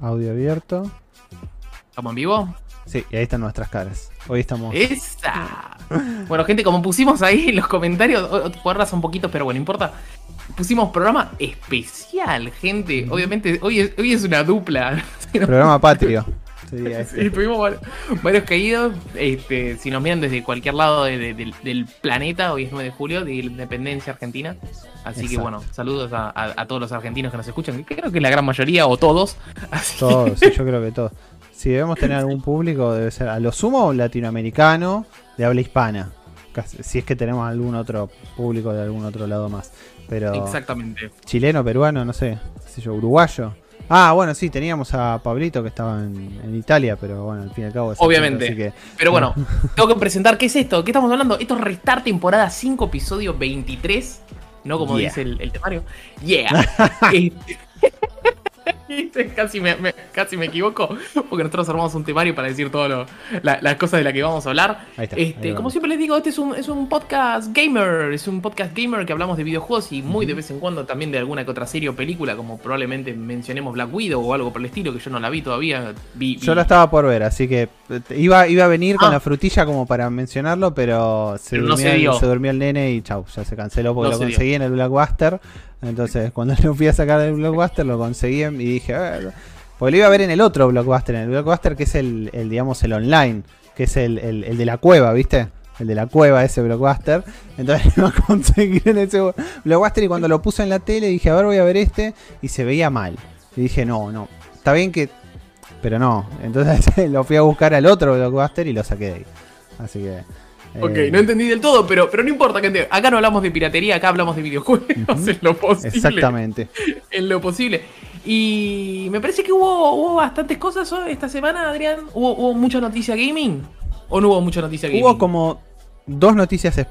Audio abierto. ¿Estamos en vivo? Sí, y ahí están nuestras caras. Hoy estamos. ¡Esa! Bueno, gente, como pusimos ahí en los comentarios, guardas un poquito, pero bueno, importa. Pusimos programa especial, gente. Obviamente, hoy es, hoy es una dupla. Programa patrio. Sí, tuvimos varios, caídos. Este, si nos miran desde cualquier lado del planeta, hoy es 9 de julio, de la independencia argentina. Así que bueno, saludos a, todos los argentinos que nos escuchan, creo que la gran mayoría o todos. todos, sí, yo creo que todos. Si debemos tener algún público, debe ser a lo sumo latinoamericano de habla hispana. Si es que tenemos algún otro público de algún otro lado más. Pero Exactamente. Chileno, peruano, no sé, sé yo, uruguayo. Ah, bueno, sí, teníamos a Pablito que estaba en, Italia, pero bueno, al fin y al cabo. Es Obviamente. Pero bueno, tengo que presentar qué es esto, qué estamos hablando. Esto es Restart temporada 5, episodio 23. No como dice el, el temario. Yeah. Casi, me, casi me equivoco, porque nosotros armamos un temario para decir todas las cosas de las que vamos a hablar. este, como siempre les digo, este es un, es un podcast gamer, es un podcast gamer que hablamos de videojuegos y muy de vez en cuando también de alguna que otra serie o película, como probablemente mencionemos Black Widow o algo por el estilo, que yo no la vi todavía. Yo la estaba por ver, así que eh, iba, iba a venir con ah. la frutilla como para mencionarlo, pero se, durmió, se, durmió, el nene y chau, ya se canceló porque lo conseguí en el Blackbuster. Entonces, cuando lo fui a sacar del blockbuster, lo conseguí y dije, porque lo iba a ver en el otro blockbuster, en el blockbuster que es el, digamos, el online, que es el, el, de la cueva, ¿viste? El de la cueva, ese blockbuster. Entonces lo iba a conseguir en ese blockbuster y cuando lo puse en la tele dije, a ver, voy a ver este, y se veía mal. Y dije, no, no, está bien que. Pero no. Entonces lo fui a buscar al otro blockbuster y lo saqué de ahí. Así que. Ok, eh, no entendí del todo, pero, pero no importa, gente. Acá no hablamos de piratería, acá hablamos de videojuegos en lo posible. Exactamente. En lo posible. Y me parece que hubo, hubo bastantes cosas esta semana, Adrián. ¿Hubo, mucha noticia gaming? ¿O no hubo mucha noticia gaming? Hubo como dos noticias,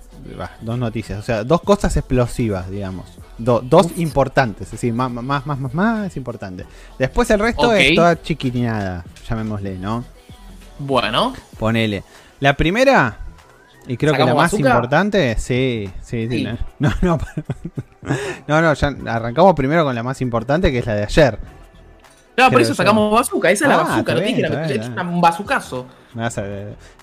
dos noticias, o sea, dos cosas explosivas, digamos. dos importantes, es decir, más, más, más, más, más importantes. Después el resto es toda chiquineada, llamémosle, ¿no? Bueno. Ponele. La primera, y creo que la más importante, sí, sí, sí. No, no, no, no, ya arrancamos primero con la más importante, que es la de ayer. No, por eso sacamos bazooka, esa es la ah, bazooka, no dije un bazucazo.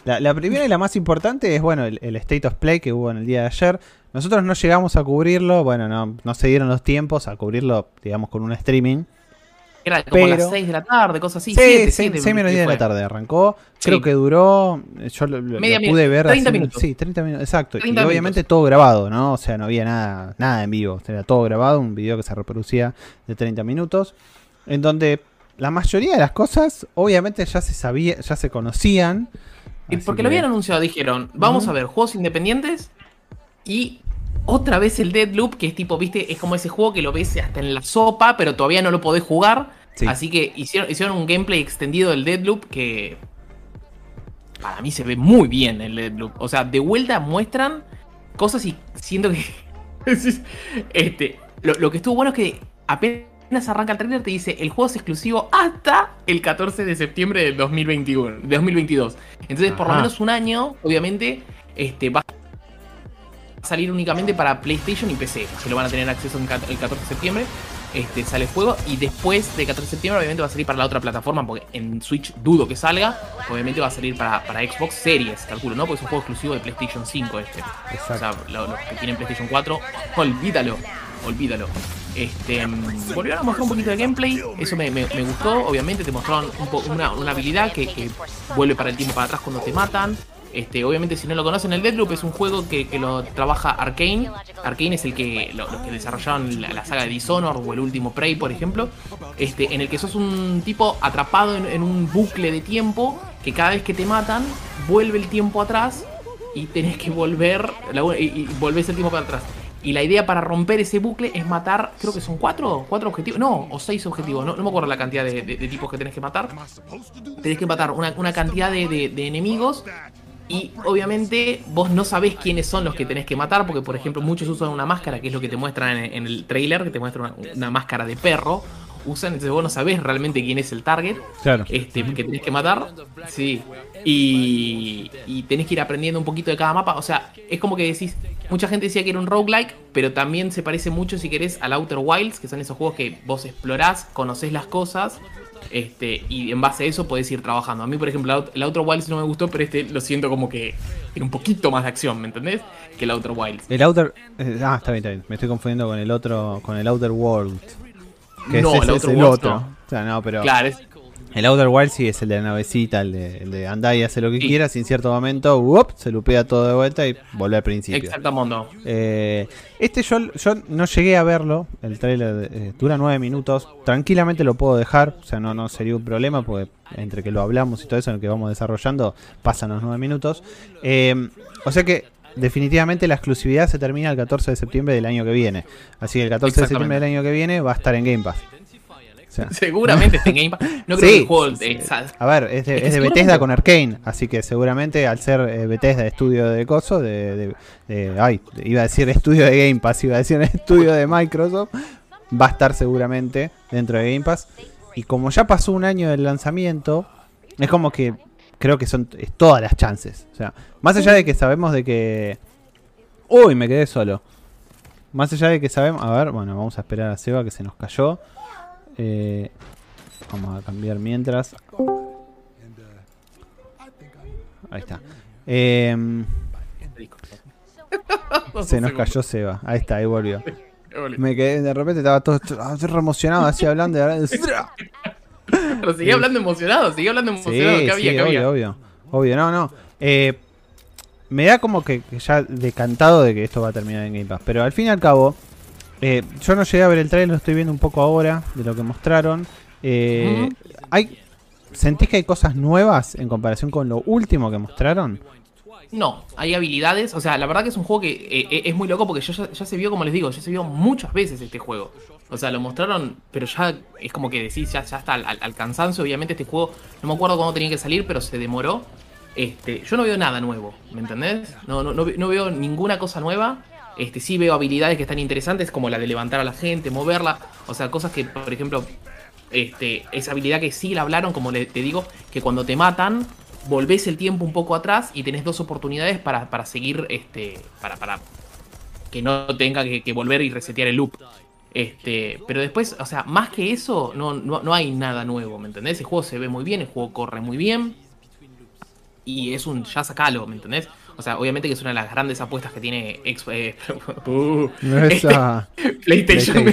La, la, primera y la más importante es, bueno, el, el, State of Play que hubo en el día de ayer. Nosotros no llegamos a cubrirlo, bueno, no, no se dieron los tiempos a cubrirlo, digamos, con un streaming. Era como las 6 de la tarde, cosas así. Sí, 6 menos 10 de la tarde arrancó. Creo que duró. Yo lo, pude ver. 30 minutos. Sí, 30 minutos, exacto. y obviamente todo grabado, ¿no? O sea, no había nada, nada en vivo. Era todo grabado, un video que se reproducía de 30 minutos. En donde la mayoría de las cosas, obviamente, ya se sabía, ya se conocían. Y porque lo habían anunciado, dijeron, vamos a ver juegos independientes y otra vez el Deadloop, que es tipo, viste, es como ese juego que lo ves hasta en la sopa, pero todavía no lo podés jugar. Así que hicieron, hicieron un gameplay extendido del Deadloop que para mí se ve muy bien el Deadloop. O sea, de vuelta muestran cosas y siento que... este, lo, que estuvo bueno es que apenas arranca el trailer te dice el juego es exclusivo hasta el 14 de septiembre de 2021, 2022. Entonces, por lo menos un año, obviamente, este, va salir únicamente para PlayStation y PC. Se lo van a tener acceso el 14 de septiembre. Este, sale el juego y después del 14 de septiembre obviamente va a salir para la otra plataforma porque en Switch dudo que salga. Obviamente va a salir para, Xbox Series, calculo, ¿no? Porque es un juego exclusivo de PlayStation 5 este. O sea, los que tienen PlayStation 4, olvídalo, olvídalo. Este, mm, volvieron a mostrar un poquito de gameplay, eso me, gustó, obviamente te mostraron una, una, habilidad que, que vuelve para el tiempo para atrás cuando te matan. Este, obviamente, si no lo conocen, el Deadloop es un juego que, lo trabaja Arkane. Arkane es el que los que desarrollaron la, saga de Dishonored o el último Prey, por ejemplo. Este, en el que sos un tipo atrapado en, un bucle de tiempo que cada vez que te matan, vuelve el tiempo atrás y tenés que volver y, volvés el tiempo para atrás. Y la idea para romper ese bucle es matar, creo que son cuatro, cuatro objetivos, no, o seis objetivos, no, me acuerdo la cantidad de, tipos que tenés que matar. Tenés que matar una, cantidad de, enemigos y obviamente vos no sabés quiénes son los que tenés que matar, porque por ejemplo muchos usan una máscara, que es lo que te muestran en, el trailer, que te muestra una, máscara de perro. Usan, entonces vos no sabés realmente quién es el target este, que tenés que matar. Sí. Y, y tenés que ir aprendiendo un poquito de cada mapa. O sea, es como que decís, mucha gente decía que era un roguelike, pero también se parece mucho, si querés, al Outer Wilds, que son esos juegos que vos explorás, conocés las cosas, este, y en base a eso podés ir trabajando. A mí, por ejemplo, el Outer Wilds no me gustó, pero este lo siento como que tiene un poquito más de acción, ¿me entendés? Que el Outer Wilds. El Outer. Eh, ah, está bien, está bien. Me estoy confundiendo con el otro, con el Outer World. no, el, Outer World otro. O sea, no, pero. Claro, es, el Outer Wild sí es el de la navecita, el de, el de andar y hacer lo que quieras y en cierto momento se lupea todo de vuelta y vuelve al principio. Exactamente. Eh, este yo, yo no llegué a verlo, el trailer eh, dura nueve minutos, tranquilamente lo puedo dejar, o sea, no, no sería un problema porque entre que lo hablamos y todo eso en el que vamos desarrollando pasan los nueve minutos. Eh, o sea que definitivamente la exclusividad se termina el 14 de septiembre del año que viene. Así que el 14 de septiembre del año que viene va a estar en Game Pass. seguramente esté en Game Pass. No creo que el juego. a ver, es de, Bethesda con Arkane. Así que seguramente al ser eh, Bethesda estudio de coso, de, Ay, iba a decir estudio de Game Pass, iba a decir estudio de Microsoft. Va a estar seguramente dentro de Game Pass. Y como ya pasó un año del lanzamiento, es como que creo que son todas las chances. O sea, más allá de que sabemos de que. Uy, me quedé solo. Más allá de que sabemos. A ver, bueno, vamos a esperar a Seba que se nos cayó. Eh, vamos a cambiar mientras. Ahí está. Em, se nos cayó Seba. Ahí está, ahí volvió. Me quedé, de repente estaba todo, re emocionado así hablando. Pero seguía hablando emocionado, seguía hablando emocionado. Sí, había, sí, obvio, obvio. Obvio, no, no. Eh, me da como que, ya decantado de que esto va a terminar en Game Pass. Pero al fin y al cabo, eh, yo no llegué a ver el trailer, lo estoy viendo un poco ahora de lo que mostraron. Eh, hay, ¿Sentís que hay cosas nuevas en comparación con lo último que mostraron? No, hay habilidades. O sea, la verdad que es un juego que eh, es muy loco porque ya, se vio, como les digo, ya se vio muchas veces este juego. O sea, lo mostraron, pero ya es como que decís, ya, ya está al, cansancio. Obviamente este juego, no me acuerdo cuándo tenía que salir, pero se demoró. Este, yo no veo nada nuevo, ¿me entendés? No, no, no veo ninguna cosa nueva. Este, sí veo habilidades que están interesantes, como la de levantar a la gente, moverla. O sea, cosas que, por ejemplo, este, esa habilidad que sí la hablaron, como te digo, que cuando te matan, volvés el tiempo un poco atrás y tenés dos oportunidades para, para seguir, este, para, para que no tenga que, volver y resetear el loop. Este, pero después, o sea, más que eso, no, no, no, hay nada nuevo, ¿me entendés? El juego se ve muy bien, el juego corre muy bien. Y es un ya sacalo, ¿me entendés? O sea, obviamente que es una de las grandes apuestas que tiene eh, uh, PlayStation,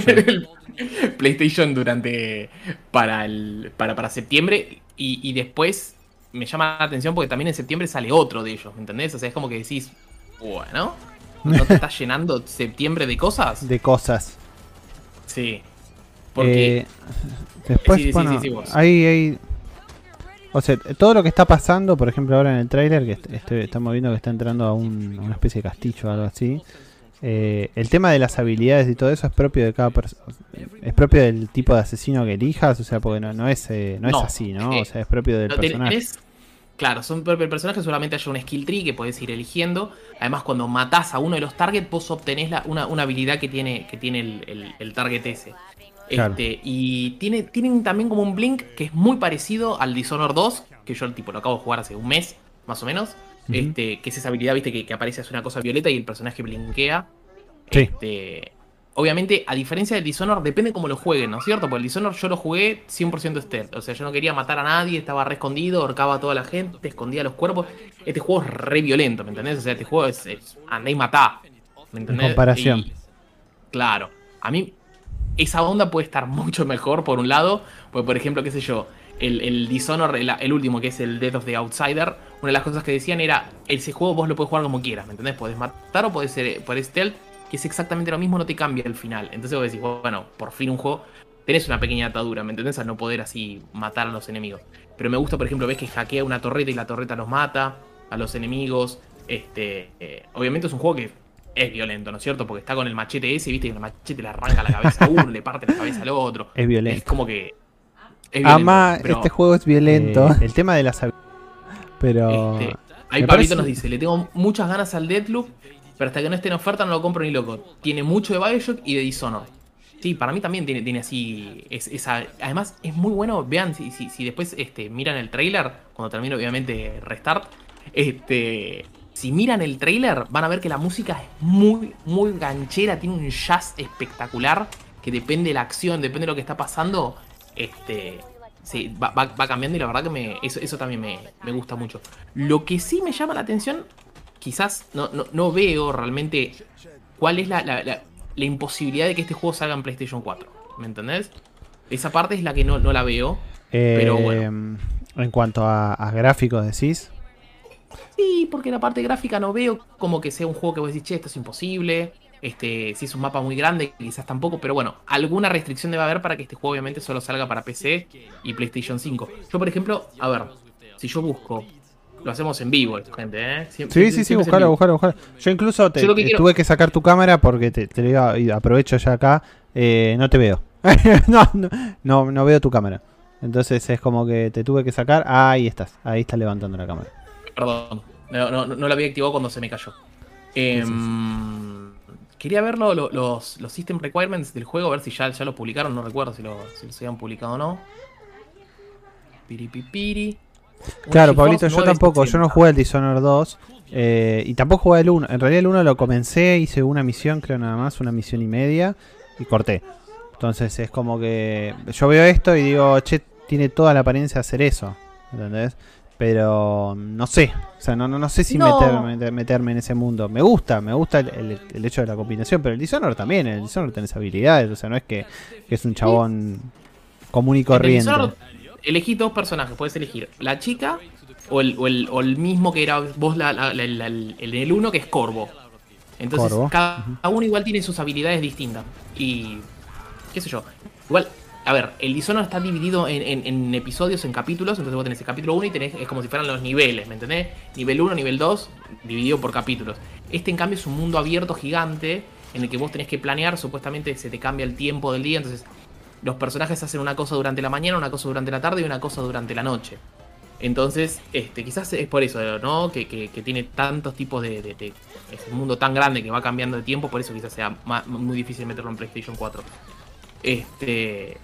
PlayStation. durante para el para, para septiembre y, después me llama la atención porque también en septiembre sale otro de ellos, ¿me entendés? O sea, es como que decís, bueno, ¿no te estás llenando septiembre de cosas? De cosas. Sí. Porque... Eh, después, bueno, hay, o sea, todo lo que está pasando, por ejemplo, ahora en el trailer, que estamos viendo que está entrando a, una especie de castillo o algo así. Eh, el tema de las habilidades y todo eso es propio de cada. Es propio del tipo de asesino que elijas, o sea, porque no, no es, eh, no, es así, ¿no? o sea, es propio del personaje. claro, son propios del personaje, solamente hay un skill tree que puedes ir eligiendo. Además, cuando matás a uno de los targets, vos obtenés una, habilidad que tiene, que tiene el, el target ese. Este, y tiene, tienen también como un blink que es muy parecido al Dishonored 2, que yo tipo lo acabo de jugar hace un mes, más o menos. Este, que es esa habilidad, viste, que, aparece hace una cosa violeta y el personaje blinkea. Este, obviamente, a diferencia del Dishonored, depende cómo lo jueguen, ¿no es cierto? Porque el Dishonored yo lo jugué 100% stealth. O sea, yo no quería matar a nadie, estaba re escondido, ahorcaba a toda la gente, escondía los cuerpos. Este juego es re violento, ¿me entendés? O sea, este juego es, es andá y matá. ¿Me entendés? En comparación. claro. A mí esa onda puede estar mucho mejor, por un lado, pues por ejemplo, qué sé yo, el, el Dishonor, el, último que es el Death of the Outsider, una de las cosas que decían era, ese juego vos lo puedes jugar como quieras, ¿me entendés? Podés matar o podés ser por stealth, que es exactamente lo mismo, no te cambia el final. Entonces vos decís, bueno, por fin un juego, tenés una pequeña atadura, ¿me entendés? A no poder así matar a los enemigos. Pero me gusta, por ejemplo, ves que hackea una torreta y la torreta los mata a los enemigos. Este, eh, obviamente es un juego que es violento, ¿no es cierto? Porque está con el machete ese, viste, y el machete le arranca la cabeza a uno, le parte la cabeza al otro. Es violento. Es como que. Es Ama, este juego es violento. Eh, el tema de las Pero. Este, ahí Pablito nos dice: Le tengo muchas ganas al Deathloop, pero hasta que no esté en oferta no lo compro ni loco. Tiene mucho de Bioshock y de Dishonored. Sí, para mí también tiene, tiene así. esa, además, es muy bueno. Vean, si, si, si después este, miran el trailer, cuando termine, obviamente, Restart. Este si miran el trailer, van a ver que la música es muy, muy ganchera, tiene un jazz espectacular, que depende de la acción, depende de lo que está pasando, este, sí, va, cambiando y la verdad que me, eso, también me, gusta mucho. Lo que sí me llama la atención, quizás no, no, veo realmente cuál es la, imposibilidad de que este juego salga en PlayStation 4, ¿me entendés? Esa parte es la que no, la veo, pero bueno. Eh, en cuanto a, a gráficos, decís. Sí, porque la parte gráfica no veo como que sea un juego que vos decís, che, esto es imposible. Este, si es un mapa muy grande, quizás tampoco, pero bueno, alguna restricción debe haber para que este juego obviamente solo salga para PC y PlayStation 5. Yo, por ejemplo, a ver, si yo busco, lo hacemos en vivo, gente, ¿eh? sí, sí, sí, buscalo, buscalo, buscalo. Yo incluso te, tuve que sacar tu cámara porque te, te digo, aprovecho ya acá, eh, no te veo. no, no, no veo tu cámara. Entonces es como que te tuve que sacar. ahí estás, ahí estás levantando la cámara. Perdón, no, no, no lo había activado cuando se me cayó. Em, quería ver los, los, System Requirements del juego, a ver si ya, ya lo publicaron, no recuerdo si, lo, si los habían publicado o no. Piripipiri. Claro, Pablito, yo tampoco, yo no jugué el Dishonored 2 eh, y tampoco jugué el 1. En realidad el 1 lo comencé, hice una misión, creo nada más, una misión y media y corté. Entonces es como que yo veo esto y digo, che, tiene toda la apariencia de hacer eso. ¿Entendés? Pero no sé, o sea, no, no, sé si meterme, en ese mundo. Me gusta, me gusta el, hecho de la combinación, pero el Dishonored también, el Dishonored tiene habilidades, o sea, no es que, es un chabón común y corriente. elegí dos personajes, puedes elegir la chica o el, o el, mismo que era vos la, el, el uno que es Corvo. Entonces, cada uno igual tiene sus habilidades distintas. Y, qué sé yo, igual a ver, el Dishonored está dividido en, episodios, en capítulos. Entonces vos tenés el capítulo 1 y tenés, es como si fueran los niveles, ¿me entendés? Nivel 1, nivel 2, dividido por capítulos. Este, en cambio, es un mundo abierto gigante en el que vos tenés que planear. Supuestamente se te cambia el tiempo del día. Entonces, los personajes hacen una cosa durante la mañana, una cosa durante la tarde y una cosa durante la noche. Entonces, este, quizás es por eso, ¿no? Que, tiene tantos tipos de, Es un mundo tan grande que va cambiando de tiempo, por eso quizás sea muy difícil meterlo en PlayStation 4. Este.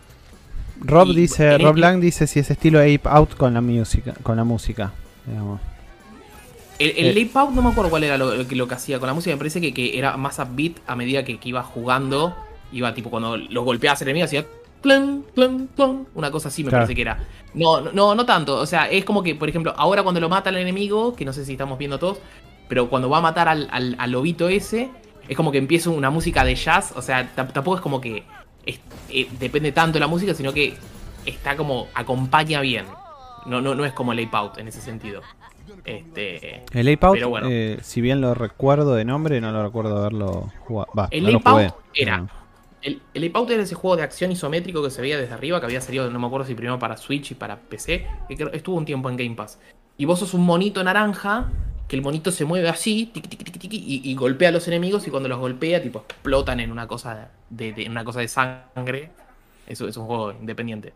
Rob dice, Rob Lang dice si es estilo Ape Out con la música, con la música, El, el eh, Ape Out no me acuerdo cuál era lo, que, lo que hacía con la música, me parece que, era más upbeat a medida que, iba jugando, iba tipo cuando los golpeabas enemigo hacía una cosa así me parece que era. No, no, no tanto, o sea, es como que, por ejemplo, ahora cuando lo mata el enemigo, que no sé si estamos viendo todos, pero cuando va a matar al, al lobito ese, es como que empieza una música de jazz, o sea, tampoco es como que eh, depende tanto de la música, sino que está como acompaña bien. No, no, no es como el Ape Out en ese sentido. Este, el Ape Out, eh, si bien lo recuerdo de nombre, no lo recuerdo haberlo jugado. el Ape Out era. El, el Ape Out era ese juego de acción isométrico que se veía desde arriba, que había salido, no me acuerdo si primero para Switch y para PC, que estuvo un tiempo en Game Pass. Y vos sos un monito naranja que el monito se mueve así y, golpea a los enemigos y cuando los golpea tipo explotan en una cosa de, una cosa de sangre. Eso es un juego independiente.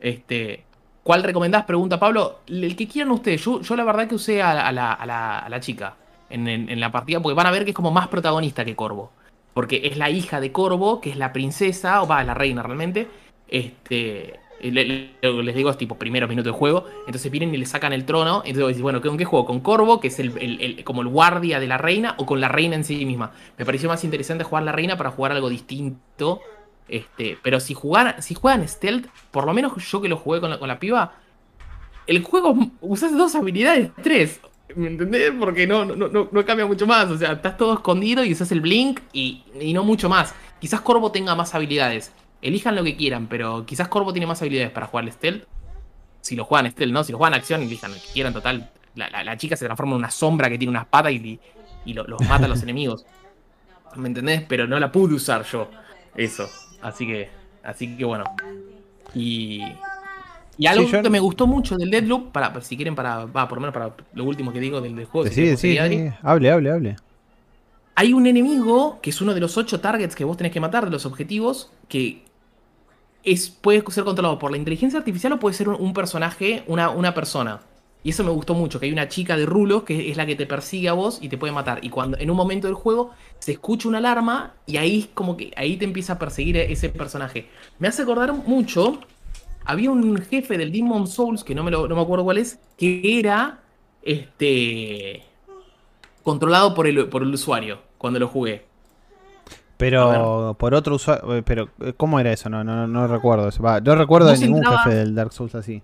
Este, ¿Cuál recomendás? Pregunta Pablo. El que quieran ustedes. Yo, yo la verdad que usé a, la, chica en, en, la partida porque van a ver que es como más protagonista que Corvo. Porque es la hija de Corvo, que es la princesa, o va, la reina realmente. Este, les digo, es tipo primeros minutos de juego. Entonces vienen y le sacan el trono. Entonces decís, bueno, ¿con qué juego? ¿Con Corvo, que es el, como el guardia de la reina, o con la reina en sí misma? Me pareció más interesante jugar la reina para jugar algo distinto. Este, pero si jugar, si juegan stealth, por lo menos yo que lo jugué con la, con la piba, el juego usas dos habilidades, tres. ¿Me entendés? Porque no, no, no, no, cambia mucho más. O sea, estás todo escondido y usas el blink y, y no mucho más. Quizás Corvo tenga más habilidades. Elijan lo que quieran, pero quizás Corvo tiene más habilidades para jugar stealth. Si lo juegan stealth, ¿no? Si lo juegan acción, elijan lo que quieran, total. La, chica se transforma en una sombra que tiene una espada y, y los mata a los enemigos. ¿Me entendés? Pero no la pude usar yo. Eso. Así que. Así que bueno. Y. Y algo que me gustó mucho del Deadloop, para, si quieren, para. Va, por lo menos para lo último que digo del, juego. Sí, sí, sí. Hable, hable, hable. Hay un enemigo, que es uno de los ocho targets que vos tenés que matar, de los objetivos, que es, puede ser controlado por la inteligencia artificial o puede ser un, personaje, una, una, persona. Y eso me gustó mucho, que hay una chica de rulos que es la que te persigue a vos y te puede matar. Y cuando en un momento del juego se escucha una alarma y ahí como que ahí te empieza a perseguir ese personaje. Me hace acordar mucho, había un jefe del Demon Souls, que no me, no me acuerdo cuál es, que era este controlado por el, por el usuario cuando lo jugué. Pero por otro usuario. Eh, pero, eh, ¿cómo era eso? No, no, no recuerdo eso. no recuerdo de ningún jefe del Dark Souls así.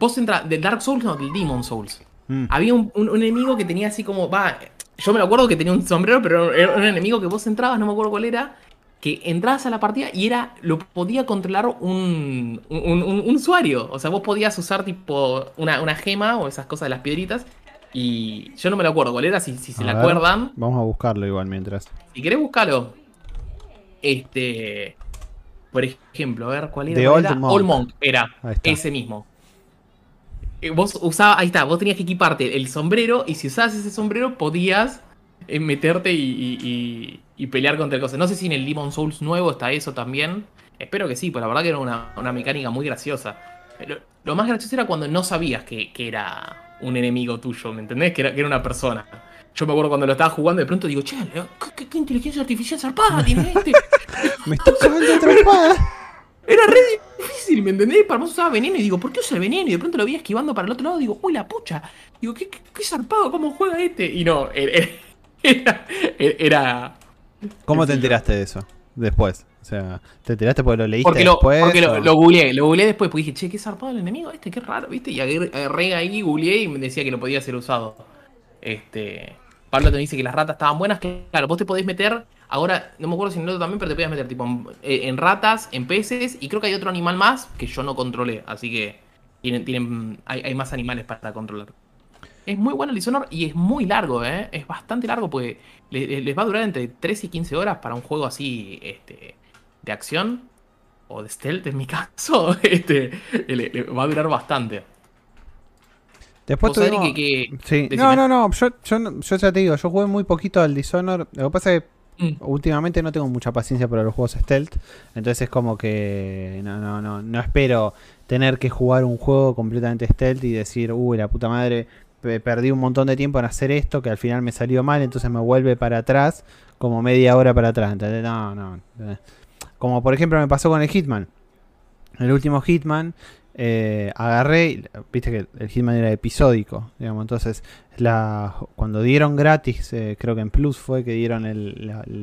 Vos entras. Del Dark Souls, no, del Demon Souls. Mm. Había un, enemigo que tenía así como. Va, yo me acuerdo que tenía un sombrero, pero era un enemigo que vos entrabas, no me acuerdo cuál era. Que entrabas a la partida y era. Lo podía controlar un, un, usuario. O sea, vos podías usar tipo una, una gema o esas cosas de las piedritas y yo no me lo acuerdo cuál era, si, se la acuerdan. Vamos a buscarlo igual mientras. Si querés buscarlo. Este. Por ejemplo, a ver cuál era. De Old, Monk. era ese mismo. Eh, vos usabas, ahí está, vos tenías que equiparte el sombrero y si usabas ese sombrero podías eh, meterte y, pelear contra cosas. No sé si en el Demon Souls nuevo está eso también. Espero que sí, pero la verdad que era una, mecánica muy graciosa. Lo, más gracioso era cuando no sabías que, que era un enemigo tuyo, ¿me entendés? Que era, que era una persona. Yo me acuerdo cuando lo estaba jugando, de pronto digo, che, ¿qué, inteligencia artificial zarpada tiene este? me está cagando otra espada. Era re difícil, ¿me entendés? Para vos usaba veneno y digo, ¿por qué usa el veneno? Y de pronto lo vi esquivando para el otro lado digo, uy, la pucha. Digo, ¿qué, qué, zarpado? ¿Cómo juega este? Y no, era. era, ¿Cómo te enteraste de eso? Después. O sea, ¿te enteraste porque lo leíste porque lo, después? Porque lo, lo, googleé, lo googleé después, porque dije, che, qué zarpado el enemigo este, qué raro, ¿viste? Y agarré ahí, googleé y me decía que lo podía ser usado. Este. Pablo te dice que las ratas estaban buenas, claro, vos te podés meter, ahora, no me acuerdo si en el otro también, pero te podías meter tipo en, eh, ratas, en peces, y creo que hay otro animal más que yo no controlé, así que tienen, tienen, hay, más animales para controlar. Es muy bueno el Dishonor y es muy largo, ¿eh? Es bastante largo porque les, les va a durar entre 3 y 15 horas para un juego así, este, de acción o de stealth en mi caso, este, le, va a durar bastante. Después tuvimos... que, sí. No, no, no yo, yo, ya te digo, yo jugué muy poquito al Dishonor. Lo que pasa es que mm. últimamente no tengo mucha paciencia para los juegos stealth. Entonces es como que no, no, no, no espero tener que jugar un juego completamente stealth y decir, uy, la puta madre, perdí un montón de tiempo en hacer esto que al final me salió mal, entonces me vuelve para atrás, como media hora para atrás. ¿entendés? No, no. Como por ejemplo me pasó con el Hitman. El último Hitman, eh, agarré, viste que el Hitman era episódico, digamos, entonces la, cuando dieron gratis, eh, creo que en Plus fue que dieron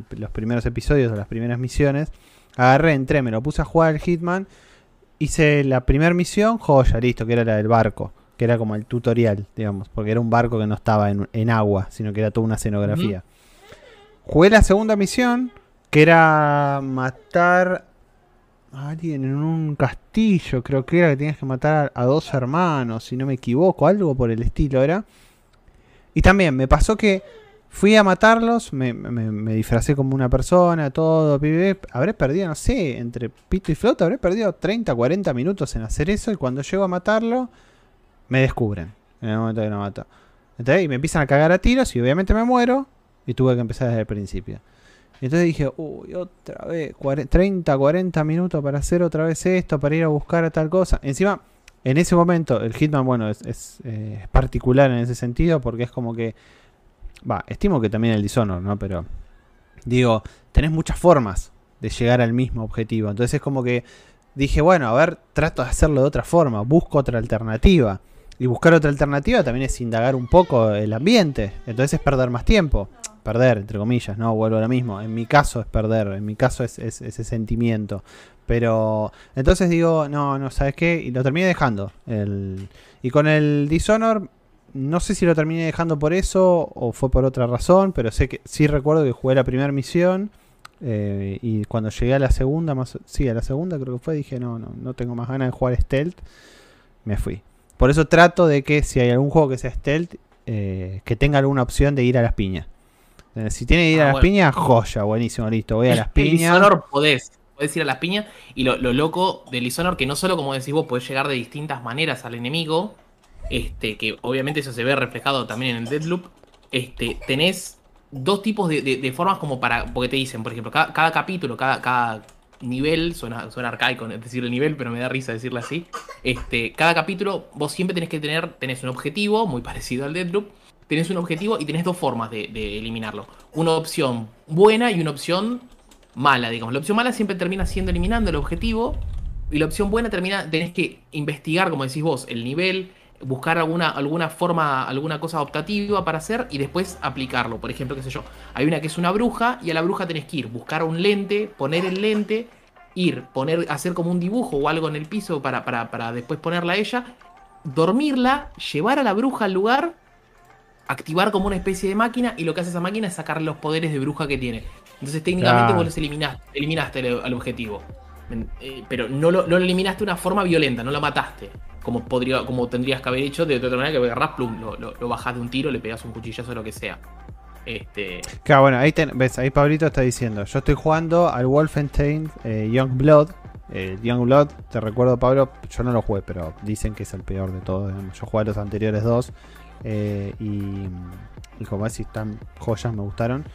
los primeros episodios o las primeras misiones, agarré, entré, me lo puse a jugar el Hitman, hice la primera misión, joya, listo, que era la del barco, que era como el tutorial, digamos, porque era un barco que no estaba en, agua, sino que era toda una escenografía. Jugué la segunda misión, que era matar a alguien en un castillo, creo que era que tenías que matar a, dos hermanos, si no me equivoco, algo por el estilo era. Y también me pasó que fui a matarlos, me, me, disfracé como una persona, todo, habré perdido, no sé, entre pito y flota, habré perdido 30, 40 minutos en hacer eso y cuando llego a matarlo, me descubren en el momento que lo mato. Entonces, y me empiezan a cagar a tiros y obviamente me muero y tuve que empezar desde el principio. Entonces dije, uy, otra vez, 30, 40 minutos para hacer otra vez esto, para ir a buscar a tal cosa. Encima, en ese momento, el Hitman, bueno, es, eh, particular en ese sentido porque es como que, va, estimo que también el Dishonor, ¿no? Pero digo, tenés muchas formas de llegar al mismo objetivo. Entonces es como que dije, bueno, a ver, trato de hacerlo de otra forma, busco otra alternativa. Y buscar otra alternativa también es indagar un poco el ambiente. Entonces es perder más tiempo perder, entre comillas, ¿no? Vuelvo a lo mismo. En mi caso es perder, en mi caso es, ese sentimiento. Pero entonces digo, no, no, ¿sabes qué? Y lo terminé dejando. El, y con el Dishonor, no sé si lo terminé dejando por eso o fue por otra razón, pero sé que sí recuerdo que jugué la primera misión. Eh, y cuando llegué a la segunda, más, sí, a la segunda creo que fue, dije, no, no, no tengo más ganas de jugar stealth. Me fui. Por eso trato de que si hay algún juego que sea stealth, eh, que tenga alguna opción de ir a las piñas. Eh, si tiene que ir a ah, las piñas, joya, buenísimo, listo, voy a las piñas. Lisonor podés, podés ir a las piñas. Y lo, loco de Lisonor, que no solo, como decís vos, podés llegar de distintas maneras al enemigo, este, que obviamente eso se ve reflejado también en el Deadloop, este, tenés dos tipos de, formas como para, porque te dicen, por ejemplo, cada, capítulo, cada, cada nivel, suena, suena arcaico decir el nivel, pero me da risa decirlo así. Este, cada capítulo vos siempre tenés que tener, tenés un objetivo muy parecido al Deadloop, tenés un objetivo y tenés dos formas de, eliminarlo. Una opción buena y una opción mala, digamos. La opción mala siempre termina siendo eliminando el objetivo y la opción buena termina, tenés que investigar, como decís vos, el nivel, buscar alguna, alguna forma, alguna cosa optativa para hacer y después aplicarlo. Por ejemplo, qué sé yo, hay una que es una bruja y a la bruja tenés que ir, buscar un lente, poner el lente, ir, poner, hacer como un dibujo o algo en el piso para, para, para después ponerla a ella, dormirla, llevar a la bruja al lugar, activar como una especie de máquina y lo que hace esa máquina es sacar los poderes de bruja que tiene. Entonces técnicamente vos los eliminaste, eliminaste al objetivo. Eh, pero no lo, lo eliminaste de una forma violenta, no la mataste como, podría, como tendrías que haber hecho de, otra manera que agarras, plum, lo, lo, bajás de un tiro, le pegas un cuchillazo o lo que sea. Este... Claro, bueno, ahí ves, ahí Pablito está diciendo, yo estoy jugando al Wolfenstein eh, Young Blood. Eh, Young Blood, te recuerdo Pablo, yo no lo jugué, pero dicen que es el peor de todos. Yo jugué a los anteriores dos eh, y, y como si están joyas, me gustaron.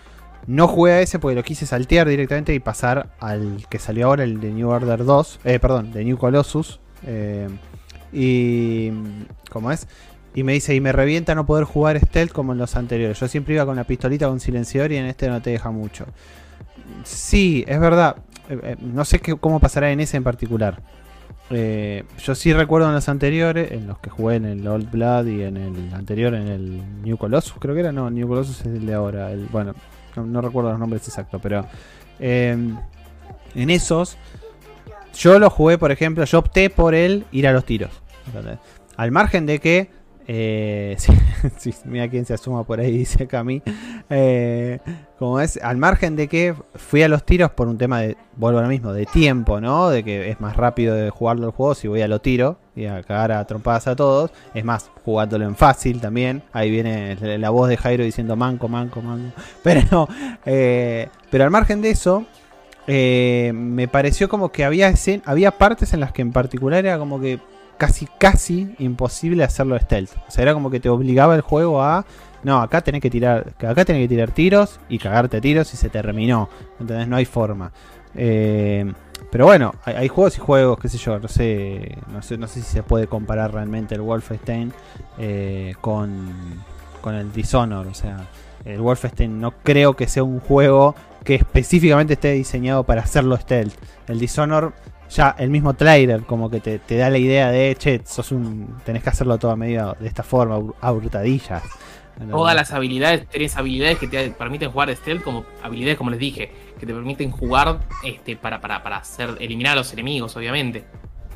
No jugué a ese porque lo quise saltear directamente y pasar al que salió ahora, el de New Order 2, eh, perdón, de New Colossus. Eh, y. ¿Cómo es? Y me dice, y me revienta no poder jugar stealth como en los anteriores. Yo siempre iba con la pistolita con silenciador y en este no te deja mucho. Sí, es verdad. Eh, eh, no sé qué, cómo pasará en ese en particular. Eh, yo sí recuerdo en los anteriores, en los que jugué en el Old Blood y en el anterior, en el New Colossus, creo que era, no, New Colossus es el de ahora. El, bueno, no, recuerdo los nombres exactos, pero en esos yo lo jugué, por ejemplo, yo opté por el ir a los tiros. Al margen de que. Eh, mira quién se asuma por ahí, dice Cami. Eh, como es, al margen de que fui a los tiros por un tema de, vuelvo a lo mismo, de tiempo, ¿no? De que es más rápido de jugarlo el juego si voy a lo tiro y a cagar a trompadas a todos. Es más, jugándolo en fácil también. Ahí viene la voz de Jairo diciendo manco, manco, manco. Pero, eh, pero al margen de eso, eh, me pareció como que había, había partes en las que en particular era como que casi, casi imposible hacerlo stealth. O sea, era como que te obligaba el juego a. No, acá tenés que tirar. Acá tenés que tirar tiros y cagarte tiros y se terminó. Entonces no hay forma. Eh, pero bueno, hay, juegos y juegos, qué sé yo, no sé, no sé, no sé si se puede comparar realmente el Wolfenstein eh, con, con el Dishonor. O sea, el Wolfenstein no creo que sea un juego que específicamente esté diseñado para hacerlo stealth. El Dishonor, ya el mismo trailer como que te, da la idea de, che, sos un, tenés que hacerlo todo a medida de esta forma, a hurtadillas. Todas las habilidades, tenés habilidades que te permiten jugar stealth, como habilidades, como les dije, que te permiten jugar este, para, para, para hacer, eliminar a los enemigos, obviamente.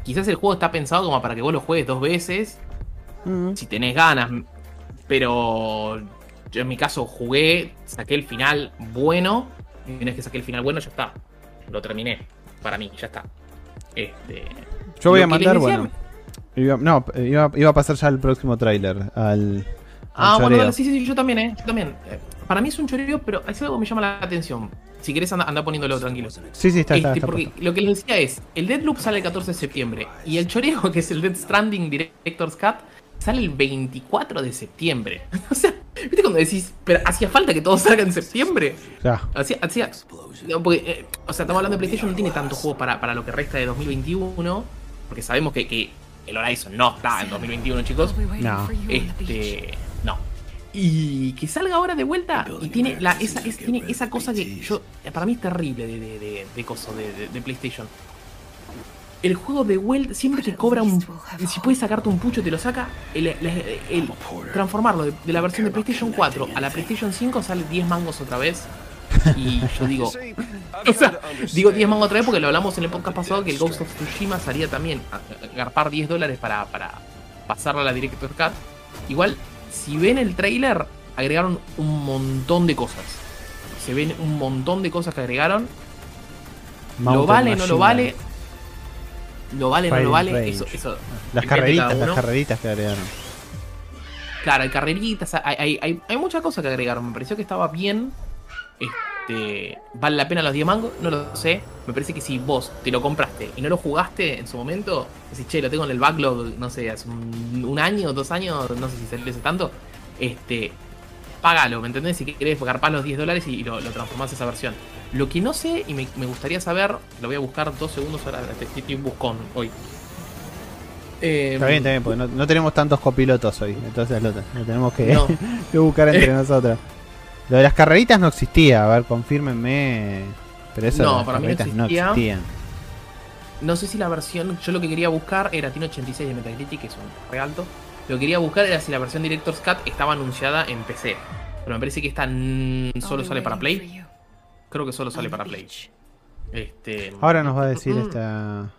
Quizás el juego está pensado como para que vos lo juegues dos veces, mm. si tenés ganas, pero yo en mi caso jugué, saqué el final bueno y una vez que saqué el final bueno, ya está. Lo terminé. Para mí, ya está. Este, Yo voy a mandar, bueno. no, iba, iba, a pasar ya el próximo tráiler. Al, ah, bueno, sí, sí, sí, yo también, ¿eh? Yo también. Eh, para mí es un choreo, pero es algo que me llama la atención. Si querés, anda, poniéndolo tranquilo. Sí, sí, está, está, este, Porque lo que les decía es: el Deadloop sale el 14 de septiembre. Y el choreo, que es el Dead Stranding Director's Cut, sale el 24 de septiembre. o sea, ¿viste cuando decís, pero hacía falta que todo salga en septiembre? Ya. Hacía, hacía, eh, o sea, estamos hablando de PlayStation, no tiene tantos juegos para, para lo que resta de 2021, porque sabemos que, que el Horizon no está en 2021, chicos. No. Este, no. Y que salga ahora de vuelta y tiene, la, esa, tiene esa cosa que yo, para mí es terrible de, de, de, de, de PlayStation el juego de vuelta, siempre te cobra un. Si puedes sacarte un pucho, te lo saca. El, transformarlo de, la versión de PlayStation 4 a la PlayStation 5 sale 10 mangos otra vez. Y yo digo. O sea, digo 10 mangos otra vez porque lo hablamos en el podcast pasado que el Ghost of Tsushima salía también a, garpar 10 dólares para, para pasarla a la Director Cut. Igual, si ven el trailer, agregaron un montón de cosas. Se ven un montón de cosas que agregaron. ¿Lo vale, no lo vale? Lo vale, no lo vale, eso, eso Las carreritas, las carreritas que agregaron. Claro, hay carreritas, hay, hay, hay, muchas cosas que agregaron. Me pareció que estaba bien. Este, ¿Vale la pena los 10 mangos? No lo sé. Me parece que si vos te lo compraste y no lo jugaste en su momento, decís, che, lo tengo en el backlog, no sé, hace un, año, dos años, no sé si se hace tanto, este, págalo, ¿me entendés? Si querés garpar los 10 dólares y, lo, lo transformás a esa versión. Lo que no sé, y me, gustaría saber, lo voy a buscar dos segundos ahora, estoy un buscón hoy. está bien, está bien, porque no, tenemos tantos copilotos hoy, entonces lo, tenemos que, buscar entre nosotros. Lo de las carreritas no existía, a ver, confírmenme. Pero eso no, para mí no, existían. No sé si la versión, yo lo que quería buscar era tiene 86 de Metacritic, que es un re alto. Lo que quería buscar era si la versión Director's Cut estaba anunciada en PC. Pero me parece que esta solo sale para Play. Creo que solo sale para Play. Este, Ahora nos va a decir mm. esta.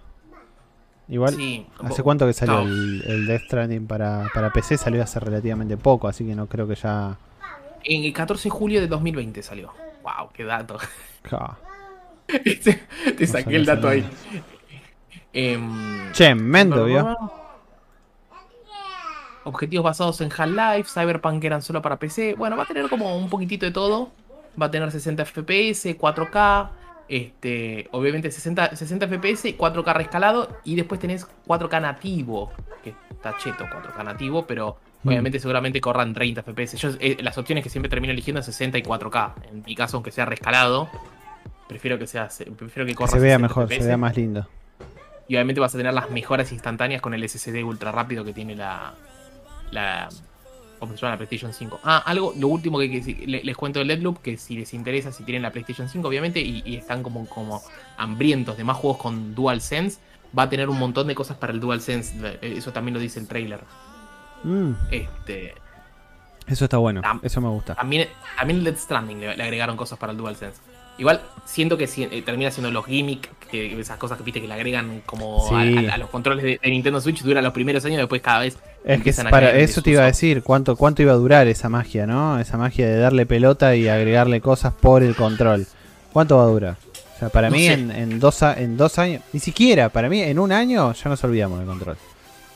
Igual, ¿hace cuánto que salió el, Death Stranding para, para PC? Salió hace relativamente poco, así que no creo que ya. En el 14 de julio de 2020 salió. ¡Wow! ¡Qué dato! Te saqué el dato ahí. Em, che, mendo, ¿vio? Objetivos basados en Half-Life, Cyberpunk eran solo para PC. Bueno, va a tener como un poquitito de todo. Va a tener 60 FPS, 4K, este, obviamente 60, 60 FPS, 4K rescalado y después tenés 4K nativo, que está cheto 4K nativo, pero mm. obviamente seguramente corran 30 FPS. Yo, eh, las opciones que siempre termino eligiendo es 60 y 4K. En mi caso, aunque sea rescalado, prefiero que sea prefiero que corra. se vea mejor, se vea más lindo. Y obviamente vas a tener las mejoras instantáneas con el SSD ultra rápido que tiene la, la, ¿Cómo se llama la PlayStation 5? Ah, algo, lo último que, les, cuento del Deadloop, que si les interesa, si tienen la PlayStation 5, obviamente, y, están como, como hambrientos de más juegos con DualSense, va a tener un montón de cosas para el DualSense. Eh, eso también lo dice el trailer. Mm. Este. Eso está bueno, eso me gusta. También, también el Dead Stranding le, agregaron cosas para el DualSense. Igual siento que eh, termina siendo los gimmicks, esas cosas que viste que le agregan como a, los controles de, Nintendo Switch duran los primeros años, después cada vez. Es que para eso te iba a decir, cuánto, cuánto iba a durar esa magia, ¿no? Esa magia de darle pelota y agregarle cosas por el control. ¿Cuánto va a durar? O sea, para mí en, dos, en dos años, ni siquiera, para mí en un año ya nos olvidamos del control.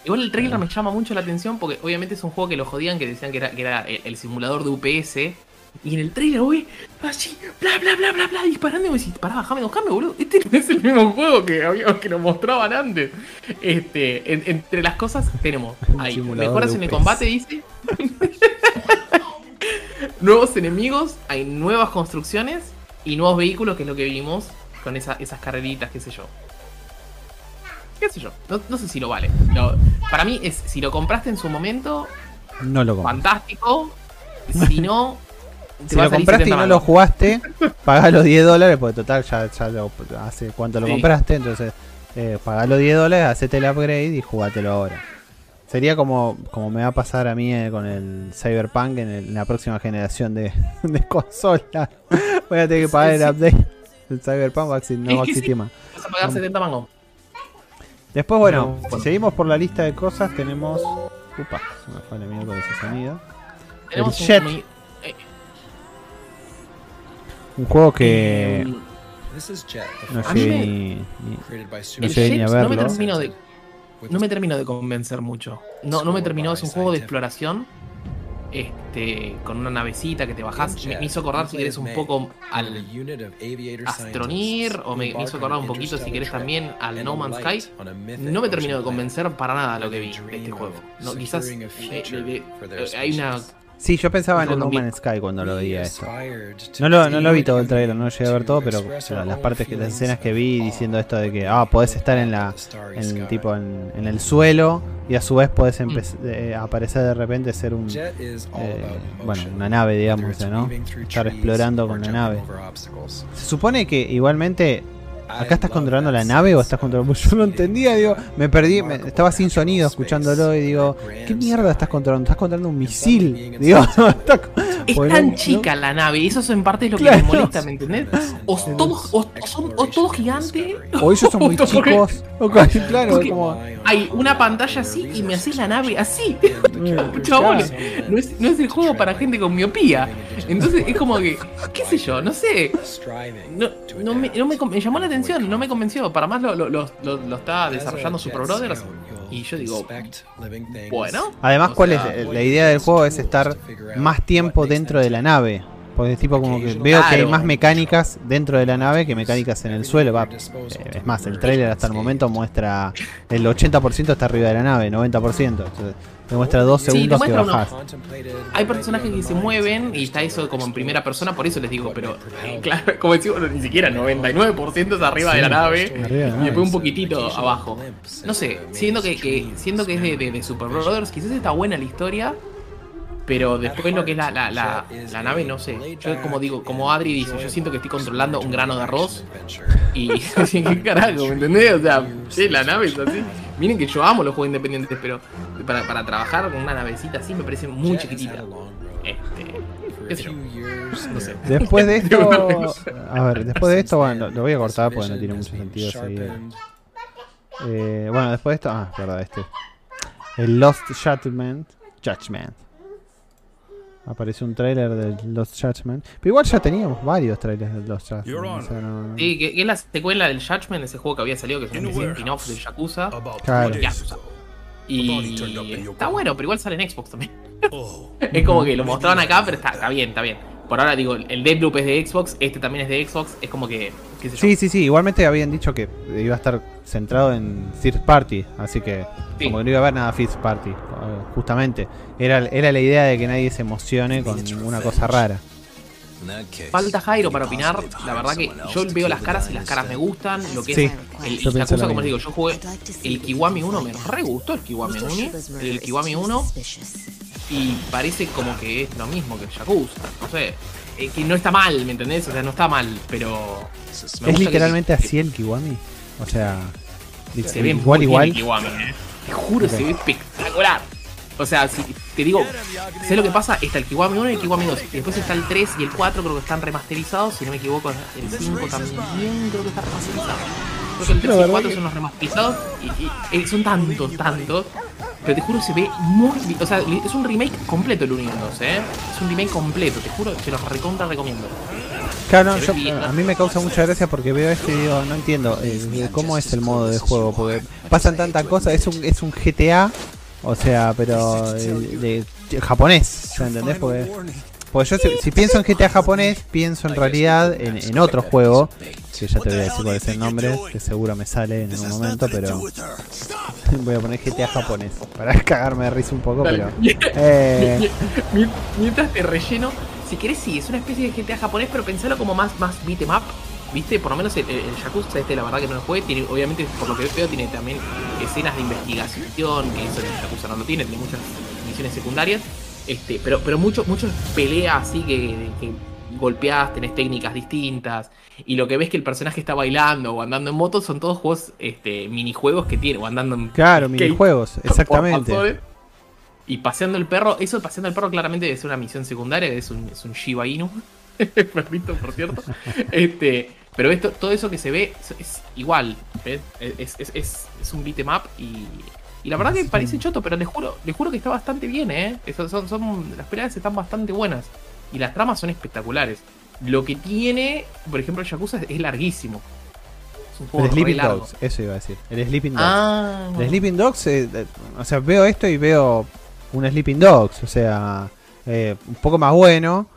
Igual el trailer me llama mucho la atención porque obviamente es un juego que lo jodían, que decían que era, que era el simulador de UPS y en el trailer, güey, así, bla, bla, bla, bla, bla, disparando. Y me decís, pará, bajame, bajame, boludo. Este no es el mismo juego que, había, que nos mostraban antes. Este, entre las cosas tenemos, hay mejoras en el combate, dice. nuevos enemigos, hay nuevas construcciones y nuevos vehículos, que es lo que vimos con esas carreritas, qué sé yo. Qué sé yo, no, sé si lo vale. para mí es, si lo compraste en su momento, no lo fantástico. Si no, si lo compraste y no lo jugaste, paga los 10 dólares, porque total ya, ya hace cuánto lo compraste, entonces eh, paga los 10 dólares, hacete el upgrade y jugátelo ahora. Sería como, como me va a pasar a mí eh, con el Cyberpunk en, la próxima generación de, de consola. Voy a tener que pagar el update del Cyberpunk, no va a existir más. Vas a pagar 70 mangos. Después, bueno, si seguimos por la lista de cosas, tenemos. Upa, se me fue el enemigo de ese sonido. Tenemos el Jet. Un, un juego que. No sé ni, no sé ni a verlo. No me termino de, no me termino de convencer mucho. No, no me terminó, es un juego de exploración. Este, con una navecita que te bajás. Me, hizo acordar si querés un poco al Astronir. O me, hizo acordar un poquito si querés también al No Man's Sky. No me terminó de convencer para nada lo que vi de este juego. No, quizás eh, eh, hay una Sí, yo pensaba en el No Man's Sky cuando lo veía esto. No lo, no lo vi todo el trailer, no llegué a ver todo, pero las partes que las escenas que vi diciendo esto de que ah, podés estar en la en, tipo en, el suelo y a su vez podés mm. eh, aparecer de repente ser un eh, bueno, una nave, digamos, ¿no? Estar explorando con la nave. Se supone que igualmente ¿Acá estás controlando la nave o estás controlando.? Yo no entendía, digo, me perdí, estaba sin sonido escuchándolo y digo, ¿qué mierda estás controlando? Estás controlando un misil. Digo, es tan chica la nave, y eso en parte es lo que me molesta, ¿me entendés? O todos, o, son o todos gigantes, o ellos son muy chicos. claro, como... Hay una pantalla así y me haces la nave así. Chabones, no es, no es el juego para gente con miopía. Entonces es como que, qué sé yo, no sé. No, no, me, no me, me llamó la atención no me convenció. Para más lo, lo, lo, está desarrollando Super Brothers. Y yo digo, bueno. Además, ¿cuál es la idea del juego? Es estar más tiempo dentro de la nave. Porque es tipo como que veo que hay más mecánicas dentro de la nave que mecánicas en el suelo. Va, eh, es más, el trailer hasta el momento muestra el 80% está arriba de la nave, 90%. Entonces, te muestra dos segundos que bajás. Hay personajes que se mueven y está eso como en primera persona, por eso les digo, pero eh, claro, como decimos, ni siquiera 99% es arriba de la nave y después un poquitito abajo. No sé, siendo que, que siendo que es de, de, Super Brothers, quizás está buena la historia, Pero después lo que es la, la, la, la, nave, no sé. Yo como digo, como Adri dice, yo siento que estoy controlando un grano de arroz. Y ¿qué carajo? ¿Me entendés? O sea, sí, la nave es así. Miren que yo amo los juegos independientes, pero para, para trabajar con una navecita así me parece muy chiquitita. Este, qué sé yo. No sé. Después de esto, a ver, después de esto, bueno, lo voy a cortar porque no tiene mucho sentido seguir. Eh, bueno, después de esto, ah, verdad, este. El Lost Judgment. Judgment. Aparece un trailer del Lost Judgment. Pero igual ya teníamos varios trailers del Lost Judgment. Sí, que, es la secuela del Judgment, ese juego que había salido, que es un spin-off del Yakuza. Claro. Y está bueno, pero igual sale en Xbox también. Oh. es como que lo mostraban acá, pero está, está bien, está bien. Por ahora digo, el Deadloop es de Xbox, este también es de Xbox, es como que, qué sé yo. Sí, sí, sí, igualmente habían dicho que iba a estar centrado en Third Party, así que como que no iba a haber nada Fifth Party, justamente. Era, era la idea de que nadie se emocione con una cosa rara. Falta Jairo para opinar. La verdad que yo veo las caras y las caras me gustan. Lo que es el Yakuza, como les digo, yo jugué el Kiwami 1, me re gustó el Kiwami 1. El Kiwami 1 y parece como que es lo mismo que el Yakuza. No sé. Eh, que no está mal, ¿me entendés? O sea, no está mal, pero. Es literalmente así el Kiwami. O sea. Se ve igual, igual. Kiwami, ¿eh? Te juro, se ve espectacular. O sea, si te digo, sé lo que pasa, está el Kiwami 1 y el Kiwami 2. Y después está el 3 y el 4, creo que están remasterizados. Si no me equivoco, el 5 también creo que está remasterizado. Creo que el 3 y el 4 son los remasterizados. Y, y son tantos, tantos pero te juro, se ve muy. O sea, es un remake completo el 1 y 2, ¿eh? Es un remake completo, te juro, te lo recontra recomiendo. Claro, yo, a mí me causa mucha gracia porque veo este y digo, no entiendo eh, cómo es el modo de juego, porque pasan tantas cosas, es un, es un GTA, o sea, pero de, japonés, ¿entendés? Porque, porque yo si, pienso en GTA japonés, pienso en realidad en, en otro juego que ya te voy a decir cuál es el nombre, que seguro me sale en un momento, pero voy a poner GTA japonés para cagarme de risa un poco, pero eh... mientras te relleno, si querés sí, es una especie de GTA japonés, pero pensalo como más más beat'em up. ¿Viste? Por lo menos el, Yakuza este, la verdad que no lo juegue, tiene, obviamente, por lo que veo, tiene también escenas de investigación, que eso el Yakuza no lo tiene, tiene muchas misiones secundarias. Este, pero, pero mucho, mucho pelea así que, que golpeás, tenés técnicas distintas. Y lo que ves que el personaje está bailando o andando en moto son todos juegos, este, minijuegos que tiene, o andando en. Claro, minijuegos, exactamente. Y paseando el perro, eso de paseando el perro claramente es una misión secundaria, es un, es un Shiba Inu. Perrito, por cierto. este, pero esto, todo eso que se ve es, igual. Es, es, es, un beat'em up y, y la verdad que parece choto, pero les juro, les juro que está bastante bien, ¿eh? Son, son, las peleas están bastante buenas. Y las tramas son espectaculares. Lo que tiene, por ejemplo, el Yakuza es larguísimo. el Sleeping Dogs, eso iba a decir. El Sleeping Dogs. Ah. El Sleeping Dogs, eh, eh, o sea, veo esto y veo un Sleeping Dogs, o sea, eh, un poco más bueno,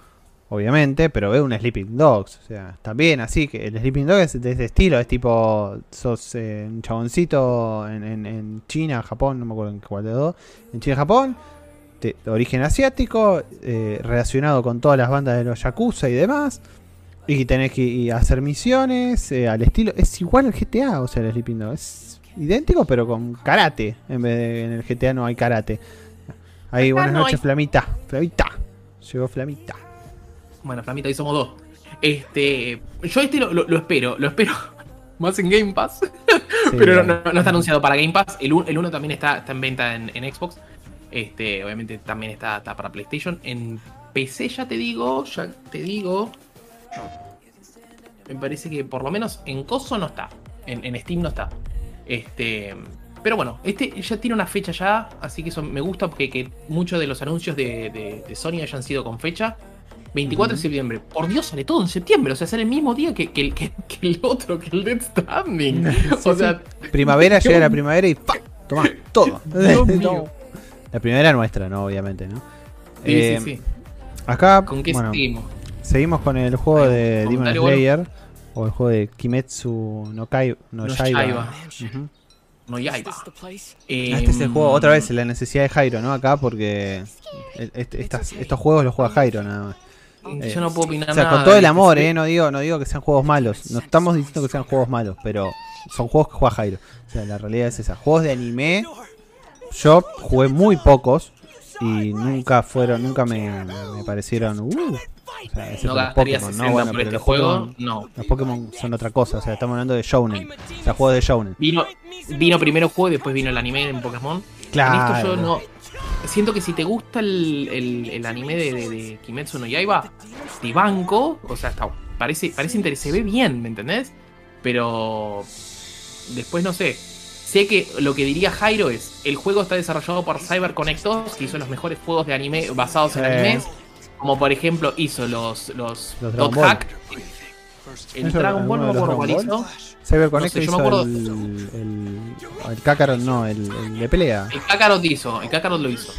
obviamente, pero veo un Sleeping Dogs, o sea, también así que el Sleeping Dogs es de ese estilo, es tipo, sos un chaboncito en, en, China, Japón, no me acuerdo en cuál de dos, en China, Japón, de, origen asiático, eh, relacionado con todas las bandas de los Yakuza y demás. Y tenés que hacer misiones eh, al estilo. Es igual al GTA, o sea, el Sleeping Dog. Es idéntico, pero con karate. En vez de en el GTA no hay karate. Ahí, buenas noches, Flamita. Flamita. Llegó Flamita. Bueno, Flamita, ahí somos dos. Este. Yo este lo, espero, lo espero. Más en Game Pass. pero no, está anunciado para Game Pass. El 1 también está, está en venta en Xbox. Este, obviamente también está, para PlayStation. En PC ya te digo, ya te digo. Me parece que por lo menos en Coso no está. En, Steam no está. Este. Pero bueno, este ya tiene una fecha ya. Así que eso me gusta porque que muchos de los anuncios de, Sony hayan sido con fecha. 24 de septiembre. Por Dios, sale todo en septiembre. O sea, sale el mismo día que, que, el otro, que el Dead o sea. Primavera, llega la primavera y ¡pam! Toma, todo. La primera nuestra, ¿no? Obviamente, ¿no? Sí, sí, eh, sí. Acá, ¿Con qué seguimos? Seguimos con el juego de Demon Slayer. O el juego de Kimetsu no, Kai, no, Yaiba. No Yaiba. Eh, este es el juego, otra vez, la necesidad de Jairo, ¿no? Acá, porque este, estos juegos los juega Jairo nada más. Yo no puedo opinar O sea, con todo el amor, ¿eh? No digo, no digo que sean juegos malos. No estamos diciendo que sean juegos malos, pero son juegos que juega Jairo. O sea, la realidad es esa. Juegos de anime yo jugué muy pocos. y nunca fueron, nunca me, me parecieron. Uh, o sea, no los Pokémon, ¿no? Bueno, pero este los juego, Pokémon, no. Los Pokémon son otra cosa, o sea, estamos hablando de Shounen. O sea, juego de Shounen. Vino, vino primero el juego y después vino el anime en Pokémon. Claro. En esto yo no. Siento que si te gusta el, el, el anime de, de, de, Kimetsu no Yaiba, te banco. O sea, está, parece, parece interesante, se ve bien, ¿me entendés? Pero después no sé. Sé que lo que diría Jairo es, el juego está desarrollado por CyberConnect que hizo los mejores juegos de anime basados en animes. Como por ejemplo hizo los, los, los Dot Hack. El Dragon Ball no me acuerdo cuál hizo. CyberConnect no sé, hizo el, el, el, Kakarot, no, el, el, de pelea. El Kakarot hizo, el Kakarot lo hizo.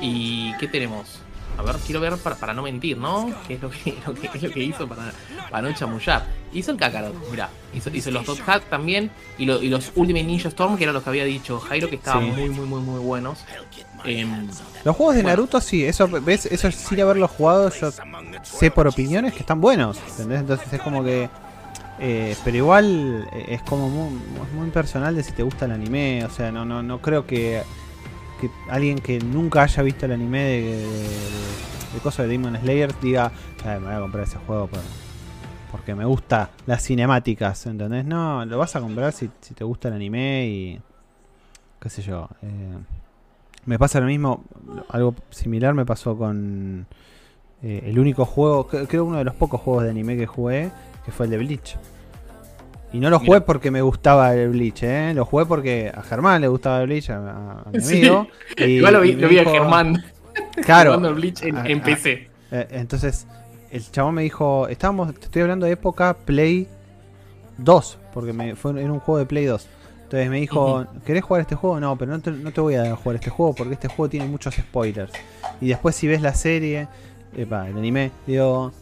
¿Y qué tenemos? A ver, quiero ver para, para no mentir, ¿no? ¿Qué es lo que, lo que, es lo que hizo para, para, no chamullar? Hizo el Kakarot, mirá. Hizo, hizo los Dot Hack también. Y, lo, y, los Ultimate Ninja Storm, que eran los que había dicho Jairo, que estaban sí. muy, muy, muy, muy buenos. Eh, los juegos de bueno. Naruto, sí, eso, ¿ves? Eso sin haberlos jugado, yo sé por opiniones que están buenos. ¿Entendés? Entonces es como que. Eh, pero igual es como muy, personal de si te gusta el anime. O sea, no, no, no creo que alguien que nunca haya visto el anime de, de, de, cosas de Demon Slayer diga, me voy a comprar ese juego por, porque me gusta las cinemáticas, ¿entendés? No, lo vas a comprar si, si te gusta el anime y qué sé yo. Eh, me pasa lo mismo, algo similar me pasó con eh, el único juego, creo uno de los pocos juegos de anime que jugué, que fue el de Bleach. Y no lo jugué Mira. porque me gustaba el Bleach, ¿eh? Lo jugué porque a Germán le gustaba el Bleach, a, a mi amigo. Sí. Y, Igual lo vi, lo vi dijo, a Germán. Claro. el Bleach en, en PC. Eh, entonces, el chabón me dijo, estábamos, te estoy hablando de época Play 2, porque me, fue, era un juego de Play 2. Entonces me dijo, uh -huh. ¿querés jugar este juego? No, pero no te, no te, voy a jugar este juego porque este juego tiene muchos spoilers. Y después si ves la serie, epa, el anime, digo,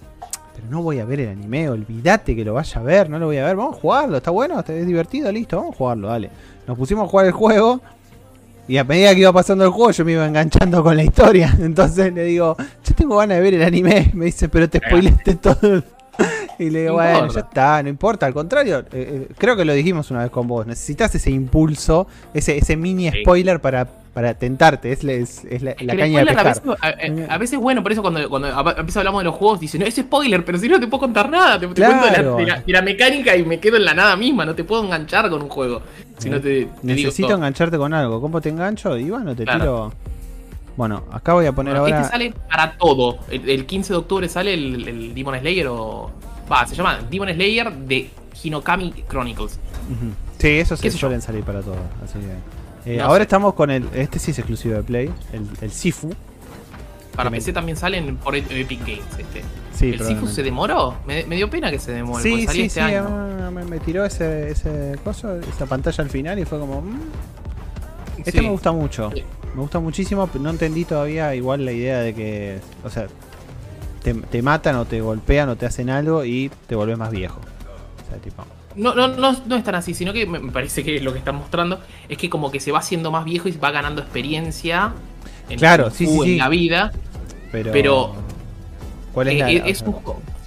pero no voy a ver el anime, olvídate que lo vaya a ver, no lo voy a ver, vamos a jugarlo, está bueno, está, es divertido, listo, vamos a jugarlo, dale. Nos pusimos a jugar el juego y a medida que iba pasando el juego yo me iba enganchando con la historia. Entonces le digo, yo tengo ganas de ver el anime. Me dice, pero te spoileaste todo. Y le digo, no bueno, ya está, no importa, al contrario, eh, eh, creo que lo dijimos una vez con vos, necesitas ese impulso, ese, ese mini spoiler para para tentarte, es, es, es la, la caña de pescar. A veces, a, a veces, bueno, por eso cuando, cuando a veces hablamos de los juegos, dicen, no, es spoiler, pero si no te puedo contar nada, te, claro. te cuento de la, de, la, de la, mecánica y me quedo en la nada misma, no te puedo enganchar con un juego. Si no te, te Necesito engancharte con algo, ¿cómo te engancho? Y bueno, te claro. tiro... Bueno, acá voy a poner bueno, ahora... Este sale para todo, el, el 15 de octubre sale el, el Demon Slayer o... Va, se llama Demon Slayer de Hinokami Chronicles. Uh -huh. Sí, esos se suelen yo? salir para todo, así que... Eh, no ahora sé. estamos con el. Este sí es exclusivo de Play. El, el Sifu. Para PC me... también salen por Epic Games. Este. Sí, ¿El Sifu se demoró? Me, me, dio pena que se demore. Sí, sí, este sí. Año. Me, me, tiró ese, ese coso, esa pantalla al final y fue como. Mmm. Este sí. me gusta mucho. Sí. Me gusta muchísimo. No entendí todavía igual la idea de que. O sea, te, te matan o te golpean o te hacen algo y te volvés más viejo. O sea, tipo. No, no, no, no es tan así, sino que me parece que lo que están mostrando es que como que se va haciendo más viejo y va ganando experiencia en, claro, sí, sí, en sí. la vida. Pero, pero ¿cuál es, eh, la, es, un,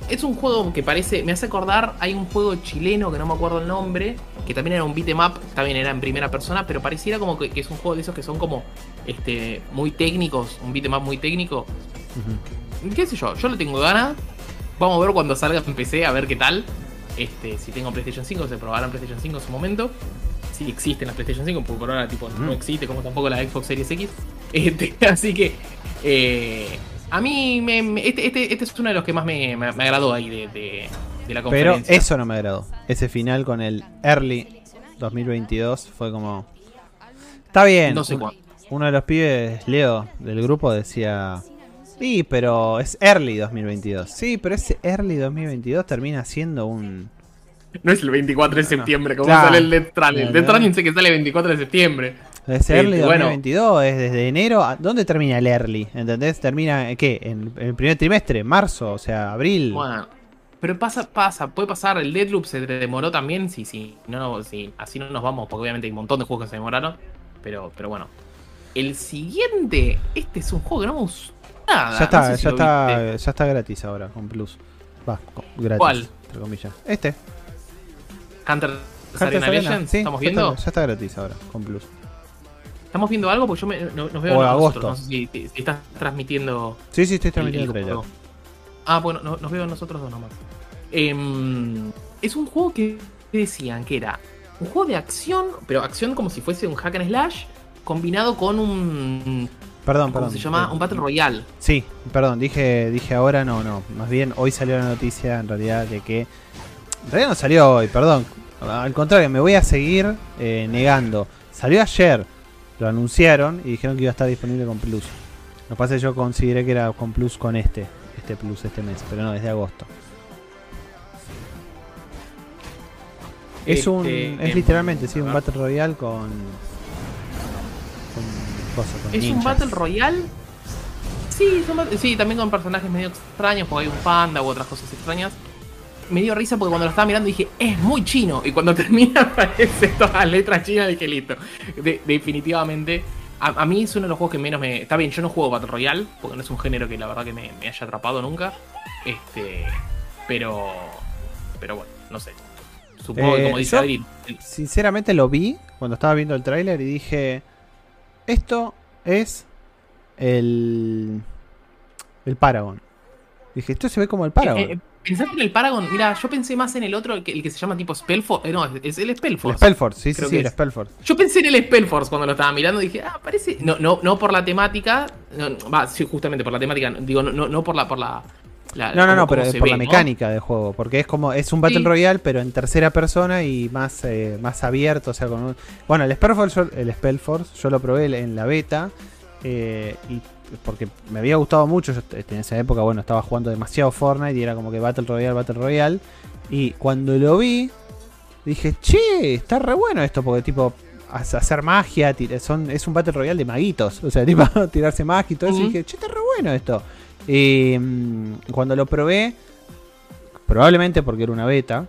es, un, juego que parece, me hace acordar, hay un juego chileno que no me acuerdo el nombre, que también era un beat'em up, también era en primera persona, pero pareciera como que, que, es un juego de esos que son como este muy técnicos, un beat'em up muy técnico. Uh -huh. ¿Qué sé yo? Yo le tengo ganas. Vamos a ver cuando salga en PC, a ver qué tal. Este, si tengo PlayStation 5, se probará en PlayStation 5 en su momento. Si existe en la PlayStation 5, porque por ahora tipo, mm. no existe, como tampoco la Xbox Series X. Este, así que eh, a mí me, me, este, este, este, es uno de los que más me, me agradó ahí de, de, de, la conferencia. Pero eso no me agradó. Ese final con el Early 2022 fue como... Está bien. No sé cuándo. Uno de los pibes, Leo, del grupo decía... Sí, pero es early 2022. Sí, pero ese early 2022 termina siendo un. No es el 24 de septiembre, como claro. sale el Death Stranding. El Death Stranding sé que sale el 24 de septiembre. Es early este, 2022, bueno. es desde enero. ¿Dónde termina el early? ¿Entendés? ¿Termina qué? En, en, el primer trimestre, marzo, o sea, abril. Bueno, pero pasa, pasa, puede pasar. El Deadloop se demoró también. Si, si, no, si así no nos vamos, porque obviamente hay un montón de juegos que se demoraron. Pero, pero bueno. El siguiente, este es un juego que no gustó Nada, ya está, no sé si ya, está ya está gratis ahora con Plus. Va, gratis. ¿Cuál? Entre comillas. Este. Hunter, Hunter Arena Legends, sí, ¿estamos viendo? Ya está, ya está, gratis ahora con Plus. ¿Estamos viendo algo? Porque yo me, no, nos veo o agosto. No sé si, estás transmitiendo. Sí, sí, estoy transmitiendo el, trailer. Ah, bueno, nos veo nosotros dos nomás. Em, es un juego que decían que era un juego de acción, pero acción como si fuese un hack and slash, combinado con un. Perdón, ¿Cómo se llama? Un Battle Royale. Sí, perdón, dije, dije ahora, no, no. Más bien, hoy salió la noticia en realidad de que. En realidad no salió hoy, perdón. Al contrario, me voy a seguir eh, negando. Salió ayer, lo anunciaron y dijeron que iba a estar disponible con Plus. Lo que pasa es que yo consideré que era con Plus con este, este Plus este mes, pero no, es de agosto. Es un. Este, es em, literalmente, sí, un Battle Royale con. Con ¿Es un Battle Royale? Sí, sí, también con personajes medio extraños, porque hay un panda u otras cosas extrañas. Me dio risa porque cuando lo estaba mirando dije, es muy chino. Y cuando termina aparece todas las letras chinas, dije, listo. definitivamente. A, mí es uno de los juegos que menos me. Está bien, yo no juego Battle Royale, porque no es un género que la verdad que me, me haya atrapado nunca. Este. Pero. Pero bueno, no sé. Supongo que como eh, dice Sinceramente lo vi cuando estaba viendo el tráiler y dije, esto es el el Paragon. Dije, esto se ve como el Paragon. Eh, eh, ¿Pensaste en el Paragon? Mira, yo pensé más en el otro, el que, el que se llama tipo Spellforce. no, es el Spellforce. El Spellforce, sí, sí, sí, el Spellforce. Yo pensé en el Spellforce cuando lo estaba mirando y dije, ah, parece. No, no, no por la temática. va, sí, justamente por la temática. Digo, no, no, no por la, por la no, no, no, pero por la mecánica del juego, porque es como es un Battle Royale, pero en tercera persona y más, eh, más abierto, o sea, con bueno, el Spellforce, el Spellforce, yo lo probé en la beta eh, y porque me había gustado mucho, yo en esa época, bueno, estaba jugando demasiado Fortnite y era como que Battle Royale, Battle Royale, y cuando lo vi dije, che, está re bueno esto, porque tipo hacer magia, son, es un Battle Royale de maguitos, o sea, tipo tirarse magia y todo eso, y dije, che, está re bueno esto. Y mm, cuando lo probé, probablemente porque era una beta,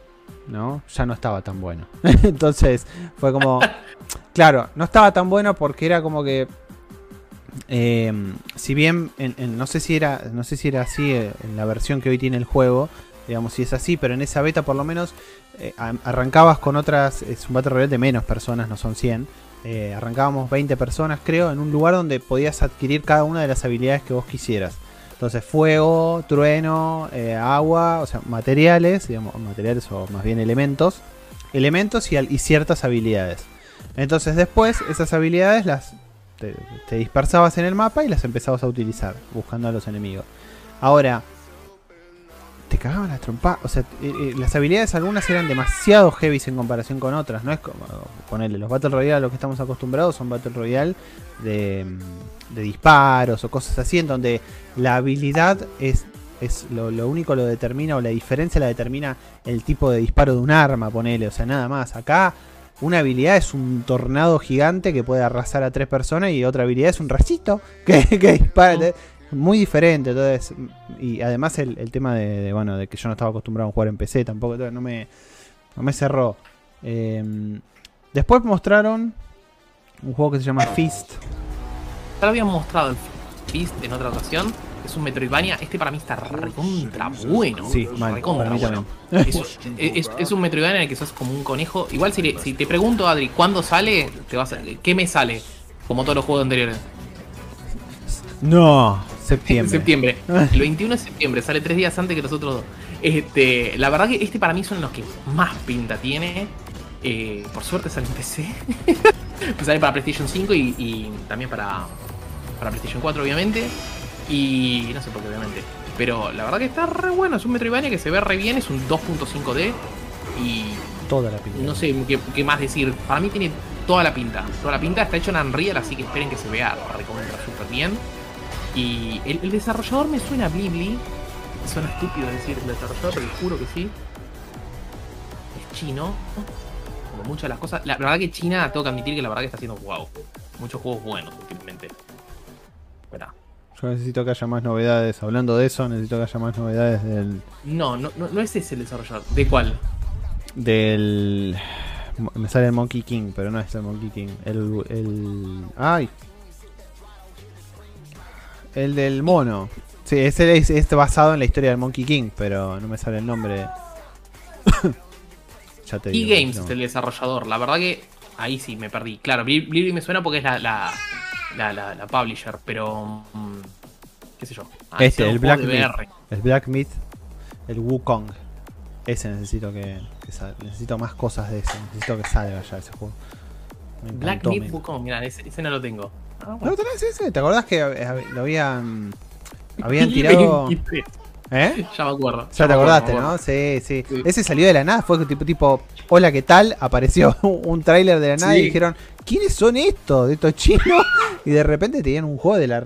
¿no? Ya no estaba tan bueno. Entonces fue como... Claro, no estaba tan bueno porque era como que... Em, si bien no sé si era no sé si era así eh, en la versión que hoy tiene el juego digamos si es así pero en esa beta por lo menos eh, arrancabas con otras es un battle royale de menos personas no son 100 eh, arrancábamos 20 personas creo en un lugar donde podías adquirir cada una de las habilidades que vos quisieras entonces, fuego, trueno, eh, agua, o sea, materiales, digamos, materiales o más bien elementos. Elementos y, ciertas habilidades. Entonces, después, esas habilidades las te, dispersabas en el mapa y las empezabas a utilizar, buscando a los enemigos. Ahora, te cagaban las trompas. O sea, eh, eh, las habilidades algunas eran demasiado heavy en comparación con otras. No es como ponerle los Battle Royale a los que estamos acostumbrados, son Battle Royale de, de disparos o cosas así, en donde la habilidad es, es lo, único lo determina, o la diferencia la determina el tipo de disparo de un arma, ponele. O sea, nada más. Acá. Una habilidad es un tornado gigante que puede arrasar a tres personas y otra habilidad es un racito que, que dispara muy diferente. Entonces, y además el, tema de, bueno, de que yo no estaba acostumbrado a jugar en PC tampoco, no me, no me cerró. Em, después mostraron un juego que se llama Fist. Ya lo habíamos mostrado el Fist en otra ocasión. Es un Metroidvania. Este para mí está recontra bueno. Sí, recontra bueno. Es, un Metroidvania en el que sos como un conejo. Igual si, si te pregunto, Adri, ¿cuándo sale? Te vas a, ¿Qué me sale? Como todos los juegos anteriores. No, septiembre. septiembre. El 21 de septiembre, sale tres días antes que los otros dos. Este, la verdad que este para mí son los que más pinta tiene. Eh, por suerte sale en PC. sale para PlayStation 5 y, también para, para PlayStation 4, obviamente. Y no sé por qué, obviamente. Pero la verdad que está re bueno. Es un Metroidvania que se ve re bien. Es un 2.5D. Y. Toda la pinta. No sé qué, qué, más decir. Para mí tiene toda la pinta. Toda la pinta está hecho en Unreal, así que esperen que se vea recontra súper bien. Y el, desarrollador me suena a Blibli. Suena estúpido decir el desarrollador, pero juro que sí. Es chino. Como muchas de las cosas. La, verdad que China, tengo que admitir que la verdad que está haciendo wow. Muchos juegos buenos últimamente. Yo necesito que haya más novedades. Hablando de eso, necesito que haya más novedades del. No, no, no, es ese el desarrollador. ¿De cuál? Del. Me sale el Monkey King, pero no es el Monkey King. El. el... ¡Ay! El del mono. Sí, ese es, basado en la historia del Monkey King, pero no me sale el nombre. ya te digo, E-Games es el desarrollador. La verdad que ahí sí me perdí. Claro, Blibli me suena porque es la, la, la, publisher, pero. Mm, ¿Qué sé yo? Ah, este, el Black Myth. El Black Myth, el Wukong. Ese necesito que, Necesito más cosas de ese. Necesito que salga ya ese juego. Black Myth Wukong, mira, ese, ese, no lo tengo. Ah, ¿No lo tenés ese? ¿Te acordás que lo habían. Habían tirado. ¿Eh? Ya me acuerdo. Ya, te acordaste, ¿no? Sí, sí, Ese salió de la nada, fue tipo, tipo hola, ¿qué tal? Apareció un tráiler de la nada y dijeron, ¿quiénes son estos? De estos chinos. Y de repente tenían un juego de la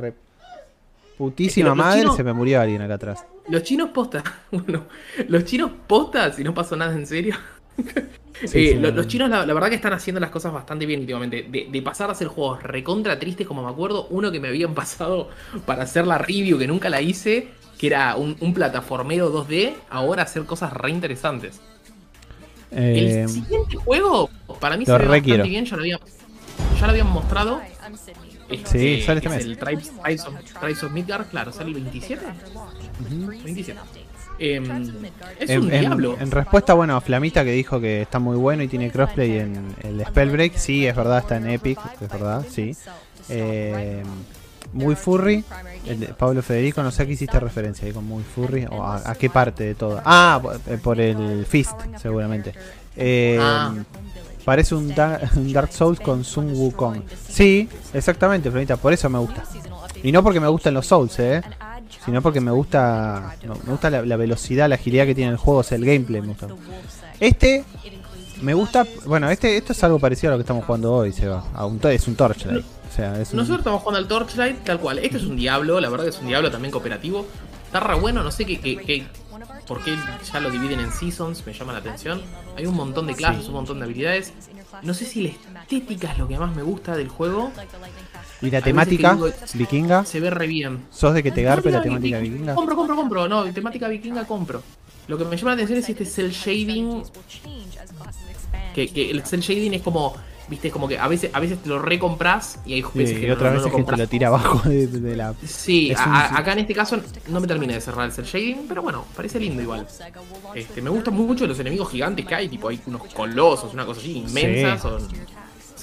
putísima madre se me murió alguien acá atrás. Los chinos posta, bueno, los chinos posta, si no pasó nada en serio. Los, chinos la, verdad que están haciendo las cosas bastante bien últimamente. De, pasar a hacer juegos recontra tristes, como me acuerdo, uno que me habían pasado para hacer la review, que nunca la hice, que era un, plataformero 2D, ahora hacer cosas re interesantes. el eh, siguiente juego, para mí se ve bastante bien, ya lo, había, ya lo habían mostrado. Este, sí, sale este mes. El Tribes, of, Midgard, claro, sale el 27. 27. Em, es en, un diablo. En, respuesta, bueno, a Flamita que dijo que está muy bueno y tiene crossplay en el Spellbreak, sí, es verdad, está en Epic, es verdad, sí. Eh, muy furry. Pablo Federico, no sé a qué hiciste referencia ahí con muy furry. O a, qué parte de todo. Ah, por el Fist, seguramente. Eh, ah. Parece un, Dark Souls con Sun Wukong. Sí, exactamente, Flamita, por eso me gusta. Y no porque me gustan los Souls, eh, sino porque me gusta me gusta la, velocidad, la agilidad que tiene el juego, o sea, el gameplay me gusta. Este me gusta, bueno, este esto es algo parecido a lo que estamos jugando hoy, se va. es un Torchlight. Nosotros estamos jugando al Torchlight tal cual. Este es un diablo, la verdad que es un diablo también cooperativo. Está re bueno, no sé qué, qué, por qué ya lo dividen en seasons, me llama la atención. Hay un montón de clases, un montón de habilidades. No sé si la estética es lo que más me gusta del juego. ¿Y la temática vikinga? Se ve re bien. ¿Sos de que te garpe la temática vikinga? Compro, compro, compro. No, temática vikinga compro. Lo que me llama la atención es este cel shading. Que, que el cel shading es como viste, como que a veces, a veces te lo recompras y hay veces que otras veces que te lo tira abajo de, la. Sí, acá en este caso no me termina de cerrar el cel shading, pero bueno, parece lindo igual. Este, me gustan mucho los enemigos gigantes que hay, tipo hay unos colosos, una cosa así inmensa. Son,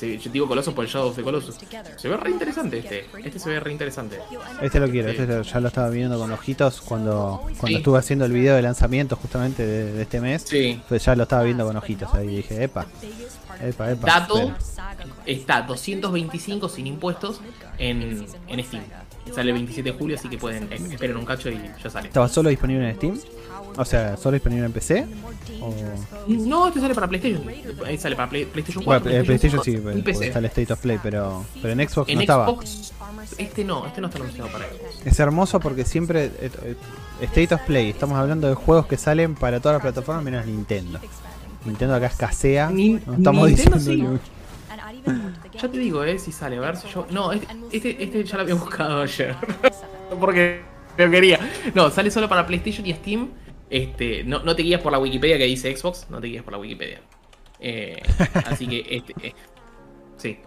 yo digo colosos por el Shadow de Colossus. Se ve re interesante este. Este se ve re interesante. Este lo quiero, este ya lo estaba viendo con ojitos cuando, cuando estuve haciendo el video de lanzamiento justamente de, este mes. Sí. Pues ya lo estaba viendo con ojitos. Ahí dije, epa. Epa, epa. Dato, está 225 sin impuestos en, en Steam. Sale el 27 de julio, así que pueden esperar un cacho y ya sale. ¿Estaba solo disponible en Steam? O sea, ¿solo disponible en PC? No, este sale para PlayStation. Ahí sale para PlayStation 4. Bueno, PlayStation, sí, está el State of Play, pero, pero en Xbox no estaba. Este no, este no está anunciado para Xbox. Es hermoso porque siempre. Eh, eh, State of Play, estamos hablando de juegos que salen para todas las plataformas menos Nintendo. Nintendo acá escasea. no estamos diciendo. Ya te digo, eh, si sale, a ver si yo. No, este, este, este ya lo había buscado ayer. porque lo quería. No, sale solo para PlayStation y Steam. Este, no, no te guías por la Wikipedia que dice Xbox, no te guías por la Wikipedia. Eh, así que este, eh, sí,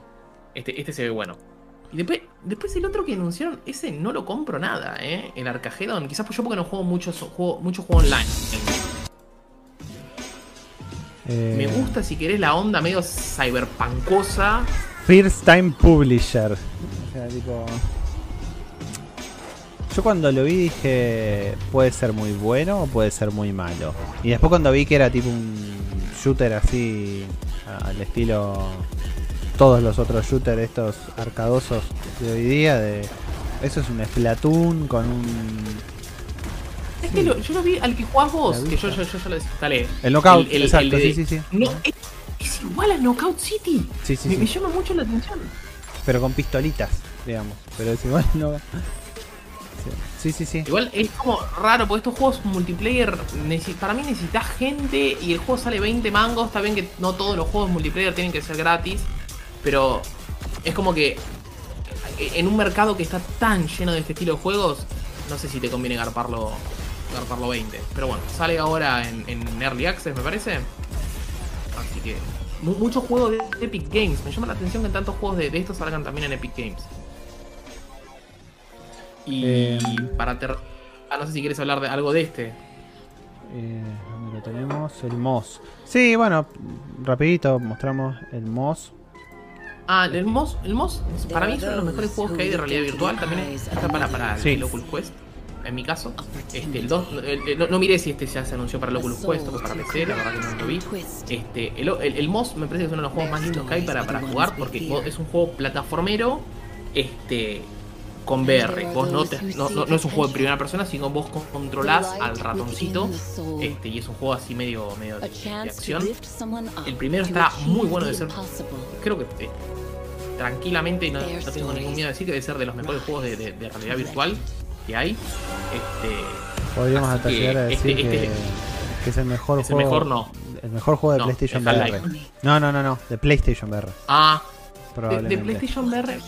este, este se ve bueno. Y después, después el otro que anunciaron, ese no lo compro nada, ¿eh? El Arcagedon. Quizás yo porque no juego mucho juego, mucho juego online. Eh, Me gusta si querés la onda medio cyberpunkosa. First Time Publisher. O sea, tipo... Yo cuando lo vi dije, puede ser muy bueno o puede ser muy malo. Y después cuando vi que era tipo un shooter así, al estilo todos los otros shooters estos arcadosos de hoy día, de eso es un Splatoon con un... Es que yo lo vi al que jugás vos, que yo, yo, yo, yo lo desinstalé. El Knockout, el, exacto, sí, sí, sí. No, es, igual a Knockout City. Sí, sí, me, me llama mucho la atención. Pero con pistolitas, digamos. Pero es igual no... Sí, sí, sí. Igual es como raro, porque estos juegos multiplayer, para mí necesitas gente y el juego sale 20 mangos. Está bien que no todos los juegos multiplayer tienen que ser gratis, pero es como que en un mercado que está tan lleno de este estilo de juegos, no sé si te conviene garparlo, garparlo 20. Pero bueno, sale ahora en, Early Access, me parece. Así que muchos juegos de Epic Games. Me llama la atención que tantos juegos de, de estos salgan también en Epic Games. Y eh, para ter ah, no sé si quieres hablar de algo de este. Eh, ¿Dónde lo tenemos? El MOS. Sí, bueno, rapidito mostramos el MOS. Ah, el MOS, el MOS para mí es uno de los mejores juegos que hay de realidad virtual. También está para, para el Oculus Quest, en mi caso. Este, el 2, no, no, miré si este ya se anunció para el Oculus Quest o para PC, la verdad que no lo vi. Este, el, el, MOS me parece que es uno de los juegos más lindos que hay para, para jugar porque es un juego plataformero. Este, con VR. Vos no, no, no, es un juego de primera persona, sino vos controlás al ratoncito. Este, y es un juego así medio, medio de, acción. El primero está muy bueno de ser. Creo que eh, tranquilamente, no, tengo ningún miedo de decir que debe ser de los mejores juegos de, de, realidad virtual que hay. Este, Podríamos hasta llegar a decir este, que, este que, es el mejor juego. El mejor no. El mejor juego de PlayStation VR. No, no, no, no, de PlayStation VR. Ah, de, PlayStation VR.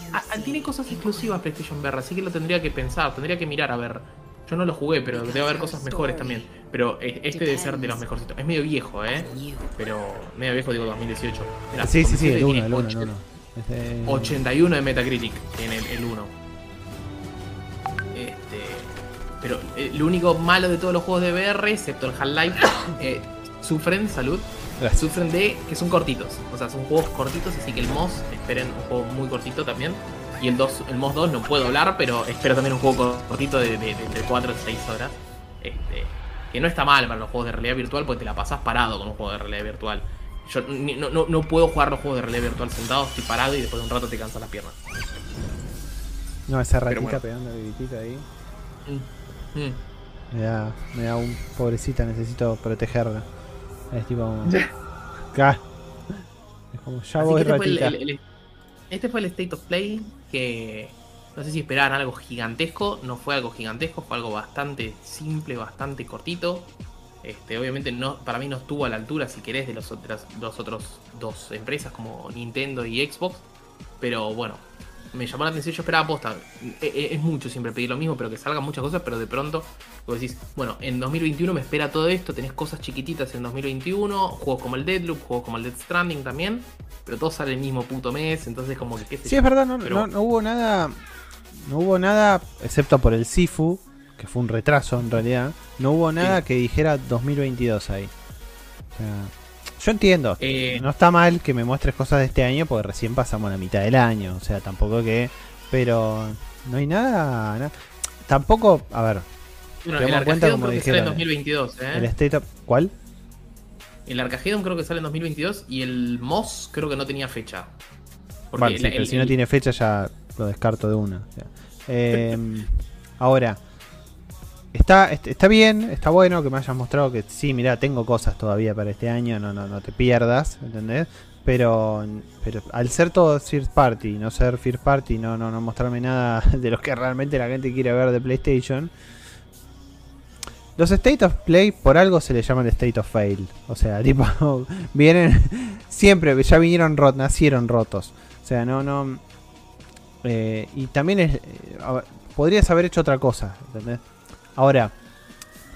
tiene cosas exclusivas PlayStation VR, así que lo tendría que pensar, tendría que mirar a ver. Yo no lo jugué, pero debe haber cosas mejores también. Pero este debe ser de los mejorcitos. Es medio viejo, ¿eh? Pero medio viejo, digo 2018. sí, sí, sí, el 1, el 1, el 1. 81 de Metacritic en el 1. Este, pero eh, lo único malo de todos los juegos de VR, excepto el Half-Life, eh, sufren, salud, sufren de que son cortitos. O sea, son juegos cortitos, así que el MOS, esperen un juego muy cortito también. Y el, 2, el MOS 2 no puedo hablar, pero espero también un juego cortito de, de, entre 4 y 6 horas. Este, que no está mal para los juegos de realidad virtual porque te la pasas parado con un juego de realidad virtual. Yo no, no, no puedo jugar los juegos de realidad virtual sentado, estoy parado y después de un rato te cansan las piernas. No, esa ratita pegando a bitita ahí. Mm, mm. Me, da, me da un pobrecita, necesito protegerla. Es tipo. Es como, ya voy este, fue el, este fue el State of Play que. No sé si esperaban algo gigantesco. No fue algo gigantesco, fue algo bastante simple, bastante cortito. Este, obviamente no, para mí no estuvo a la altura, si querés, de los otros, los otros dos empresas como Nintendo y Xbox. Pero bueno, me llamó la atención, yo esperaba posta. E, e, es, mucho siempre pedir lo mismo, pero que salgan muchas cosas, pero de pronto vos decís, bueno, en 2021 me espera todo esto, tenés cosas chiquititas en 2021, juegos como el Deadloop, juegos como el Dead Stranding también, pero todo sale el mismo puto mes, entonces como que qué Sí, es verdad, no, no, hubo nada, no hubo nada, excepto por el Sifu, que fue un retraso en realidad, no hubo nada que dijera 2022 ahí. O sea, yo entiendo. Eh, no está mal que me muestres cosas de este año porque recién pasamos la mitad del año. O sea, tampoco que. Pero no hay nada. Tampoco. A ver. Bueno, el cuenta como creo que sale en 2022. ¿eh? El State of. ¿Cuál? El Arcagedon creo que sale en 2022 y el Moss creo que no tenía fecha. Porque pero si no tiene fecha ya lo descarto de una. eh, ahora. Está, está bien, está bueno que me hayas mostrado que sí, mira, tengo cosas todavía para este año, no, no, no te pierdas, ¿entendés? Pero, pero al ser todo first party, no ser first party, no, no, no mostrarme nada de lo que realmente la gente quiere ver de PlayStation. Los State of Play por algo se le llaman State of Fail. O sea, tipo, vienen siempre, ya vinieron rotos, nacieron rotos. O sea, no, no. Eh, y también es. Eh, podrías haber hecho otra cosa, ¿entendés? Ahora,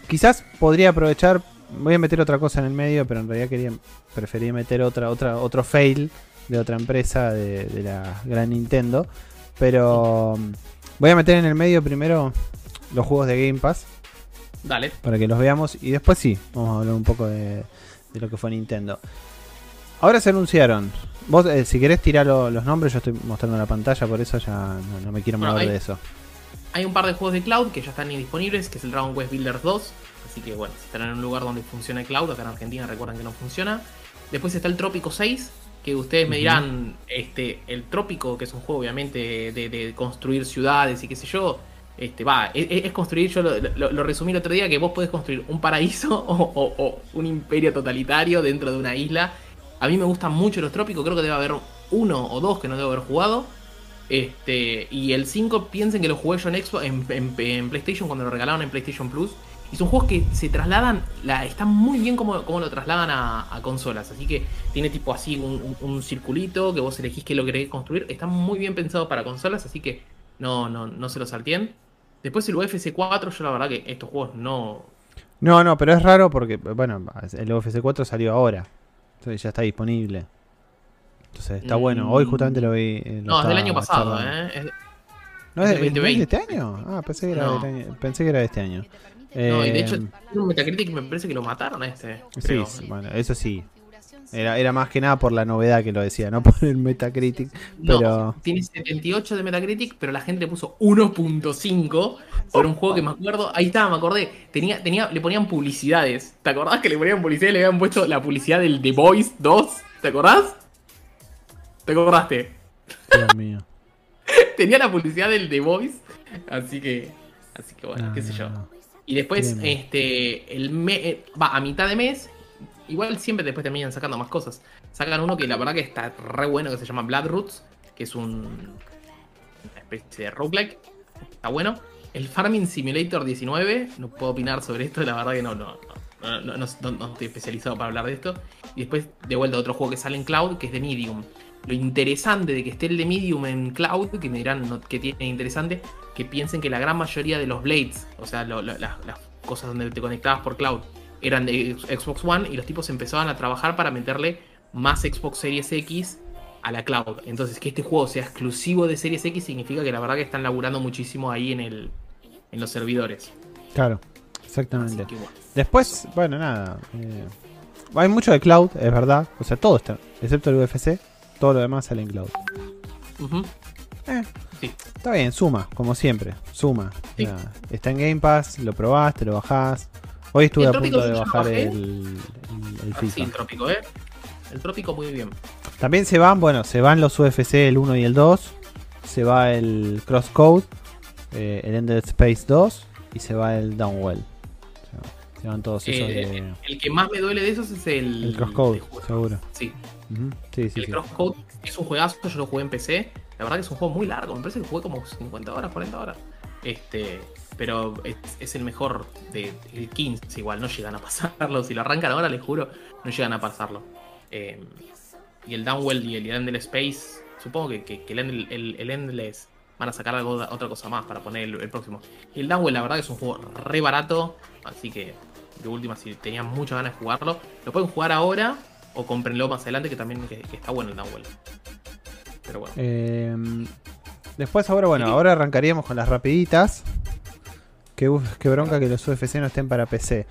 quizás podría aprovechar. Voy a meter otra cosa en el medio, pero en realidad quería prefería meter otra, otra, otro fail de otra empresa de, la gran Nintendo. Pero um, voy a meter en el medio primero los juegos de Game Pass. Dale. Para que los veamos. Y después sí, vamos a hablar un poco de, lo que fue Nintendo. Ahora se anunciaron. Vos, eh, si querés tirar los nombres, yo estoy mostrando la pantalla, por eso ya no, me quiero mover de eso. Hay un par de juegos de cloud que ya están disponibles, que es el Dragon Quest Builders 2. Así que bueno, si están en un lugar donde funciona el cloud, acá en Argentina recuerdan que no funciona. Después está el Trópico 6, que ustedes me dirán, este, el Trópico, que es un juego obviamente de, construir ciudades y qué sé yo. Este, va, e, e, es, construir, yo lo, resumí el otro día, que vos podés construir un paraíso o, un imperio totalitario dentro de una isla. A mí me gustan mucho los trópicos, creo que debe haber uno o dos que no debo haber jugado. Este, y el 5 piensen que lo jugué yo en, Xbox, en, PlayStation cuando lo regalaron en PlayStation Plus. Y son juegos que se trasladan, la, están muy bien como, como lo trasladan a, consolas. Así que tiene tipo así un, circulito que vos elegís que lo querés construir. Está muy bien pensado para consolas, así que no, no, no se lo salteen. Después el UFC 4, yo la verdad que estos juegos no... No, no, pero es raro porque, bueno, el UFC 4 salió ahora. Entonces ya está disponible. Entonces está bueno. Hoy justamente lo vi. Eh, no, es del año pasado, ¿eh? ¿No es, de, este año? Ah, pensé que era, de, este año. Pensé que era de este año. No, y de hecho, eh, un Metacritic me parece que lo mataron a este. Sí, bueno, eso sí. Era, era más que nada por la novedad que lo decía, no por el Metacritic. Pero... tiene 78 de Metacritic, pero la gente puso 1.5 por un juego que me acuerdo. Ahí estaba, me acordé. Tenía, tenía, le ponían publicidades. ¿Te acordás que le ponían publicidad y le habían puesto la publicidad del The Voice 2? ¿Te acordás? ¿Te acordaste? Dios mío. tenía la publicidad del The Voice. Así que. Así que bueno, qué sé yo. Y después, este. El eh, va a mitad de mes igual siempre después terminan sacando más cosas. Sacan uno que la verdad que está re bueno, que se llama Bloodroots, que es un, una especie de roguelike. Está bueno. El Farming Simulator 19, no puedo opinar sobre esto, la verdad que no, no, no, no, estoy especializado para hablar de esto. Y después, de vuelta, otro juego que sale en Cloud, que es de Medium. Lo interesante de que esté el de Medium en Cloud, que me dirán que tiene interesante, que piensen que la gran mayoría de los Blades, o sea, las cosas donde te conectabas por Cloud, eran de Xbox One y los tipos empezaban a trabajar para meterle más Xbox Series X a la cloud. Entonces, que este juego sea exclusivo de Series X significa que la verdad que están laburando muchísimo ahí en, el, en los servidores. Claro, exactamente. Después, bueno, nada. Eh, hay mucho de cloud, es verdad. O sea, todo está, excepto el UFC, todo lo demás sale en cloud. Eh, está bien, suma, como siempre, suma. está en Game Pass, lo probaste, lo bajás. Hoy estuve a punto de bajar el, el, FIFA. Sí, el trópico, ¿eh? El trópico muy bien. También se van, bueno, se van los UFC el 1 y el 2. Se va el Crosscode, eh, el Ended Space 2 y se va el Downwell. se van todos esos eh, El que más me duele de esos es el. El Crosscode, seguro. Sí. Sí, sí. El Crosscode es un juegazo, yo lo jugué en PC. La verdad que es un juego muy largo, me parece que jugué como 50 horas, 40 horas. Este, pero es, el mejor de el 15 igual, no llegan a pasarlo. Si lo arrancan ahora, les juro, no llegan a pasarlo. Eh, y el Downwell y el Endless Space, supongo que, el, Endless van a sacar algo, otra cosa más para poner el, próximo. Y el Downwell, la verdad, es un juego re barato, así que de última, si tenían muchas ganas de jugarlo, lo pueden jugar ahora o comprenlo más adelante, que también está bueno el Downwell. Pero bueno. Eh, después, ahora, bueno, ahora arrancaríamos con las rapiditas. Qué, bronca que los UFC no estén para PC.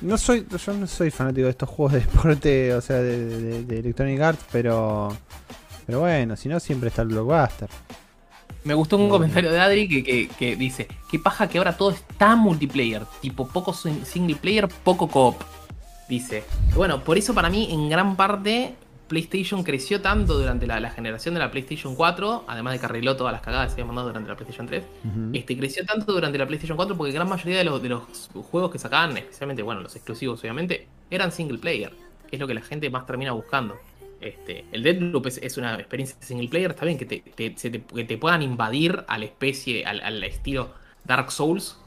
No soy, yo no soy fanático de estos juegos de deporte, o sea, de, Electronic Arts, pero, pero bueno, si no, siempre está el blockbuster. Me gustó un comentario de Adri que, que, dice, qué paja que ahora todo está multiplayer, tipo poco single player, poco coop. Dice, bueno, por eso para mí en gran parte PlayStation creció tanto durante la, generación de la PlayStation 4, además de que arregló todas las cagadas que se habían mandado durante la PlayStation 3, este, creció tanto durante la PlayStation 4 porque gran mayoría de los, de los juegos que sacaban, especialmente, bueno, los exclusivos obviamente, eran single player, que es lo que la gente más termina buscando. Este, el Deadloop es, es una experiencia single player, está bien que te, que te puedan invadir a la especie, al, estilo Dark Souls,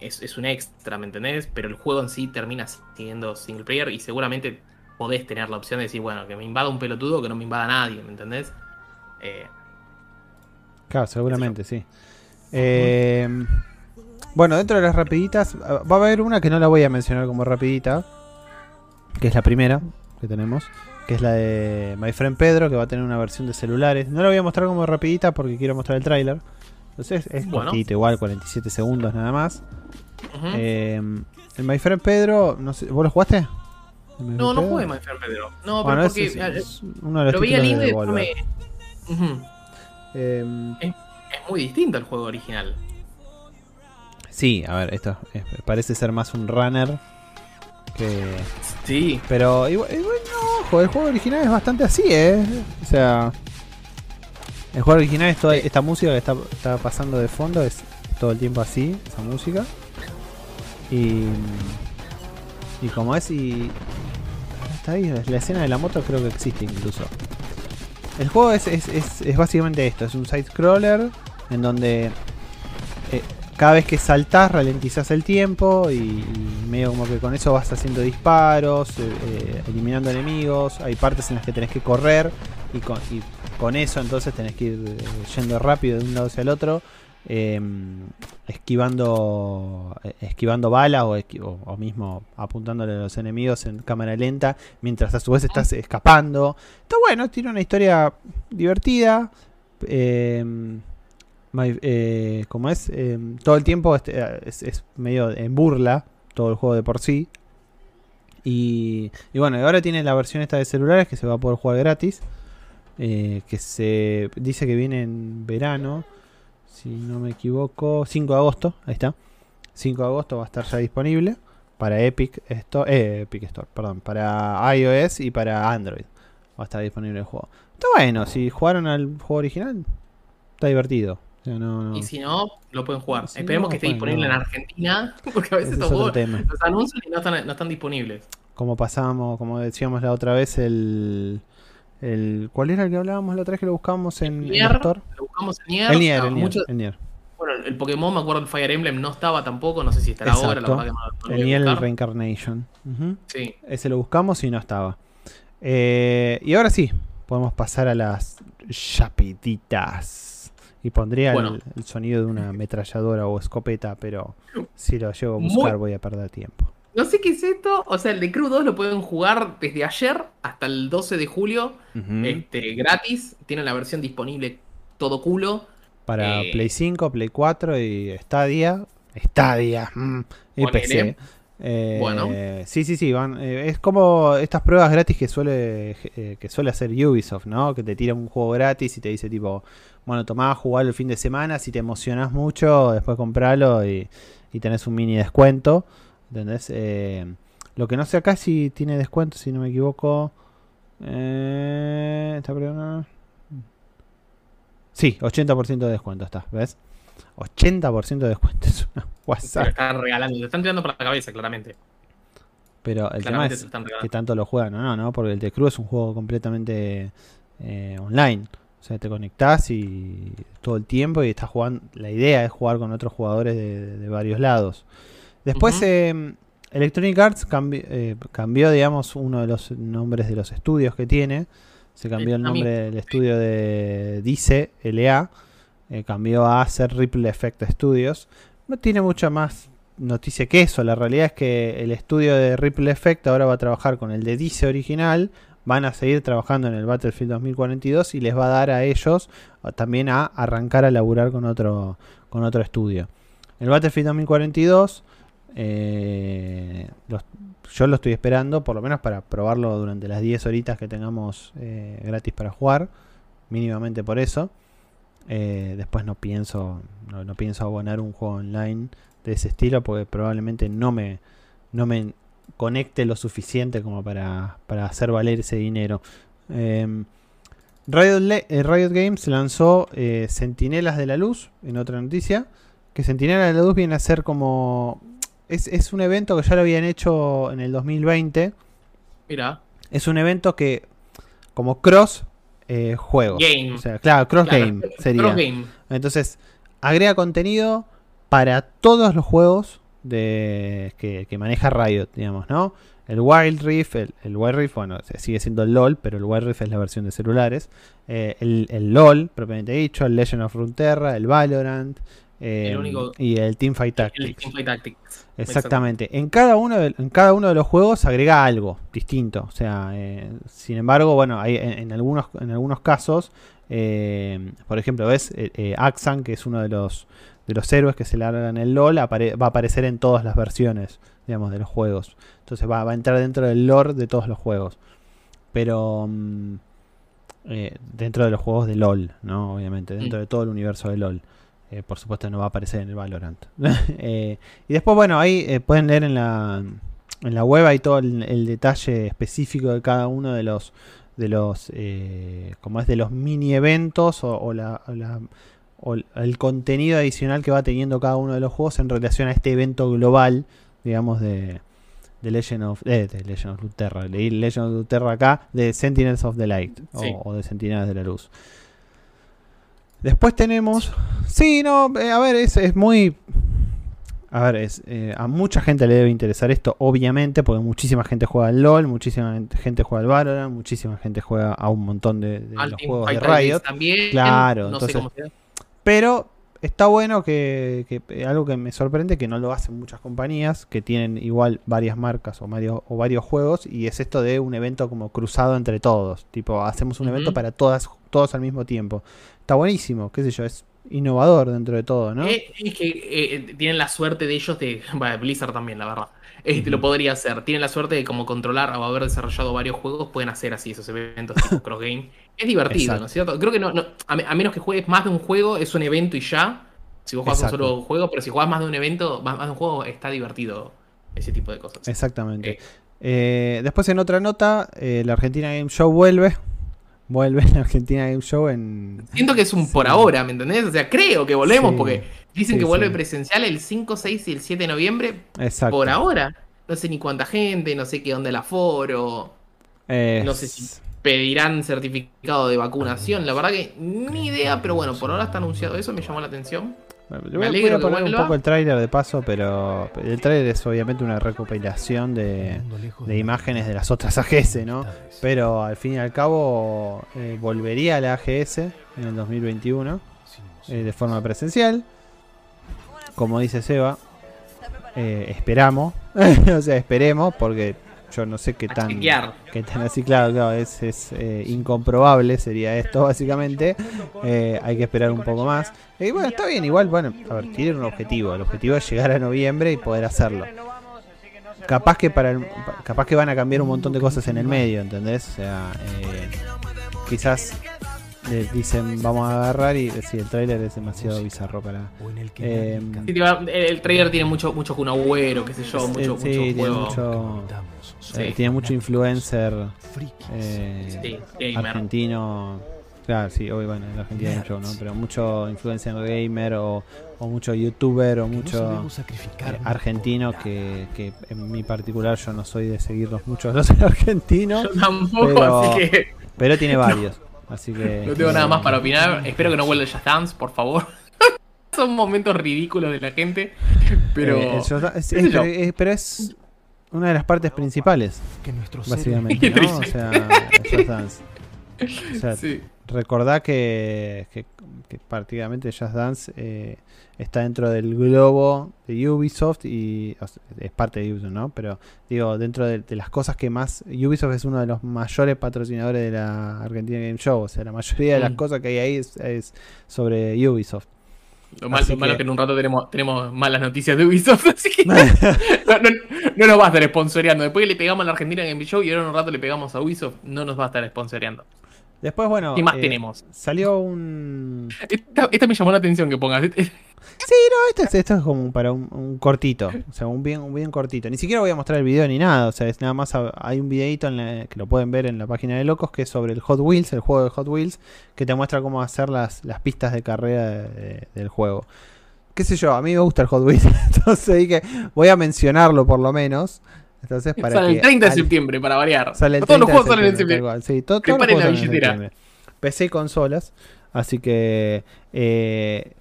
es, es, un extra, ¿me entendés? Pero el juego en sí termina siendo single player y seguramente podés tener la opción de decir, bueno, que me invada un pelotudo o que no me invada nadie, ¿me entendés? Eh, claro, seguramente, sí. Eh, bueno, dentro de las rapiditas, ah, va a haber una que no la voy a mencionar como rapidita, que es la primera que tenemos, que es la de My Friend Pedro, que va a tener una versión de celulares. No la voy a mostrar como rapidita porque quiero mostrar el tráiler. Entonces es bueno. igual, 47 segundos nada más. Eh, el My Friend Pedro, no sé, ¿vos lo jugaste? No, no jugué My Pedro. No, pero porque es, uno de los lo veía lindo y después me. Em, es, muy distinto al juego original. Sí, a ver, esto parece ser más un runner que. Sí. Pero igual, no, ojo, el juego original es bastante así, ¿eh? O sea. El juego original es toda esta música que está, está pasando de fondo, es todo el tiempo así, esa música. Y. Y como es, y la escena de la moto creo que existe incluso. El juego es, básicamente esto, es un side-scroller en donde eh, cada vez que saltas ralentizas el tiempo y, medio como que con eso vas haciendo disparos, eh, eh, eliminando enemigos, hay partes en las que tenés que correr y con, y con eso entonces tenés que ir yendo rápido de un lado hacia el otro Em, esquivando esquivando balas o, mismo apuntándole a los enemigos en cámara lenta mientras a su vez estás escapando. Está bueno tiene una historia divertida em, eh, como es em, todo el tiempo este, es, medio en burla todo el juego de por sí. Y, y bueno, ahora tiene la versión esta de celulares que se va a poder jugar gratis. Eh, que se dice que viene en verano, si no me equivoco, 5 de agosto, ahí está. 5 de agosto va a estar ya disponible para Epic Store, eh, Epic Store, perdón, para iOS y para Android. Va a estar disponible el juego. Está bueno, si jugaron al juego original, está divertido. Y si no, lo pueden jugar. Esperemos que esté disponible en Argentina, porque a veces juegos los anuncian y no están, no están disponibles. Como pasamos, como decíamos la otra vez, el el, ¿Cuál era el que hablábamos la otra vez que lo buscábamos en el, Nier, Lo buscamos en Nier. El Nier, el, Nier, Bueno, el Pokémon, me acuerdo, el Fire Emblem no estaba tampoco, no sé si estará ahora. La el Nier, el Reincarnation. Sí. Ese lo buscamos y no estaba. Eh, y ahora sí, podemos pasar a las chapiditas. Y pondría el, sonido de una ametralladora o escopeta, pero si lo llevo a buscar voy a perder tiempo. No sé qué es esto. O sea, el de Crew 2 lo pueden jugar desde ayer hasta el 12 de julio. este, gratis. Tienen la versión disponible todo culo. Para eh, Play 5, Play 4 y Stadia. Stadia. Mm, y PC. Eh, bueno. Sí, sí, sí. Van, eh, es como estas pruebas gratis que suele, que suele hacer Ubisoft, ¿no? Que te tira un juego gratis y te dice tipo, bueno, tomá, jugar el fin de semana. Si te emocionas mucho, después compralo y, y tenés un mini descuento. ¿Entendés? Eh, lo que no sé acá si tiene descuento, si no me equivoco. Eh, ¿Está Sí, 80% de descuento está, ¿ves? 80% de descuento es una WhatsApp. están regalando, te están tirando por la cabeza, claramente. Pero el tema es que tanto lo juegan no, ¿no? Porque el The Crew es un juego completamente eh, online. O sea, te conectás y todo el tiempo y estás jugando. La idea es jugar con otros jugadores de varios lados. Después em, Electronic Arts eh, cambió, digamos, uno de los nombres de los estudios que tiene. Se cambió el nombre del estudio de Dice, LA. Eh, cambió a ser Ripple Effect Studios. No tiene mucha más noticia que eso. La realidad es que el estudio de Ripple Effect ahora va a trabajar con el de Dice original. Van a seguir trabajando en el Battlefield 2042 y les va a dar a ellos también a arrancar a laburar con otro, con otro estudio. El Battlefield 2042 eh, yo lo estoy esperando, por lo menos para probarlo durante las 10 horitas que tengamos eh, gratis para jugar. Mínimamente por eso. Eh, después no pienso, no, pienso abonar un juego online de ese estilo porque probablemente no me, no me conecte lo suficiente como para, para hacer valer ese dinero. Em, Riot, Riot, Games lanzó Centinelas de la Luz, en otra noticia. Que Centinelas de la Luz viene a ser como es, un evento que ya lo habían hecho en el 2020. Mira. Es un evento que, como cross eh, juego. Game. O sea, claro, cross game sería. Cross game. Entonces, agrega contenido para todos los juegos de, que, maneja Riot, digamos, ¿no? El Wild Rift, el, Wild Rift, bueno, sigue siendo el LOL, pero el Wild Rift es la versión de celulares. Eh, el, el, LOL, propiamente dicho, el Legend of Runeterra, el Valorant, eh, y el Teamfight Tactics. Tactics. Exactamente. En cada, uno de, en cada uno de los juegos agrega algo distinto. O sea, eh, sin embargo, bueno, hay, en, algunos, en algunos casos, eh, por ejemplo, ves Axan, que es uno de los, de los héroes que se larga en el LOL, va a aparecer en todas las versiones, digamos, de los juegos. Entonces va, a entrar dentro del lore de todos los juegos. Pero mm, dentro de los juegos de LOL, ¿no? Obviamente, dentro mm. de todo el universo de LOL. Eh, por supuesto no va a aparecer en el Valorant. Eh, y después, bueno, ahí eh, pueden leer en la, en la web ahí todo el, detalle específico de cada uno de los de los como es de los mini eventos o, la, el contenido adicional que va teniendo cada uno de los juegos en relación a este evento global, digamos, de, de Legend of, de Legend of Luterra, leí Legend of Luterra acá, de Sentinels of the Light o, de Sentinelas de la Luz. Después tenemos. Sí, no, eh, a ver, es, es, muy. A ver, es, eh, a mucha gente le debe interesar esto, obviamente, porque muchísima gente juega al LOL, muchísima gente juega al Valorant, muchísima gente juega a un montón de, los juegos de Riot. También, claro, entonces. pero está bueno que, que, algo que me sorprende que no lo hacen muchas compañías que tienen igual varias marcas o varios, o varios juegos y es esto de un evento como cruzado entre todos tipo hacemos un evento para todas todos al mismo tiempo. Está buenísimo, qué sé yo, es innovador dentro de todo, ¿no? Eh, es que eh, tienen la suerte de ellos de. Blizzard también, la verdad. Este, Lo podría hacer. Tienen la suerte de como controlar o haber desarrollado varios juegos, pueden hacer así esos eventos tipo cross game. Es divertido, ¿no es cierto? Creo que no, a, menos que juegues más de un juego, es un evento y ya. Si vos juegas un solo juego, pero si juegas más de un evento, más, de un juego, está divertido ese tipo de cosas. Exactamente. Eh, después en otra nota, la Argentina Game Show vuelve vuelve en Argentina Game Show en... Siento que es un por ahora, ¿me entendés? O sea, creo que volvemos porque dicen que vuelve presencial el 5, 6 y el 7 de noviembre. Exacto. Por ahora. No sé ni cuánta gente, no sé qué onda el aforo. No sé si pedirán certificado de vacunación. La verdad que ni idea, pero bueno, por ahora está anunciado eso, me llamó la atención. Le voy, a poner un poco el tráiler de paso, pero el tráiler es obviamente una recopilación de, imágenes de las otras AGS, ¿no? Pero al fin y al cabo eh, volvería a la AGS en el 2021 eh, de forma presencial. Como dice Seba, eh, esperamos, o sea, esperemos, porque yo no sé qué tan, qué tan así, claro, claro es, es eh, incomprobable, sería esto básicamente. Eh, hay que esperar un poco más. Y bueno, está bien, igual, bueno, a ver, tienen un objetivo. El objetivo es llegar a noviembre y poder hacerlo. Capaz que para capaz que van a cambiar un montón de cosas en el medio, ¿entendés? O sea, eh, quizás dicen vamos a agarrar y si el trailer es demasiado bizarro para eh, el trailer tiene mucho mucho Kun Agüero qué sé yo mucho, mucho tiene mucho eh, tiene mucho influencer eh, argentino claro sí hoy bueno en Argentina hay mucho no pero mucho influencer gamer o, o mucho youtuber o mucho argentino que, que, en mi particular yo no soy de seguirlos muchos los argentinos pero, pero tiene varios Así que. No tengo nada más para opinar. Espero que no vuelva el Just Dance, por favor. Son momentos ridículos de la gente. Pero. Eh, es, pero es una de las partes principales. Que básicamente, ¿no? O sea, Just Dance. O sea, sí. recordá que, que, que prácticamente Just Dance eh, está dentro del globo de Ubisoft y es parte de Ubisoft, ¿no? Pero digo, dentro de, las cosas que más... Ubisoft es uno de los mayores patrocinadores de la Argentina Game Show, o sea, la mayoría de las mm. cosas que hay ahí es, sobre Ubisoft. Lo, malo es que en un rato tenemos, tenemos malas noticias de Ubisoft, así que no, no, nos va a estar sponsoreando. Después que le pegamos a la Argentina Game Show y ahora en un rato le pegamos a Ubisoft, no nos va a estar sponsoreando. Después, bueno. ¿Qué más eh, tenemos? Salió un. Esta, me llamó la atención que pongas. Sí, no, esto es, como para un, cortito. O sea, un bien, un bien cortito. Ni siquiera voy a mostrar el video ni nada. O sea, es nada más. Hay un videito en que lo pueden ver en la página de Locos que es sobre el Hot Wheels, el juego de Hot Wheels, que te muestra cómo hacer las, las pistas de carrera del juego. Qué sé yo, a mí me gusta el Hot Wheels. Entonces dije, voy a mencionarlo por lo menos. Entonces, para sale el 30 de septiembre, para variar. Sale el 30 todos los juegos salen en septiembre. Sí, todo, todos los juegos PC y consolas. Así que eh,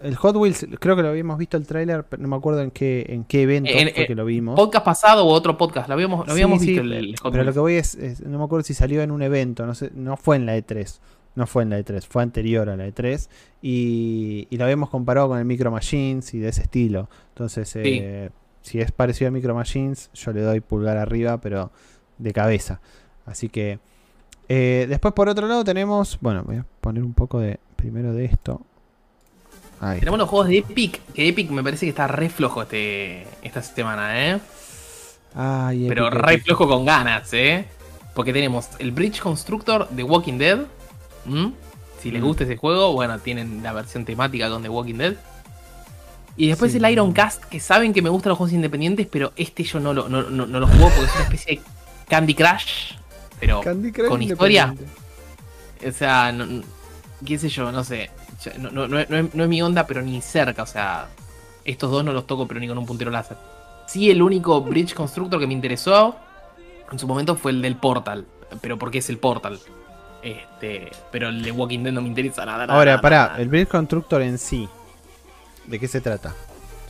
el Hot Wheels, creo que lo habíamos visto el tráiler, no me acuerdo en qué, en qué evento fue que lo vimos. Podcast pasado o otro podcast, lo habíamos, lo habíamos visto el, Hot Pero lo que voy es, no me acuerdo si salió en un evento, no sé, no fue en la E3. No fue en la E3, fue anterior a la E3 y, y lo habíamos comparado con el Micro Machines y de ese estilo. Entonces, eh, si es parecido a Micro Machines, yo le doy pulgar arriba, pero de cabeza. Así que eh, después por otro lado tenemos, bueno, voy a poner un poco de primero de esto. tenemos los juegos de Epic, que Epic me parece que está re flojo este, esta semana, ¿eh? Pero re flojo con ganas, ¿eh? Porque tenemos el Bridge Constructor de Walking Dead. Si les gusta ese juego, bueno, tienen la versión temática con The Walking Dead. Y después el Iron Cast, que saben que me gustan los juegos independientes, pero este yo no lo, no, lo juego porque es una especie de Candy Crush, pero con historia. O sea, qué sé yo, no sé. No, es, mi onda, pero ni cerca. O sea, estos dos no los toco, pero ni con un puntero láser. Sí, el único Bridge Constructor que me interesó en su momento fue el del Portal. Pero porque es el Portal. Este, pero el de Walking Dead no me interesa nada. Ahora, pará, el Bridge Constructor en sí ¿De qué se trata?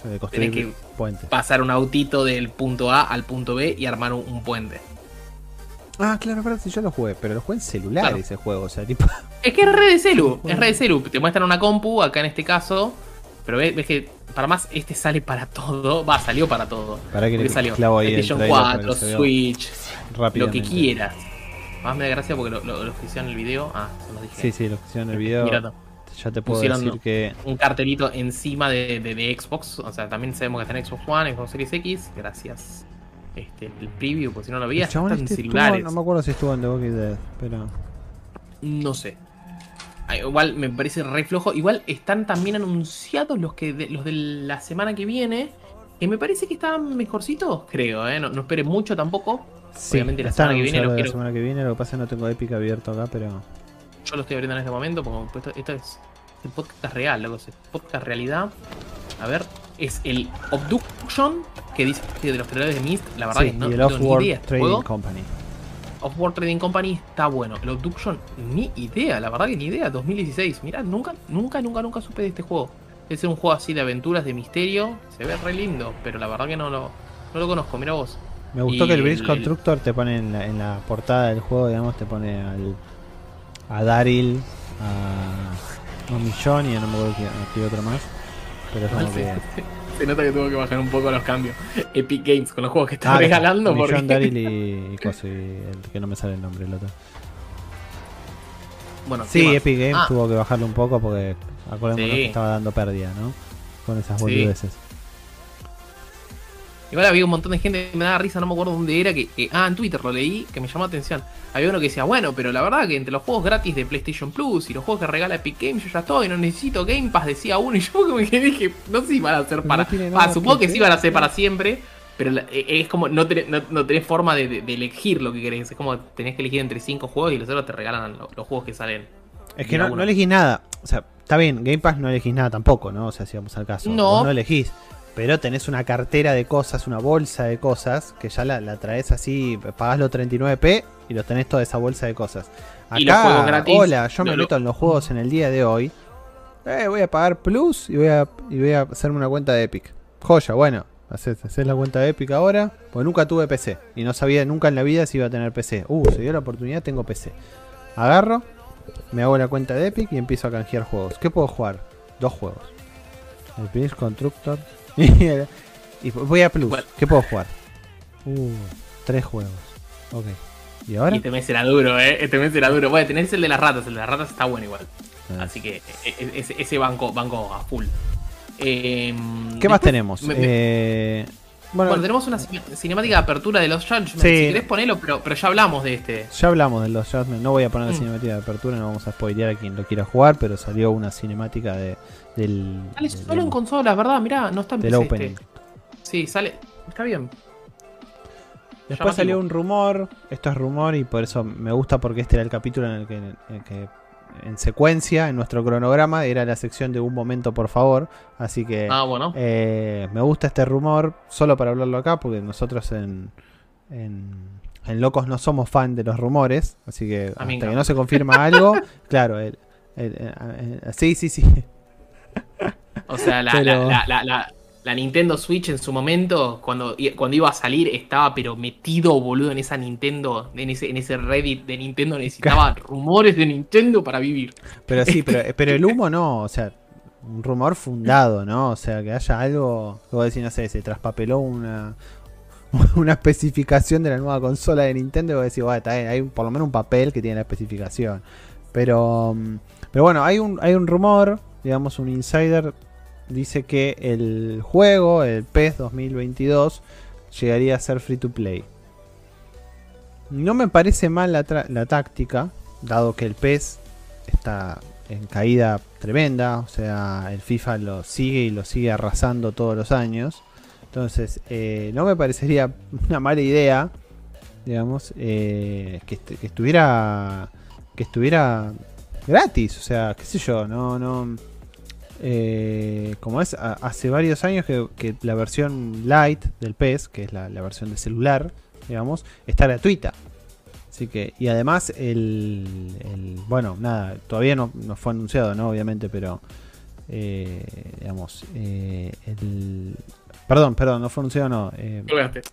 de construir que puentes. pasar un autito del punto A al punto B y armar un, puente. Ah, claro, verdad, si yo lo jugué, pero lo jugué en celular ese juego, o sea, tipo. Es que es red de celu, es red de celu. Te muestran una compu, acá en este caso. Pero ves, que para más este sale para todo. Va, salió para todo. Para que le salió. PlayStation 4, Switch, lo que quieras. Más me da gracia porque lo, lo, hicieron en el video. Ah, se dije. Sí, sí, lo hicieron en el video. Ya te puedo decir que. Un cartelito encima de, de, Xbox. O sea, también sabemos que está en Xbox One, Xbox Series X. Gracias. Este, el preview, pues si no lo veías, están este celulares. no me acuerdo si estuvo en The Walking Dead, pero. No sé. Ah, igual me parece re flojo. Igual están también anunciados los que los de la semana que viene. Que me parece que están mejorcitos, creo, ¿eh? No, no esperes mucho tampoco. Sí, Obviamente la semana que viene. Lo la semana que viene, lo que pasa es que no tengo Epic abierto acá, pero. Yo lo estoy abriendo en este momento porque esto, es el podcast real, loco. Es podcast realidad. A ver, es el Obduction que dice de los creadores de Mist. La verdad que no, y el Off-World Trading Company. Off-World Trading Company está bueno. El Obduction, ni idea, la verdad que ni idea. 2016. Mira, nunca, nunca, nunca, nunca supe de este juego. Es un juego así de aventuras, de misterio. Se ve re lindo, pero la verdad que no lo, no lo conozco. Mira vos. Me gustó que el Bridge Constructor te pone en la, en la, portada del juego, digamos, te pone al, a Daryl, a, a Millón y no me acuerdo qué otro más. Pero es como que... Se nota que tuvo que bajar un poco los cambios. Epic Games con los juegos que está ah, regalando. Porque... Daryl y, y, el que no me sale el nombre, el otro. Bueno, sí, Epic Games ah. tuvo que bajarlo un poco porque acordémonos que estaba dando pérdida, ¿no? Con esas boludeces. Igual había un montón de gente que me daba risa, no me acuerdo dónde era, que, ah, en Twitter lo leí, que me llamó la atención. Había uno que decía, bueno, pero la verdad que entre los juegos gratis de PlayStation Plus y los juegos que regala Epic Games yo ya estoy, no necesito Game Pass, decía uno, y yo como que dije, no sé si van a hacer para... ah, supongo que sí van a ser para siempre, pero e, es como, no tenés, no, tenés forma de, elegir lo que querés, es como tenés que elegir entre cinco juegos y los otros te regalan los, juegos que salen. Es que no, no, elegís nada, o sea, está bien, Game Pass no elegís nada tampoco, ¿no? O sea, si vamos al caso, no, no elegís pero tenés una cartera de cosas, una bolsa de cosas, que ya la, traes así, pagás los 39p y los tenés toda esa bolsa de cosas. Acá, hola, yo me meto en los juegos en el día de hoy. Eh, voy a pagar Plus y voy a, y voy a hacerme una cuenta de Epic. Joya, bueno, haces, la cuenta de Epic ahora. Pues nunca tuve PC y no sabía nunca en la vida si iba a tener PC. Uh, se dio la oportunidad, tengo PC. Agarro, me hago la cuenta de Epic y empiezo a canjear juegos. ¿Qué puedo jugar? Dos juegos. El Prince Constructor y voy a Plus. ¿Qué puedo jugar? Uh, tres juegos. Ok. ¿Y ahora? Este mes será duro, ¿eh? Este mes será duro. Bueno, tenés el de las ratas. El de las ratas está bueno igual. Ah. Así que e, e, ese, banco, banco a full. Em, ¿Qué más tenemos? Eh, bueno, tenemos una cinemática de apertura de los Judgment. Si querés ponelo, pero, pero ya hablamos de este. Ya hablamos de los Judgment. No voy a poner la mm. cinemática de apertura, no vamos a spoilear a quien lo quiera jugar, pero salió una cinemática de, del. Sale solo en consolas, ¿verdad? Mirá, no está en del opening. Este. Sí, sale. Está bien. Después salió un rumor. Esto es rumor y por eso me gusta porque este era el capítulo en el que, en el que en secuencia en nuestro cronograma era la sección de un momento por favor así que ah, bueno. Eh, me gusta este rumor solo para hablarlo acá porque nosotros en, en, locos no somos fan de los rumores así que hasta que no se confirma algo claro el, sí sí sí o sea la, la la Nintendo Switch en su momento, cuando, cuando iba a salir, estaba pero metido, boludo, en esa Nintendo, en ese, en ese Reddit de Nintendo, necesitaba rumores de Nintendo para vivir. Pero sí, pero, pero el humo no, o sea, un rumor fundado, ¿no? O sea, que haya algo, como decir, no sé, se traspapeló una, una especificación de la nueva consola de Nintendo y vos decís, bueno, hay por lo menos un papel que tiene la especificación. Pero, mm, pero bueno, hay un, hay un rumor, digamos, un insider dice que el juego, el PES 2022, llegaría a ser free to play. No me parece mal la, táctica, dado que el PES está en caída tremenda, o sea, el FIFA lo sigue y lo sigue arrasando todos los años. Entonces, eh, no me parecería una mala idea, digamos, eh, que, que, estuviera que estuviera gratis, o sea, qué sé yo, no, no eh, como es, hace varios años que, la versión light del PES, que es la, versión de celular, digamos, está gratuita. Así que, y además, el, bueno, nada, todavía no, no, fue anunciado, ¿no? Obviamente, pero, eh, digamos, eh, el, Perdón, perdón, no no. Eh,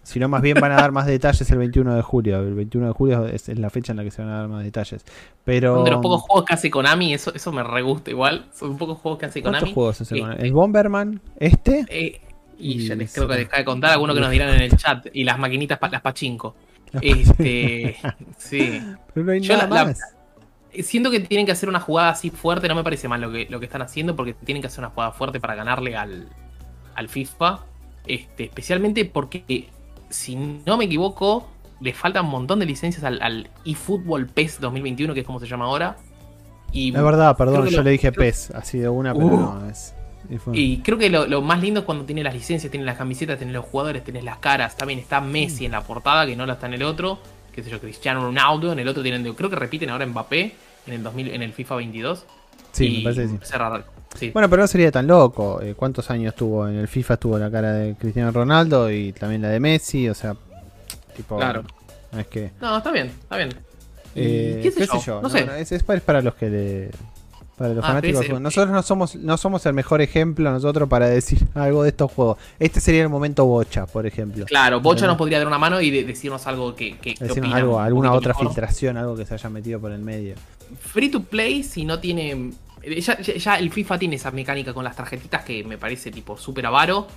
sino más bien van a dar más detalles el 21 de julio. El 21 de julio es, la fecha en la que se van a dar más detalles. Pero. de los pocos juegos que hace Konami, eso, eso me re gusta igual. Son pocos juegos que hace Konami. juegos hace Konami? El Bomberman, este. Eh, y, ya les creo que les cabe contar algunos que nos dirán en el chat. Y las maquinitas, las pachinko. Este, sí. Pero no hay nada más. siento que tienen que hacer una jugada así fuerte, no me parece mal lo que, lo que están haciendo, porque tienen que hacer una jugada fuerte para ganarle al, al FIFA. Este, especialmente porque, si no me equivoco, le faltan un montón de licencias al, al eFootball PES 2021, que es como se llama ahora. Y es verdad, perdón, yo le dije PES, así de una, pero uh. no es. Y creo que lo, más lindo es cuando tiene las licencias, tiene las camisetas, tiene los jugadores, tiene las caras. También está Messi en la portada, que no la está en el otro. Que sé yo, Cristiano Ronaldo. En el otro tienen, creo que repiten ahora Mbappé en el 2000, en el FIFA 22. Sí, me parece que sí. Bueno, pero no sería tan loco. Eh, ¿Cuántos años tuvo en el FIFA? Tuvo la cara de Cristiano Ronaldo y también la de Messi. O sea, tipo. Claro. No es que. No, está bien, está bien. Eh, ¿Qué, sé, yo? No, sé. es, para los que le para los ah, fanáticos. nosotros no somos, no somos el mejor ejemplo nosotros para decir algo de estos juegos. Este sería el momento Bocha, por ejemplo. Claro, Bocha nos podría dar una mano y decirnos algo que, que algo, alguna otra filtración, algo que se haya metido por el medio. Free to play, si no tiene. Ya, el FIFA tiene esa mecánica con las tarjetitas que me parece tipo súper avaro.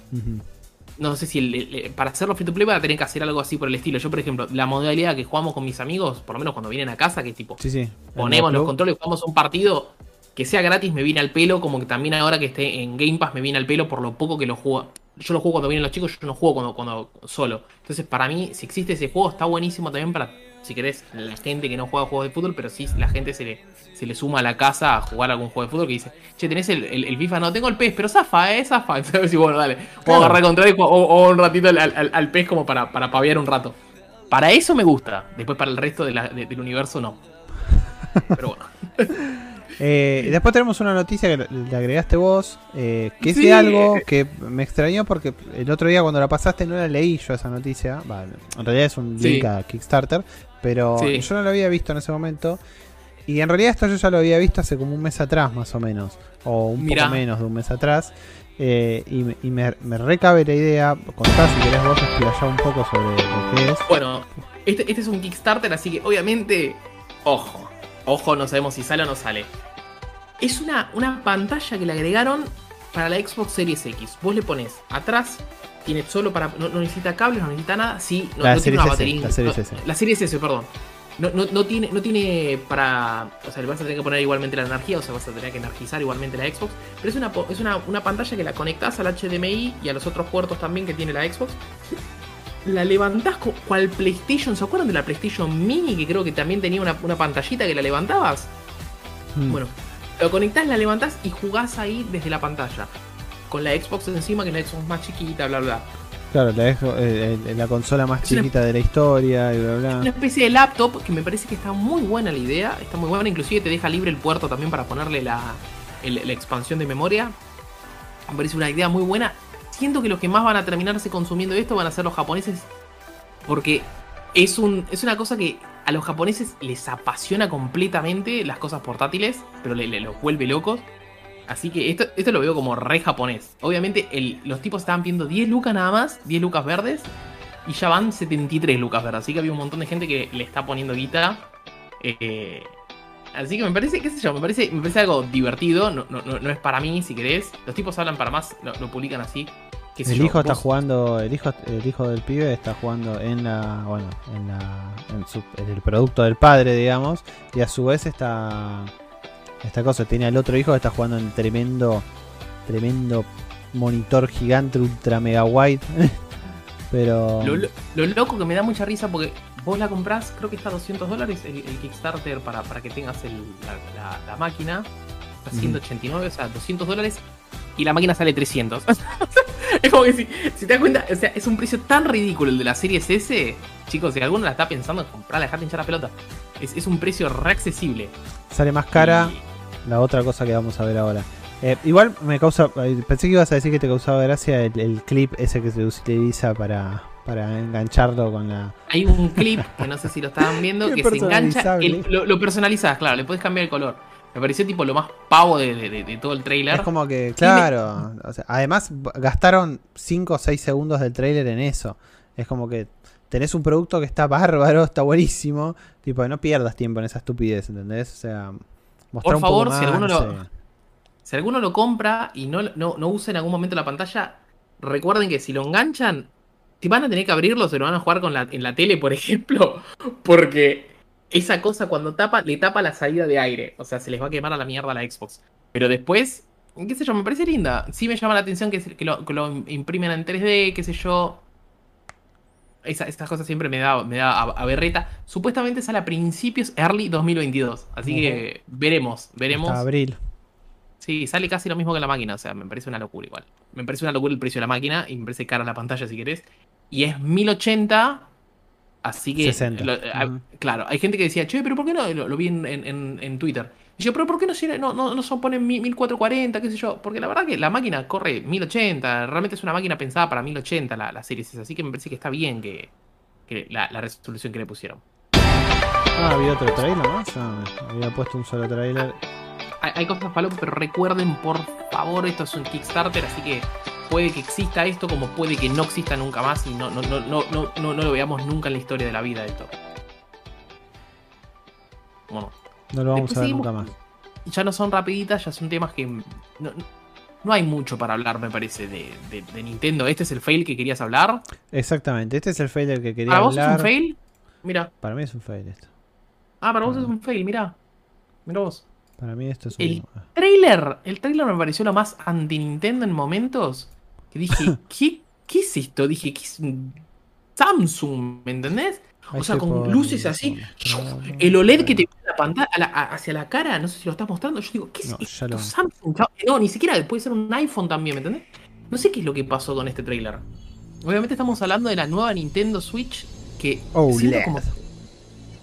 No sé si para hacerlo free to play va a tener que hacer algo así por el estilo. Yo, por ejemplo, la modalidad que jugamos con mis amigos, por lo menos cuando vienen a casa, que es tipo, ponemos los controles, jugamos un partido, que sea gratis me viene al pelo, como que también ahora que esté en Game Pass me viene al pelo por lo poco que lo juego. Yo lo juego cuando vienen los chicos, yo no juego cuando, cuando solo. Entonces, para mí, si existe ese juego, está buenísimo también para, si querés, la gente que no juega juegos de fútbol, pero sí la gente se le, se le suma a la casa a jugar algún juego de fútbol que dice, che, tenés el, FIFA, no tengo el PES, pero zafa, eh, zafa. Entonces, bueno, dale, o agarrar control o, un ratito al, al, PES como para, para paviar un rato. Para eso me gusta, después para el resto del universo no. Pero bueno. Eh, después tenemos una noticia que le agregaste vos, eh, que es de algo que me extrañó porque el otro día cuando la pasaste no la leí yo esa noticia. en realidad es un link a Kickstarter, pero yo no lo había visto en ese momento. Y en realidad esto yo ya lo había visto hace como un mes atrás más o menos, o un poco menos de un mes atrás. Eh, y, me, recabe la idea, contá si querés vos explayar un poco sobre lo que es. Bueno, este, este es un Kickstarter, así que obviamente, ojo, Ojo, no sabemos si sale o no sale. Es una, una pantalla que le agregaron para la Xbox Series X. Vos le pones atrás, tiene solo para. No, necesita cables, no necesita nada. Sí, no, tiene una batería. la Series S. La Series S, perdón. No, tiene, no tiene para. O sea, le vas a tener que poner igualmente la energía, o sea, vas a tener que energizar igualmente la Xbox. Pero es una, es una, una pantalla que la conectás al HDMI y a los otros puertos también que tiene la Xbox la levantás cual PlayStation. ¿Se acuerdan de la PlayStation Mini? Que creo que también tenía una, pantallita que la levantabas. Mm. Bueno, lo conectás, la levantás y jugás ahí desde la pantalla. Con la Xbox encima, que la Xbox más chiquita, bla, bla. Claro, la, eh, la consola más chiquita de la historia y bla, bla. Una especie de laptop que me parece que está muy buena la idea. Está muy buena, inclusive te deja libre el puerto también para ponerle la, la expansión de memoria. Me parece una idea muy buena siento que los que más van a terminarse consumiendo esto van a ser los japoneses. Porque es, un, es una cosa que a los japoneses les apasiona completamente las cosas portátiles, pero le, los vuelve locos. Así que esto, esto lo veo como re japonés. Obviamente los tipos estaban viendo 10 lucas nada más, 10 lucas verdes, y ya van 73 lucas verdes. Así que había un montón de gente que le está poniendo guita. Eh, así que me parece, qué sé yo, me parece, me parece algo divertido. No, no, no, es para mí, si querés. Los tipos hablan para más, lo, lo publican así el hijo está jugando, el hijo, el hijo del pibe está jugando en la, bueno, en la, en, el producto del padre, digamos, y a su vez está, esta cosa tiene al otro hijo que está jugando en tremendo, tremendo monitor gigante ultra mega wide, pero lo, loco que me da mucha risa porque vos la comprás, creo que está a 200 dólares el, Kickstarter para, para que tengas la, máquina, está 189, o sea, 200 dólares y la máquina sale 300. es como que si, te das cuenta, o sea, es un precio tan ridículo el de la serie S. Chicos, si alguno la está pensando en comprarla, dejate hinchar la pelota. Es, un precio re accesible. Sale más cara la otra cosa que vamos a ver ahora. Eh, igual me causa. Eh, pensé que ibas a decir que te causaba gracia el, clip ese que se utiliza para, para engancharlo con la. Hay un clip que no sé si lo estaban viendo que se engancha. lo, lo personalizas, claro, le puedes cambiar el color. Me pareció tipo lo más pavo de, todo el trailer. Es como que, claro. además, gastaron 5 o 6 segundos del trailer en eso. Es como que tenés un producto que está bárbaro, está buenísimo. Tipo, no pierdas tiempo en esa estupidez, ¿entendés? O sea, mostrar Por favor, si, alguno lo, si alguno lo compra y no, no, usa en algún momento la pantalla, recuerden que si lo enganchan, Si van a tener que abrirlo, se lo van a jugar con la, en la tele, por ejemplo, porque esa cosa cuando tapa, le tapa la salida de aire. O sea, se les va a quemar a la mierda la Xbox. Pero después, qué sé yo, me parece linda. Sí me llama la atención que, lo, que lo imprimen en 3D, qué sé yo estas cosas siempre me da, me da a, berreta. Supuestamente sale a principios early 2022. Así que veremos, veremos. abril. Sí, sale casi lo mismo que la máquina. O sea, me parece una locura igual. Me parece una locura el precio de la máquina y me parece cara la pantalla si querés. Y es 1080. Así que. 60. Claro, hay gente que decía, che, pero ¿por qué no? Lo, vi en, en Twitter y yo, pero ¿por qué no, no, no, no se ponen 1440, qué sé yo? Porque la verdad que la máquina corre 1080, realmente es una máquina pensada para 1080 la, la serie así que me parece que está bien que, la, resolución que le pusieron. Ah, había otro trailer, ¿no? Yo había puesto un solo trailer. Hay, cosas para pero recuerden por favor, esto es un Kickstarter, así que puede que exista esto como puede que no exista nunca más y no, no, no, no, no, no, lo veamos nunca en la historia de la vida esto. Bueno, no lo vamos a ver nunca más. Ya no son rapiditas, ya son temas que. No, hay mucho para hablar, me parece, de, Nintendo. ¿Este es el fail que querías hablar? Exactamente, este es el fail del que quería hablar. ¿Para vos es un fail? Mira. Para mí es un fail esto. Ah, para vos es un fail, mira. Mira vos. Para mí esto es un. El trailer. El trailer me pareció lo más anti-Nintendo en momentos. Que dije, ¿qué, ¿qué es esto? Dije, ¿qué es Samsung? ¿Me entendés? O sea, con luces así. El OLED que te la pantalla hacia la cara, no sé si lo estás mostrando. Yo digo, ¿qué es esto? Samsung? No, ni siquiera puede ser un iPhone también, ¿me entendés? No sé qué es lo que pasó con este trailer. Obviamente estamos hablando de la nueva Nintendo Switch que OLED.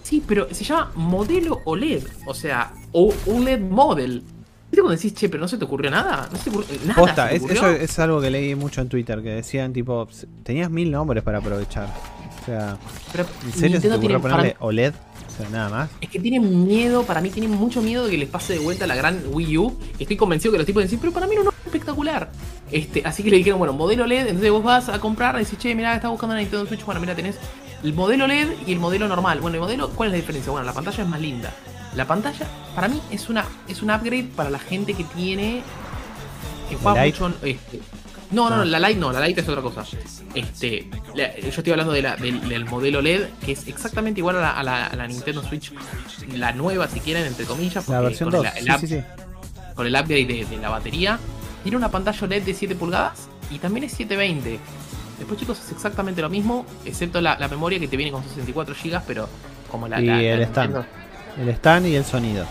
Sí, pero se llama modelo OLED. O sea, OLED Model. ¿Viste cuando decís, che, pero no se te ocurrió nada? No se te ocurrió nada. Posta, eso es algo que leí mucho en Twitter, que decían, tipo, tenías mil nombres para aprovechar. O sea, ¿en serio se te ocurrió ponerle OLED? O sea, nada más. Es que tienen miedo, para mí tienen mucho miedo de que les pase de vuelta la gran Wii U. Estoy convencido que los tipos dicen, pero para mí no, es espectacular. Este, así que le dijeron, bueno, modelo LED, entonces vos vas a comprar, y decís, che, mira, está buscando una Nintendo Switch, bueno, mira, tenés el modelo LED y el modelo normal. Bueno, el modelo, ¿cuál es la diferencia? Bueno, la pantalla es más linda. La pantalla, para mí, es una es un upgrade para la gente que tiene. que juega mucho. Este, no, no, no, la Lite no, la Lite es otra cosa. Este, yo estoy hablando de del, modelo LED, que es exactamente igual a la, Nintendo Switch, la nueva, si quieren, entre comillas. La versión con 2. El, sí, sí, Con el upgrade de, la batería. Tiene una pantalla LED de 7 pulgadas y también es 720. Después, chicos, es exactamente lo mismo, excepto la, memoria que te viene con 64 GB, pero como la. Y el stand. El stand y el sonido.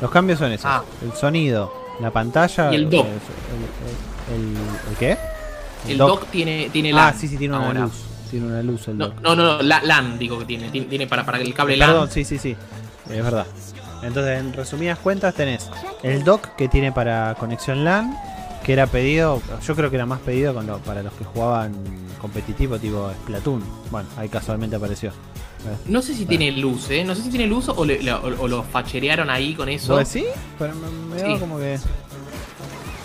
Los cambios son esos: ah. el sonido, la pantalla. Y el. El, qué? El, dock, tiene, tiene LAN. Ah, sí, sí, tiene una luz. Tiene una luz el no, dock. No, no, no, LAN digo que tiene. Tiene, para, para el cable LAN. Perdón, sí, sí, sí. Es verdad. Entonces, en resumidas cuentas, tenés el dock que tiene para conexión LAN, que era pedido, yo creo que era más pedido para los que jugaban competitivo tipo Splatoon. Bueno, ahí casualmente apareció. No sé si tiene luz, ¿eh? No sé si tiene luz o, lo facherearon ahí con eso. Pues sí, pero me, me como que.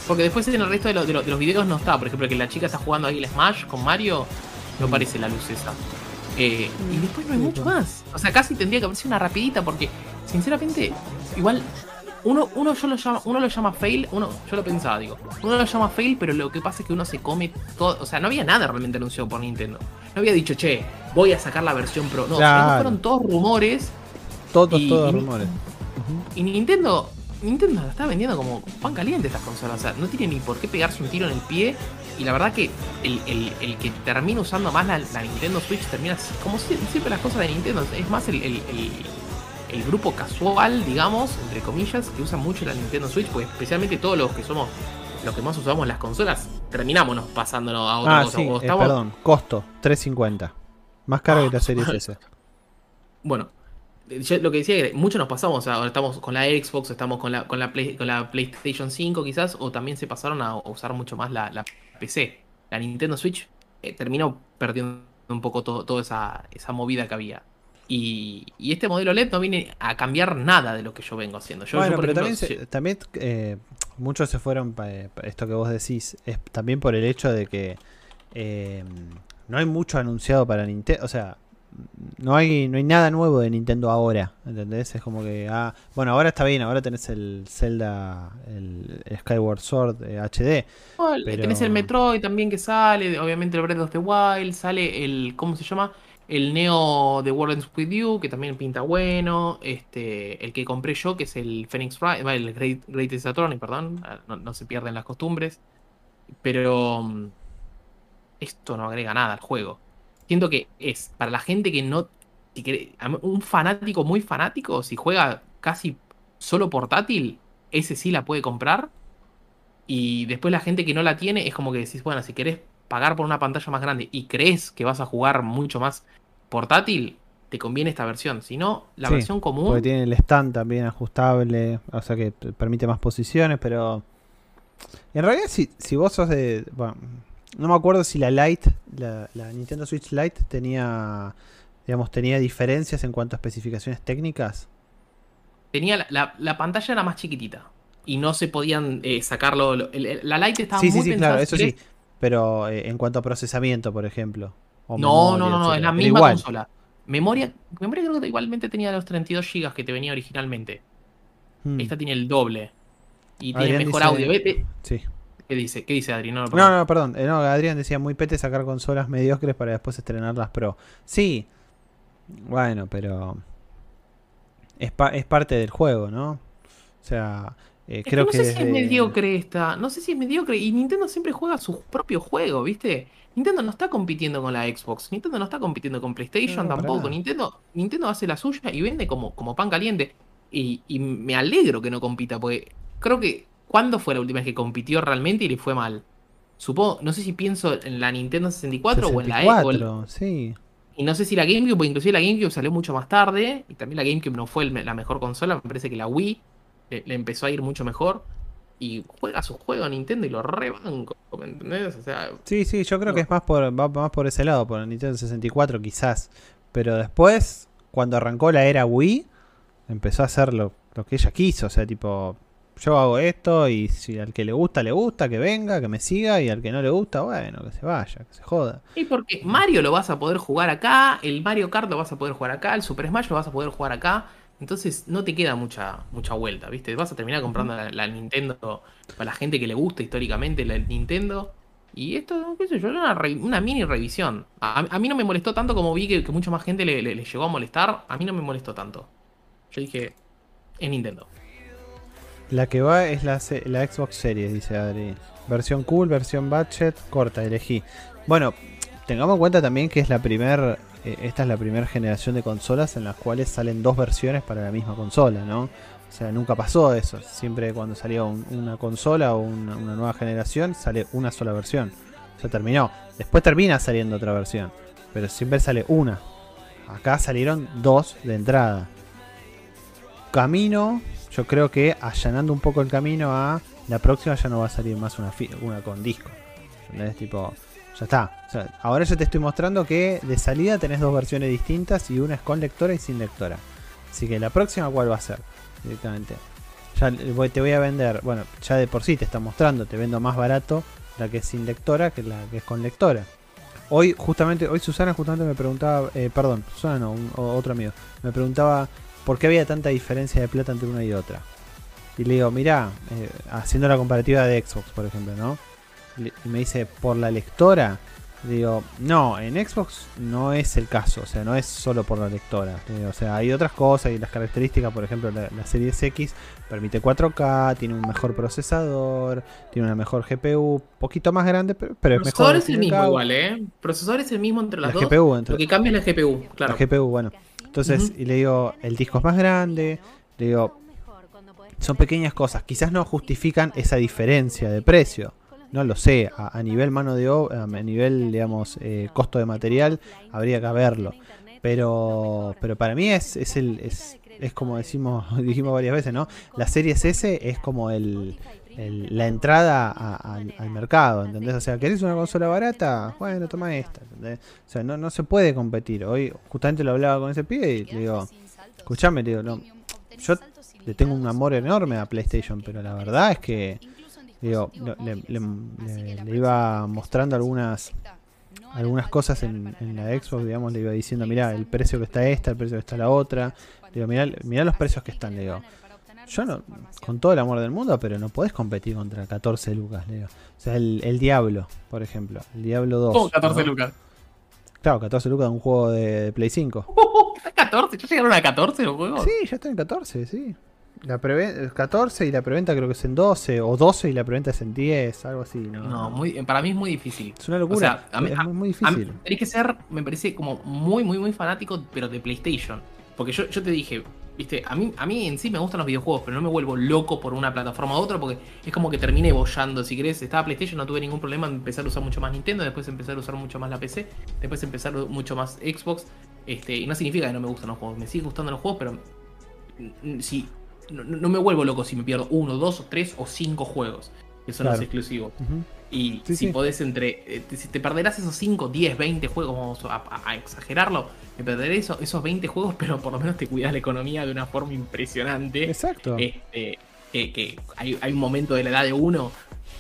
Porque después en el resto de, los videos no está. Por ejemplo, que la chica está jugando ahí el Smash con Mario, no mm. aparece la luz esa. Eh, y mm, después no hay mucho más. O sea, casi tendría que aparecer una rapidita porque, sinceramente, igual uno, uno, yo lo llama, uno lo llama fail, uno, yo lo pensaba, digo, uno lo llama fail, pero lo que pasa es que uno se come todo, o sea, no había nada realmente anunciado por Nintendo. No había dicho, che, voy a sacar la versión Pro. No, fueron todos rumores. Todos, todos rumores. Y Nintendo Nintendo la está vendiendo como pan caliente estas consolas. O sea, no tiene ni por qué pegarse un tiro en el pie. Y la verdad que el, que termina usando más la, Nintendo Switch termina como siempre las cosas de Nintendo. Es más el, grupo casual, digamos, entre comillas, que usa mucho la Nintendo Switch. Pues especialmente todos los que somos los que más usamos las consolas, terminamos pasándonos a otra ah, Sí, eh, perdón, costo, 350. Más caro que la serie S. Bueno, yo lo que decía que mucho nos pasamos, ahora estamos con la Xbox, estamos con la, con la, con la PlayStation 5 quizás, o también se pasaron a usar mucho más la, PC. La Nintendo Switch eh, terminó perdiendo un poco toda esa, esa movida que había. Y, este modelo LED no viene a cambiar nada de lo que yo vengo haciendo. Yo, bueno, pero también, eh, muchos se fueron, para esto que vos decís, es también por el hecho de que eh, no hay mucho anunciado para Nintendo. O sea, no hay no hay nada nuevo de Nintendo ahora, ¿entendés? Es como que ah, bueno, ahora está bien, ahora tenés el Zelda el, Skyward Sword HD. Eh, pero... Tenés el Metroid también que sale, obviamente el Breath of the Wild, sale el ¿cómo se llama? El Neo de World With You, que también pinta bueno. Este, el que compré yo, que es el Phoenix Wright, el Great, Greatest Attorney, perdón. Ah, no, no, se pierden las costumbres. Pero mm, esto no agrega nada al juego. Siento que es para la gente que no. Si un fanático muy fanático, si juega casi solo portátil, ese sí la puede comprar. Y después la gente que no la tiene es como que decís, bueno, si querés pagar por una pantalla más grande y crees que vas a jugar mucho más portátil, te conviene esta versión. Si no, la versión común. Porque tiene el stand también ajustable, o sea que permite más posiciones, pero. En realidad, si, si vos sos de. Bueno, no me acuerdo si la Lite, la, Nintendo Switch Lite tenía, digamos, tenía diferencias en cuanto a especificaciones técnicas. Tenía la, pantalla era más chiquitita y no se podían eh, sacarlo. la Lite estaba sí, muy sí, sí, claro, eso sí. Pero eh, en cuanto a procesamiento, por ejemplo. no, no, no, no, es la misma consola. Memoria, memoria creo que igualmente tenía los 32 GB que te venía originalmente. Hmm. Esta tiene el doble. Y tiene mejor audio. Sí. ¿Qué dice? ¿Qué dice Adri? No, no, perdón. Eh, no, Adrián decía muy pete sacar consolas mediocres para después estrenar las Pro. Sí. Bueno, pero. Es, es parte del juego, ¿no? O sea. Eh, creo que no sé si es mediocre esta. No sé si es mediocre. Y Nintendo siempre juega su propio juego, ¿viste? Nintendo no está compitiendo con la Xbox. Nintendo no está compitiendo con PlayStation tampoco. Nintendo, Nintendo hace la suya y vende como, como pan caliente. Y, y me alegro que no compita, porque creo que ¿Cuándo fue la última vez que compitió realmente y le fue mal? Supongo, no sé si pienso en la Nintendo 64, o en la Xbox. sí. Y no sé si la GameCube, porque inclusive la GameCube salió mucho más tarde. Y también la GameCube no fue la mejor consola. Me parece que la Wii le, empezó a ir mucho mejor. Y juega su juego a Nintendo y lo rebanco. ¿Me entendés? O sea, sí, sí, yo creo que es más por, va más por ese lado, por la Nintendo 64 quizás. Pero después, cuando arrancó la era Wii, empezó a hacer lo, lo que ella quiso. O sea, tipo, yo hago esto y si al que le gusta, le gusta, que venga, que me siga y al que no le gusta, bueno, que se vaya, que se joda. Y porque Mario lo vas a poder jugar acá, el Mario Kart lo vas a poder jugar acá, el Super Smash lo vas a poder jugar acá. Entonces no te queda mucha, mucha vuelta, ¿viste? Vas a terminar comprando la, Nintendo para la gente que le gusta históricamente la Nintendo. Y esto, qué sé yo, una, una mini revisión. A, mí no me molestó tanto como vi que, mucha más gente le, le, llegó a molestar. A mí no me molestó tanto. Yo dije, es Nintendo. La que va es la, Xbox Series, dice Adri. Versión cool, versión budget, corta, elegí. Bueno, tengamos en cuenta también que es la primera eh, esta es la primera generación de consolas en las cuales salen dos versiones para la misma consola, ¿no? O sea, nunca pasó eso. Siempre cuando salía una consola o una, una, nueva generación, sale una sola versión. O sea, terminó. Después termina saliendo otra versión. Pero siempre sale una. Acá salieron dos de entrada. Camino yo creo que allanando un poco el camino a la próxima ya no va a salir más una, una con disco. ¿Entendés? Tipo, ya está. ahora ya te estoy mostrando que de salida tenés dos versiones distintas y una es con lectora y sin lectora. Así que la próxima, ¿cuál va a ser? Directamente. Ya te voy a vender, bueno, ya de por sí te está mostrando, te vendo más barato la que es sin lectora que la que es con lectora. Hoy, justamente, hoy Susana justamente me preguntaba, eh, perdón, Susana no, otro amigo, me preguntaba ¿por qué había tanta diferencia de plata entre una y otra? Y le digo, mira, eh, haciendo la comparativa de Xbox, por ejemplo, ¿no? Y me dice, por la lectora. Le digo, no, en Xbox no es el caso, o sea, no es solo por la lectora. o sea, hay otras cosas y las características, por ejemplo, la, la Series X permite 4K, tiene un mejor procesador, tiene una mejor GPU, poquito más grande, pero, es mejor. Procesador es el mismo igual, ¿eh? Procesador es el mismo entre las la dos. GPU, entre... Lo que cambia es la GPU, claro. La GPU, bueno. Entonces, y le digo, el disco es más grande, le digo, son pequeñas cosas, quizás no justifican esa diferencia de precio. No lo sé, a, nivel mano de obra, a nivel, digamos, eh, costo de material, habría que verlo. Pero, pero para mí es, es, el, es, es como decimos, dijimos varias veces, ¿no? La serie S es como el, la entrada al mercado, ¿entendés? O sea, ¿querés una consola barata? Bueno, toma esta, ¿entendés? O sea, no, no se puede competir. Hoy justamente lo hablaba con ese pibe y le digo, escuchame, digo, no, yo le tengo un amor enorme a PlayStation, pero la verdad es que, digo, le, iba mostrando algunas algunas cosas en, la Xbox, digamos, le iba diciendo, mira, el precio que está esta, el precio que está la otra. digo, mira, los precios que están, le digo. Yo no, con todo el amor del mundo, pero no podés competir contra 14 lucas, le digo. O sea, el, Diablo, por ejemplo, el Diablo 2. ¿Cómo 14 lucas? Claro, 14 lucas de un juego de, Play 5. ¿Está 14? ¿Ya llegaron a 14 los juegos? Sí, ya están en 14, sí. La 14 y la preventa creo que es en 12, o 12 y la preventa es en 10, algo así. No, no muy, para mí es muy difícil. Es una locura. O sea, es muy difícil. Tenés que ser, me parece, como muy, muy, muy fanático, pero de PlayStation. Porque yo, yo te dije, viste, a mí, a mí en sí me gustan los videojuegos, pero no me vuelvo loco por una plataforma u otra, porque es como que terminé bollando. Si querés, estaba PlayStation, no tuve ningún problema en empezar a usar mucho más Nintendo, después empezar a usar mucho más la PC, después empezar mucho más Xbox. Este, y no significa que no me gustan los juegos, me siguen gustando los juegos, pero si no, me vuelvo loco si me pierdo uno, dos, tres o cinco juegos, que son los exclusivos. Y si podés entre. Eh, si te perderás esos 5, 10, 20 juegos, vamos a, exagerarlo, me perderé esos 20 juegos, pero por lo menos te cuidas la economía de una forma impresionante. Exacto. Este, que hay, un momento de la edad de uno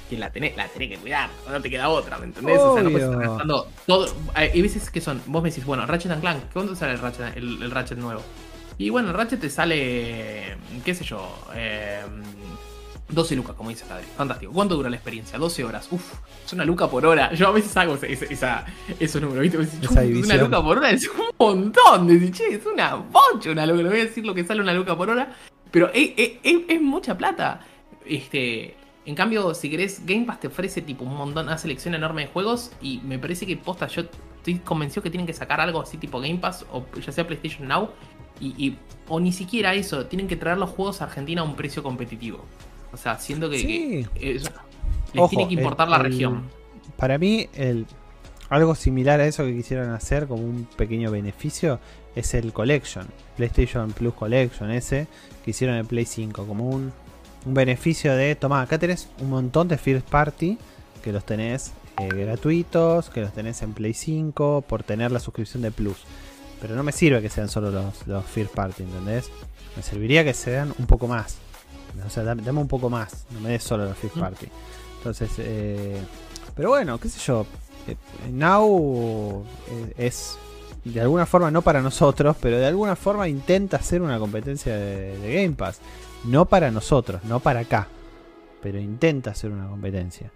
que la tenés, la tenés que cuidar, no te queda otra, ¿me entendés? O sea, no puedes estar gastando todo. Hay veces que son, vos me decís, bueno, Ratchet Clank, ¿cuándo sale el Ratchet, el Ratchet nuevo? Y bueno, el Ratchet te sale, qué sé yo, 12 em, lucas, como dice Adri. Fantástico. ¿Cuánto dura la experiencia? 12 horas. Uf, es una luca por hora. Yo a veces hago esa, esa, esos números, ¿viste? una luca por hora es un montón. Che, es una bocha una luca. Le voy a decir lo que sale una luca por hora. Pero es, mucha plata. Este. En cambio, si querés, Game Pass te ofrece tipo un montón, una selección enorme de juegos. Y me parece que posta, yo estoy convencido que tienen que sacar algo así tipo Game Pass, o ya sea PlayStation Now, y, o ni siquiera eso, tienen que traer los juegos a Argentina a un precio competitivo. O sea, siendo que, les tiene que importar la región. Para mí, el, algo similar a eso que quisieron hacer como un pequeño beneficio es el Collection, PlayStation Plus Collection ese que hicieron en Play 5, como un, un beneficio de, toma, acá tenés un montón de First Party que los tenés eh, gratuitos, que los tenés en Play 5 por tener la suscripción de Plus. Pero no me sirve que sean solo los, los first party, ¿entendés? Me serviría que sean un poco más. O sea, dame, un poco más. No me des solo los first party. Entonces, eh, pero bueno, qué sé yo. Eh, Now eh, es de alguna forma no para nosotros, pero de alguna forma intenta hacer una competencia de, Game Pass. No para nosotros, no para acá. Pero intenta hacer una competencia.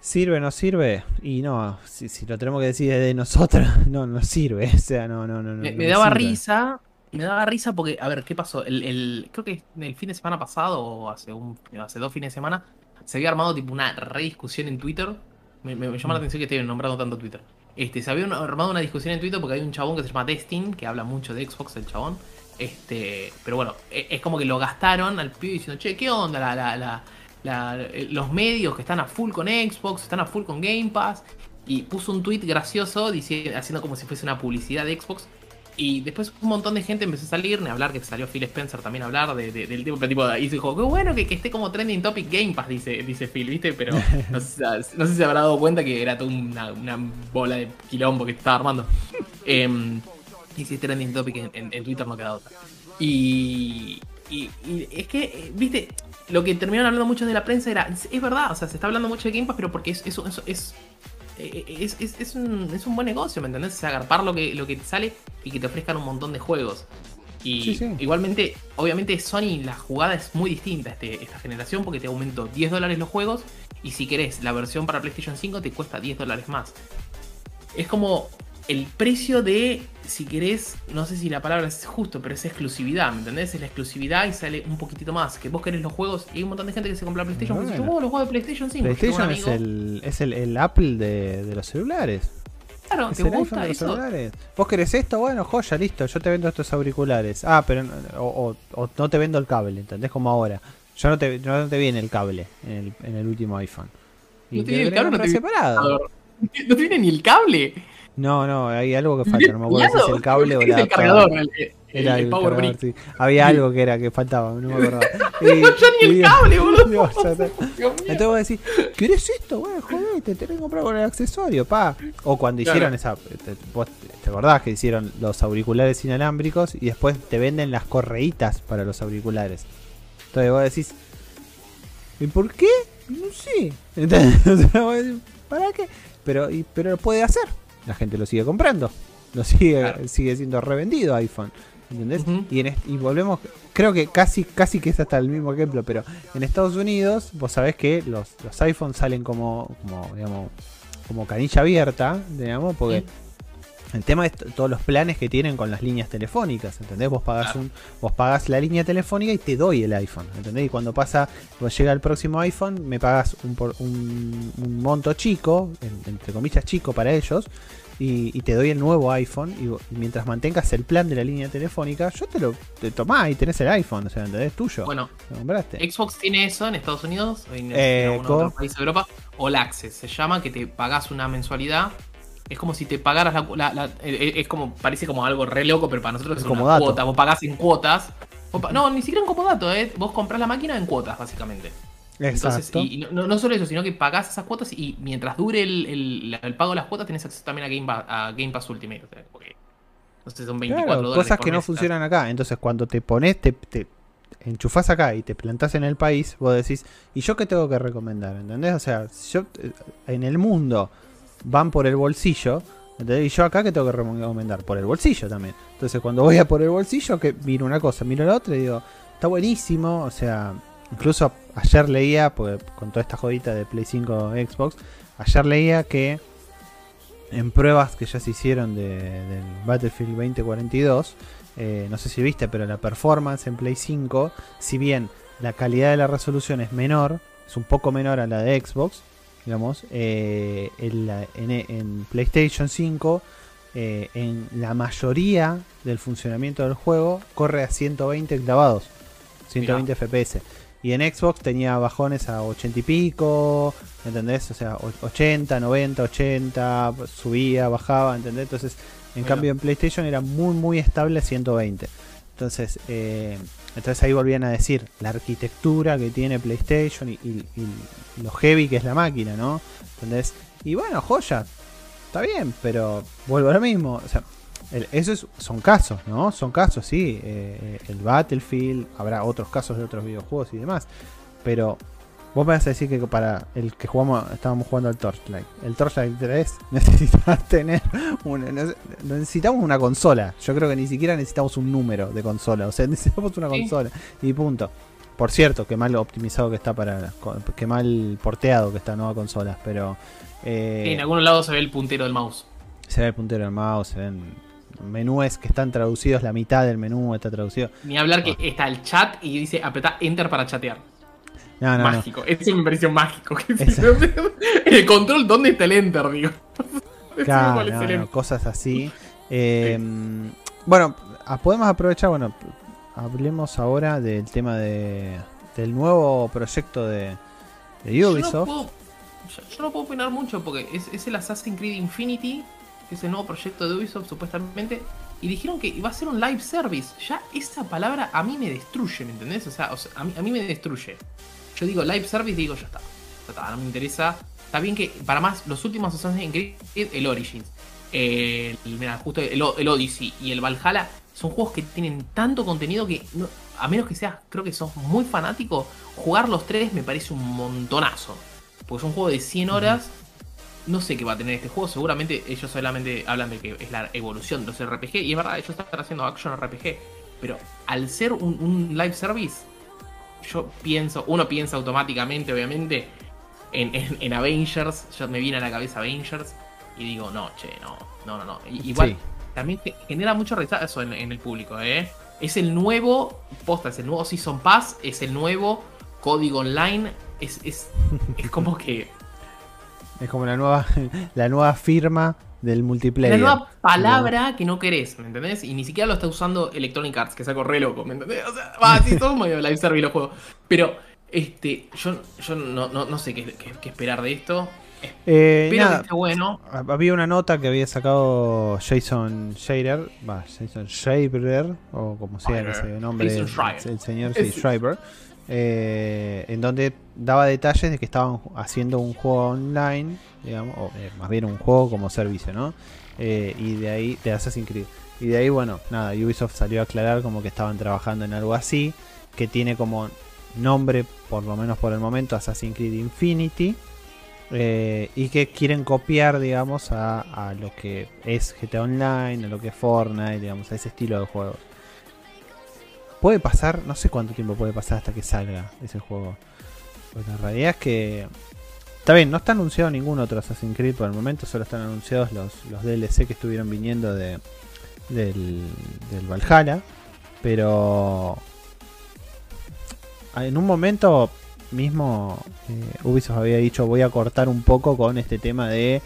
¿Sirve o no sirve? Y no, si, lo tenemos que decir de nosotros, no, no sirve. O sea, no, no, no. Me, me daba risa, me daba risa porque, a ver, ¿qué pasó? El, creo que el fin de semana pasado, o hace, un, hace dos fines de semana, se había armado tipo una rediscusión en Twitter. Me, me, llama la mm. atención que estén nombrando tanto Twitter. Este, se había armado una discusión en Twitter porque hay un chabón que se llama Destin, que habla mucho de Xbox, el chabón. Este, pero bueno, e, es, como que lo gastaron al pibe diciendo, che, ¿qué onda la, la, la eh, los medios que están a full con Xbox, están a full con Game Pass. Y puso un tweet gracioso diciendo, haciendo como si fuese una publicidad de Xbox. Y después un montón de gente empezó a salir, a hablar, que salió Phil Spencer también a hablar del tipo, tipo y dijo, qué bueno que, esté como trending topic Game Pass, dice, dice Phil, ¿viste? Pero no sé, si se habrá dado cuenta que era toda una, bola de quilombo que estaba armando. Em, y si trending topic en, Twitter no queda otra. Y, y, es que, eh, viste, lo que terminaron hablando mucho de la prensa era, es, verdad, o sea, se está hablando mucho de Game Pass, pero porque es, eso, eso es, eh, es, es, un, es un buen negocio, ¿me entendés? O sea, agarpar lo que, lo que te sale y que te ofrezcan un montón de juegos. Y igualmente, obviamente Sony la jugada es muy distinta este, esta generación porque te aumentó 10 dólares los juegos y si querés la versión para PlayStation 5 te cuesta 10 dólares más. Es como el precio de, si querés, no sé si la palabra es justo, pero es exclusividad, ¿me entendés? Es la exclusividad y sale un poquitito más. Que vos querés los juegos y hay un montón de gente que se compra PlayStation. Bueno. Dice, oh, los juegos de PlayStation 5. PlayStation es, el, es el, Apple de, los celulares. Claro, ¿te gusta eso? Celulares. Vos querés esto, bueno, joya, listo, yo te vendo estos auriculares. Ah, pero o, no te vendo el cable, ¿entendés? Como ahora. Yo no te, no te viene el cable en el, en el último iPhone. Y no te viene el cable, no te separado. No te viene ni el cable. No, no, hay algo que falta, no me acuerdo si es el cable o la. El cargador, el, era el, Power cargador, sí. Había algo que era que faltaba, no me acordaba. Y, no, ni el cable, boludo. Entonces vos decís, ¿querés esto? Bueno, joder, te tenés que comprar con el accesorio, pa. O cuando hicieron esa. Te, vos te acordás que hicieron los auriculares inalámbricos y después te venden las correitas para los auriculares. Entonces vos decís, ¿y por qué? No sé. Entonces, ¿para qué? Pero, pero lo puede hacer. La gente lo sigue comprando. Lo sigue, sigue siendo revendido iPhone. ¿Entendés? y, en y volvemos, creo que casi, casi que es hasta el mismo ejemplo, pero en Estados Unidos, vos sabés que los, los iPhones salen como, como, digamos, como canilla abierta, digamos, porque el tema es todos los planes que tienen con las líneas telefónicas, ¿entendés? Vos pagás un, vos pagás la línea telefónica y te doy el iPhone, ¿entendés? Y cuando pasa, cuando llega el próximo iPhone, me pagas un, un, un monto chico, entre comillas chico para ellos, y, te doy el nuevo iPhone y, mientras mantengas el plan de la línea telefónica, yo te lo te tomás y tenés el iPhone, o sea, ¿entendés? Tuyo. Bueno, Xbox tiene eso en Estados Unidos, en, eh, otro país de Europa, All Access, se llama que te pagás una mensualidad. Es como si te pagaras la, eh, eh, es como parece como algo re loco, pero para nosotros es, como una cuota. Vos pagás en cuotas. No, ni siquiera en comodato, ¿eh? Vos comprás la máquina en cuotas, básicamente. Exacto. y no, solo eso, sino que pagás esas cuotas y mientras dure el, pago de las cuotas tenés acceso también a Game, Pass, a Game Pass Ultimate. O sea, son 24 Cosas que no funcionan acá. Entonces, cuando te pones, te, te enchufás acá y te plantás en el país, vos decís, ¿y yo qué tengo que recomendar? ¿Entendés? O sea, yo eh, en el mundo van por el bolsillo. ¿entendés? Y yo acá que tengo que recomendar por el bolsillo también. Entonces, cuando voy a por el bolsillo, que miro una cosa, miro la otra y digo, está buenísimo. O sea, Incluso ayer leía, porque con toda esta jodita de Play 5 Xbox, ayer leía que en pruebas que ya se hicieron de, del Battlefield 2042, eh, no sé si viste, pero la performance en Play 5, si bien la calidad de la resolución es menor, es un poco menor a la de Xbox, digamos, eh, en, PlayStation 5, eh, en la mayoría del funcionamiento del juego, corre a 120 clavados, 120 FPS. Y en Xbox tenía bajones a 80 y pico, ¿entendés? O sea, 80, 90, 80, subía, bajaba, ¿entendés? Entonces, en cambio en PlayStation era muy, muy estable 120. Entonces, eh, entonces ahí volvían a decir la arquitectura que tiene PlayStation y, lo heavy que es la máquina, ¿no? ¿Entendés? Y bueno, joya, está bien, pero vuelvo a lo mismo. O sea, esos son casos, ¿no? Son casos, sí. Eh, el Battlefield, habrá otros casos de otros videojuegos y demás. Pero vos me vas a decir que para el que jugamos, estábamos jugando al Torchlight. El Torchlight 3 necesitas tener una, necesitamos una consola. Yo creo que ni siquiera necesitamos un número de consola. O sea, necesitamos una consola. Y punto. Por cierto, que mal optimizado que está para. Que mal porteado que está nueva consolas. Pero. Eh, en algunos lados se ve el puntero del mouse. Se ve el puntero del mouse, se ven menúes que están traducidos, la mitad del menú está traducido. Ni hablar que ah. está el chat y dice apretá enter para chatear. No, no, mágico, es una versión mágico. el control, ¿dónde está el enter? Digo. Claro, cosas así. Em, bueno, podemos aprovechar, bueno, hablemos ahora del tema de, del nuevo proyecto de, Ubisoft. Yo no, puedo, opinar mucho porque es, es el Assassin's Creed Infinity que es el nuevo proyecto de Ubisoft supuestamente, y dijeron que iba a ser un live service. Ya esa palabra a mí me destruye, ¿me entendés? O sea, a, mí, me destruye. Yo digo live service, digo ya está. Ya está, no me interesa. Está bien que para más, los últimos Assassin's Creed, el Origins, el, mira, justo el, Odyssey y el Valhalla, son juegos que tienen tanto contenido que, a menos que seas, creo que sos muy fanático, jugar los tres me parece un montonazo. Porque es un juego de 100 horas no sé qué va a tener este juego. Seguramente ellos solamente hablan de que es la evolución de los RPG. Y es verdad, ellos están haciendo action RPG. Pero al ser un, live service, yo pienso, uno piensa automáticamente, obviamente, en, Avengers. Yo me viene a la cabeza Avengers. Y digo, no, che, no, no, no, no. Igual también genera mucho rechazo en, en el público, ¿eh? Es el nuevo, posta, es el nuevo Season Pass, es el nuevo código online. Es, es, es como que es como la nueva, la nueva firma del multiplayer. La nueva palabra que no querés, ¿me entendés? Y ni siquiera lo está usando Electronic Arts, que es algo re loco, ¿me entendés? O sea, va, sí, todo medio live service los juegos. Pero, este, yo, yo no, no, no sé qué, qué, esperar de esto. Eh, Espero que esté bueno. Había una nota que había sacado Jason Schreiber, va, Jason Schreiber, o como sea ese nombre, el, el, señor sí, Schreiber eh, en donde daba detalles de que estaban haciendo un juego online, digamos, o eh, más bien un juego como servicio, ¿no? Eh, y de ahí, de Assassin's Creed. Y de ahí, bueno, nada, Ubisoft salió a aclarar como que estaban trabajando en algo así, que tiene como nombre, por lo menos por el momento, Assassin's Creed Infinity. Eh, y que quieren copiar, digamos, a, lo que es GTA Online, a lo que es Fortnite, digamos, a ese estilo de juegos. Puede pasar, no sé cuánto tiempo puede pasar hasta que salga ese juego. Pues la realidad es que. Está bien, no está anunciado ningún otro Assassin's Creed por el momento, solo están anunciados los, los DLC que estuvieron viniendo de, del, del Valhalla. Pero. En un momento mismo eh, Ubisoft había dicho voy a cortar un poco con este tema de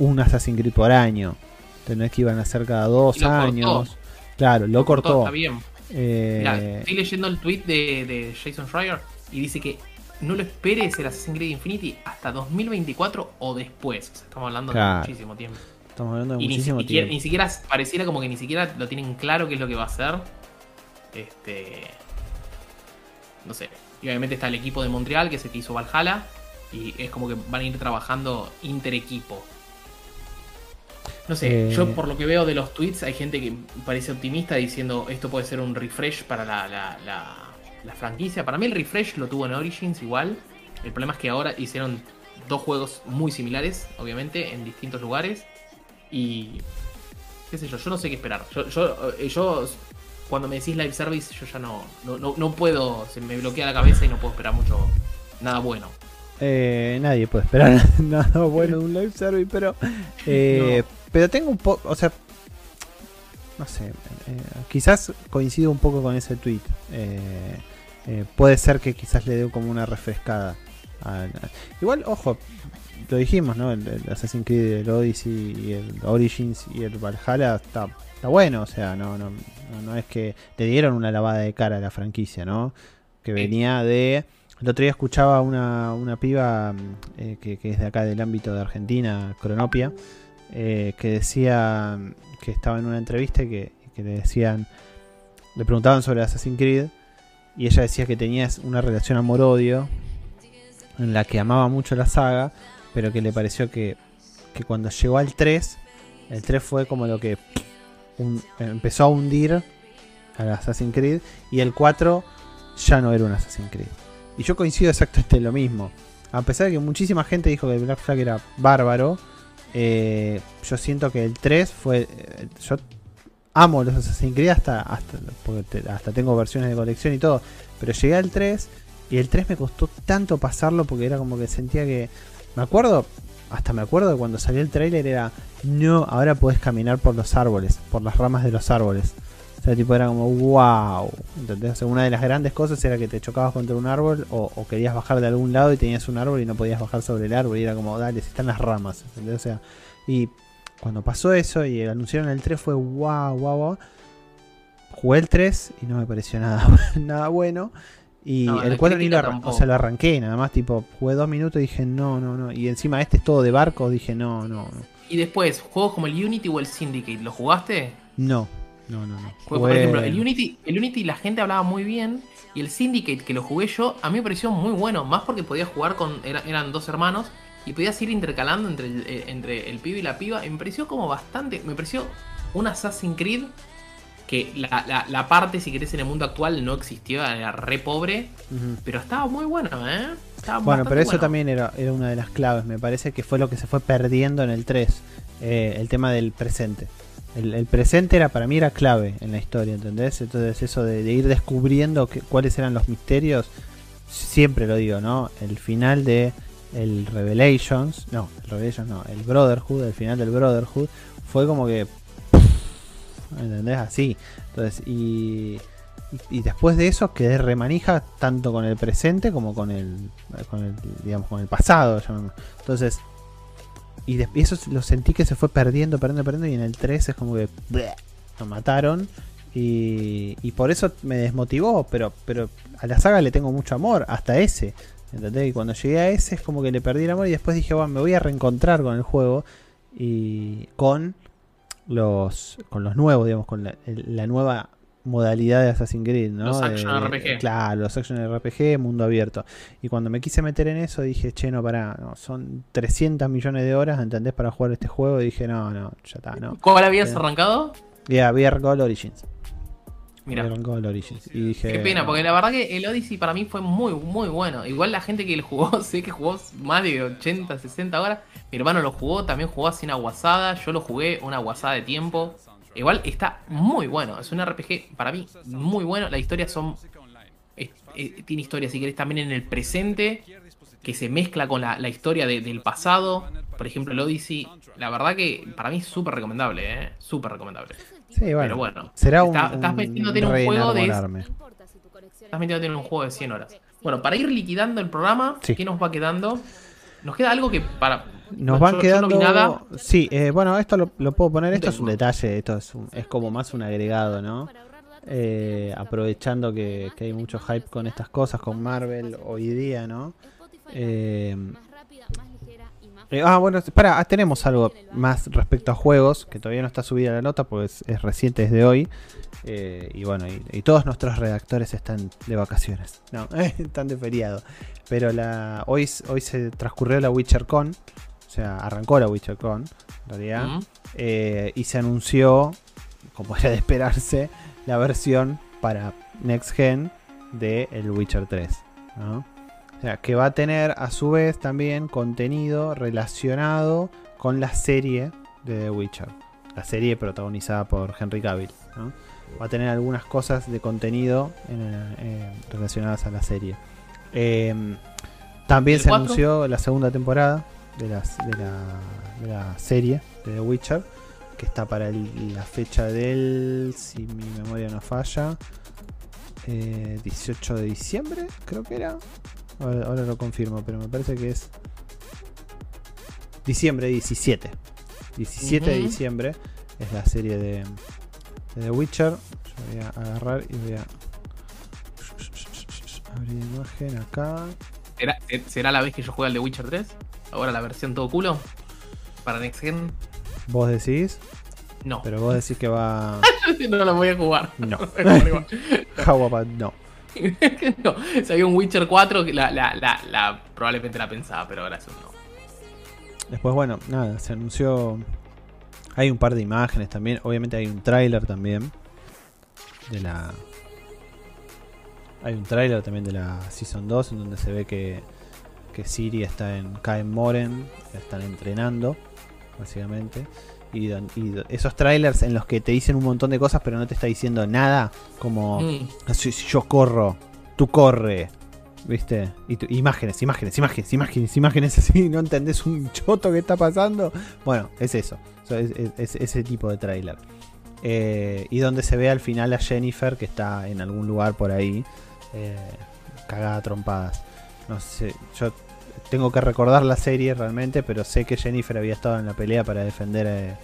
un Assassin's Creed por año. Entonces que iban a hacer cada dos años. Claro, lo, cortó. Está bien. Eh, estoy leyendo el tweet de, Jason Schreier y dice que no lo esperes el Assassin's Creed Infinity hasta 2024 o después. estamos hablando de muchísimo tiempo. Estamos hablando de muchísimo ni, tiempo. Ni siquiera pareciera como que ni siquiera lo tienen claro qué es lo que va a hacer. Este. No sé. Y obviamente está el equipo de Montreal, que es el que hizo Valhalla. Y es como que van a ir trabajando interequipo. No sé, eh, yo por lo que veo de los tweets, hay gente que parece optimista diciendo esto puede ser un refresh para la, la, franquicia. Para mí el refresh lo tuvo en Origins igual. El problema es que ahora hicieron dos juegos muy similares, obviamente, en distintos lugares. Y. qué sé yo, yo no sé qué esperar. Yo, yo, eh, yo cuando me decís live service, yo ya no, no, puedo, se me bloquea la cabeza y no puedo esperar mucho, nada bueno. Eh, nadie puede esperar nada bueno de un live service, pero eh, pero tengo un poco, o sea, no sé, eh, quizás coincido un poco con ese tweet. Puede ser que quizás le dé como una refrescada. igual, ojo, lo dijimos, ¿no? El, Assassin's Creed, el Odyssey y el Origins y el Valhalla está, está bueno, o sea, no, no, no, es que te dieron una lavada de cara a la franquicia, ¿no? Que venía de... El otro día escuchaba una, una piba eh, que, es de acá del ámbito de Argentina, Cronopia, eh, que decía que estaba en una entrevista y que, que, le decían, le preguntaban sobre Assassin's Creed y ella decía que tenía una relación amor-odio en la que amaba mucho la saga, pero que le pareció que, que cuando llegó al 3, el 3 fue como lo que empezó a hundir al Assassin's Creed y el 4 ya no era un Assassin's Creed. Y yo coincido exactamente en lo mismo. A pesar de que muchísima gente dijo que Black Flag era bárbaro, eh, yo siento que el 3 fue... Eh, yo amo los Assassin's Creed hasta, hasta, hasta tengo versiones de colección y todo, pero llegué al 3 y el 3 me costó tanto pasarlo porque era como que sentía que... Me acuerdo, hasta me acuerdo de cuando salió el trailer era, no, ahora puedes caminar por los árboles, por las ramas de los árboles. O sea, tipo era como, wow. ¿Entendés? una de las grandes cosas era que te chocabas contra un árbol o, querías bajar de algún lado y tenías un árbol y no podías bajar sobre el árbol y era como, dale, si están las ramas. ¿entendés? O sea, y cuando pasó eso y anunciaron el 3 fue, wow, wow, wow. Jugué el 3 y no me pareció nada, nada bueno. Y el 4 ni lo, o sea, lo arranqué, nada más, tipo, jugué dos minutos y dije, no, no, no. Y encima este es todo de barco, dije, no, no, no. Y después, juegos como el Unity o el Syndicate, ¿lo jugaste? No, no, no, no. Por ejemplo, el Unity, el Unity la gente hablaba muy bien. Y el Syndicate que lo jugué yo, a mí me pareció muy bueno. Más porque podías jugar con. eran dos hermanos. Y podías ir intercalando entre el, eh, entre el pibe y la piba. Y me pareció como bastante. Me pareció un Assassin's Creed que la, parte, si querés, en el mundo actual no existía, era re pobre, pero estaba muy bueno, ¿eh? bueno, pero eso también era, era una de las claves, me parece que fue lo que se fue perdiendo en el 3, eh, el tema del presente. El, presente era para mí era clave en la historia, ¿entendés? Entonces eso de, ir descubriendo cuáles eran los misterios, siempre lo digo, ¿no? El final de el Revelations, no, el Revelations no, el Brotherhood, el final del Brotherhood, fue como que ¿entendés? Así. Entonces, y, y después de eso quedé remanija tanto con el presente como con el, con el digamos, con el pasado. Entonces, y, eso lo sentí que se fue perdiendo, perdiendo, perdiendo, y en el 3 es como que lo mataron. Y, y por eso me desmotivó, pero, pero a la saga le tengo mucho amor, hasta ese. ¿Entendés? Y cuando llegué a ese es como que le perdí el amor y después dije, bueno, me voy a reencontrar con el juego y con los con los nuevos, digamos, con la, nueva modalidad de Assassin's Creed, ¿no? Los action RPG. Claro, los action RPG, mundo abierto. Y cuando me quise meter en eso dije, che, no, pará, son 300 millones de horas, ¿entendés? Para jugar este juego. Y dije, no, no, ya está, no. ¿Cuál habías eh, arrancado? Ya, yeah, Origins. Mira. el Origins. Y dije, Qué pena, porque la verdad que el Odyssey para mí fue muy, muy bueno. Igual la gente que lo jugó, sé que jugó más de 80, 60 horas. Mi hermano lo jugó, también jugó así una guasada. Yo lo jugué una guasada de tiempo. Igual está muy bueno. Es un RPG para mí muy bueno. Las historias son. tiene historia, si querés, también en el presente. Que se mezcla con la, historia del pasado. Por ejemplo, el Odyssey. La verdad que para mí es súper recomendable, ¿eh? Súper recomendable. Sí, bueno. Pero bueno. Será un. Estás metiéndote en un juego de. Estás metiéndote en un juego de 100 horas. Bueno, para ir liquidando el programa, ¿qué nos va quedando? Nos queda algo que para nos van quedando. Sí, eh, bueno, esto lo, puedo poner. Esto es un detalle, esto es, es como más un agregado, ¿no? Eh, aprovechando que, hay mucho hype con estas cosas, con Marvel hoy día, ¿no? Eh, ah, bueno, para, ah, tenemos algo más respecto a juegos, que todavía no está subida la nota, pues es reciente desde hoy. y bueno, y, todos nuestros redactores están de vacaciones, no, están de feriado. Pero la, hoy, hoy se transcurrió la WitcherCon, o sea, arrancó la WitcherCon, en realidad, eh, y se anunció, como era de esperarse, la versión para Next Gen de el Witcher 3. O sea, que va a tener a su vez también contenido relacionado con la serie de The Witcher. La serie protagonizada por Henry Cavill. Va a tener algunas cosas de contenido eh, relacionadas a la serie. Eh, también se anunció la segunda temporada de, las, de, la, serie de The Witcher, que está para la fecha del, si mi memoria no falla, 18 eh, de diciembre, creo que era. Ahora, lo confirmo, pero me parece que es diciembre 17. 17 de diciembre es la serie de, The Witcher. Yo voy a agarrar y voy a abrir imagen acá. ¿Será, ¿Será la vez que yo juegue al The Witcher 3? Ahora la versión todo culo. Para Next Gen. ¿Vos decís? No. Pero vos decís que va. no la voy a jugar. No. How no. Si había un Witcher 4, la, la, la, probablemente la pensaba, pero ahora eso no. Después, bueno, nada, se anunció. Hay un par de imágenes también. Obviamente hay un tráiler también. De la. Hay un tráiler también de la Season 2 en donde se ve que que Siri está en Kaen Moren, están entrenando, básicamente. Y, esos trailers en los que te dicen un montón de cosas, pero no te está diciendo nada, como mm. si, yo corro, tú corre, ¿viste? Y imágenes, imágenes, imágenes, imágenes, imágenes así, no entendés un choto que está pasando. Bueno, es eso, es, ese tipo de trailer. Eh, y donde se ve al final a Jennifer, que está en algún lugar por ahí, eh, cagada a trompadas. No sé, yo tengo que recordar la serie realmente, pero sé que Jennifer había estado en la pelea para defender eh,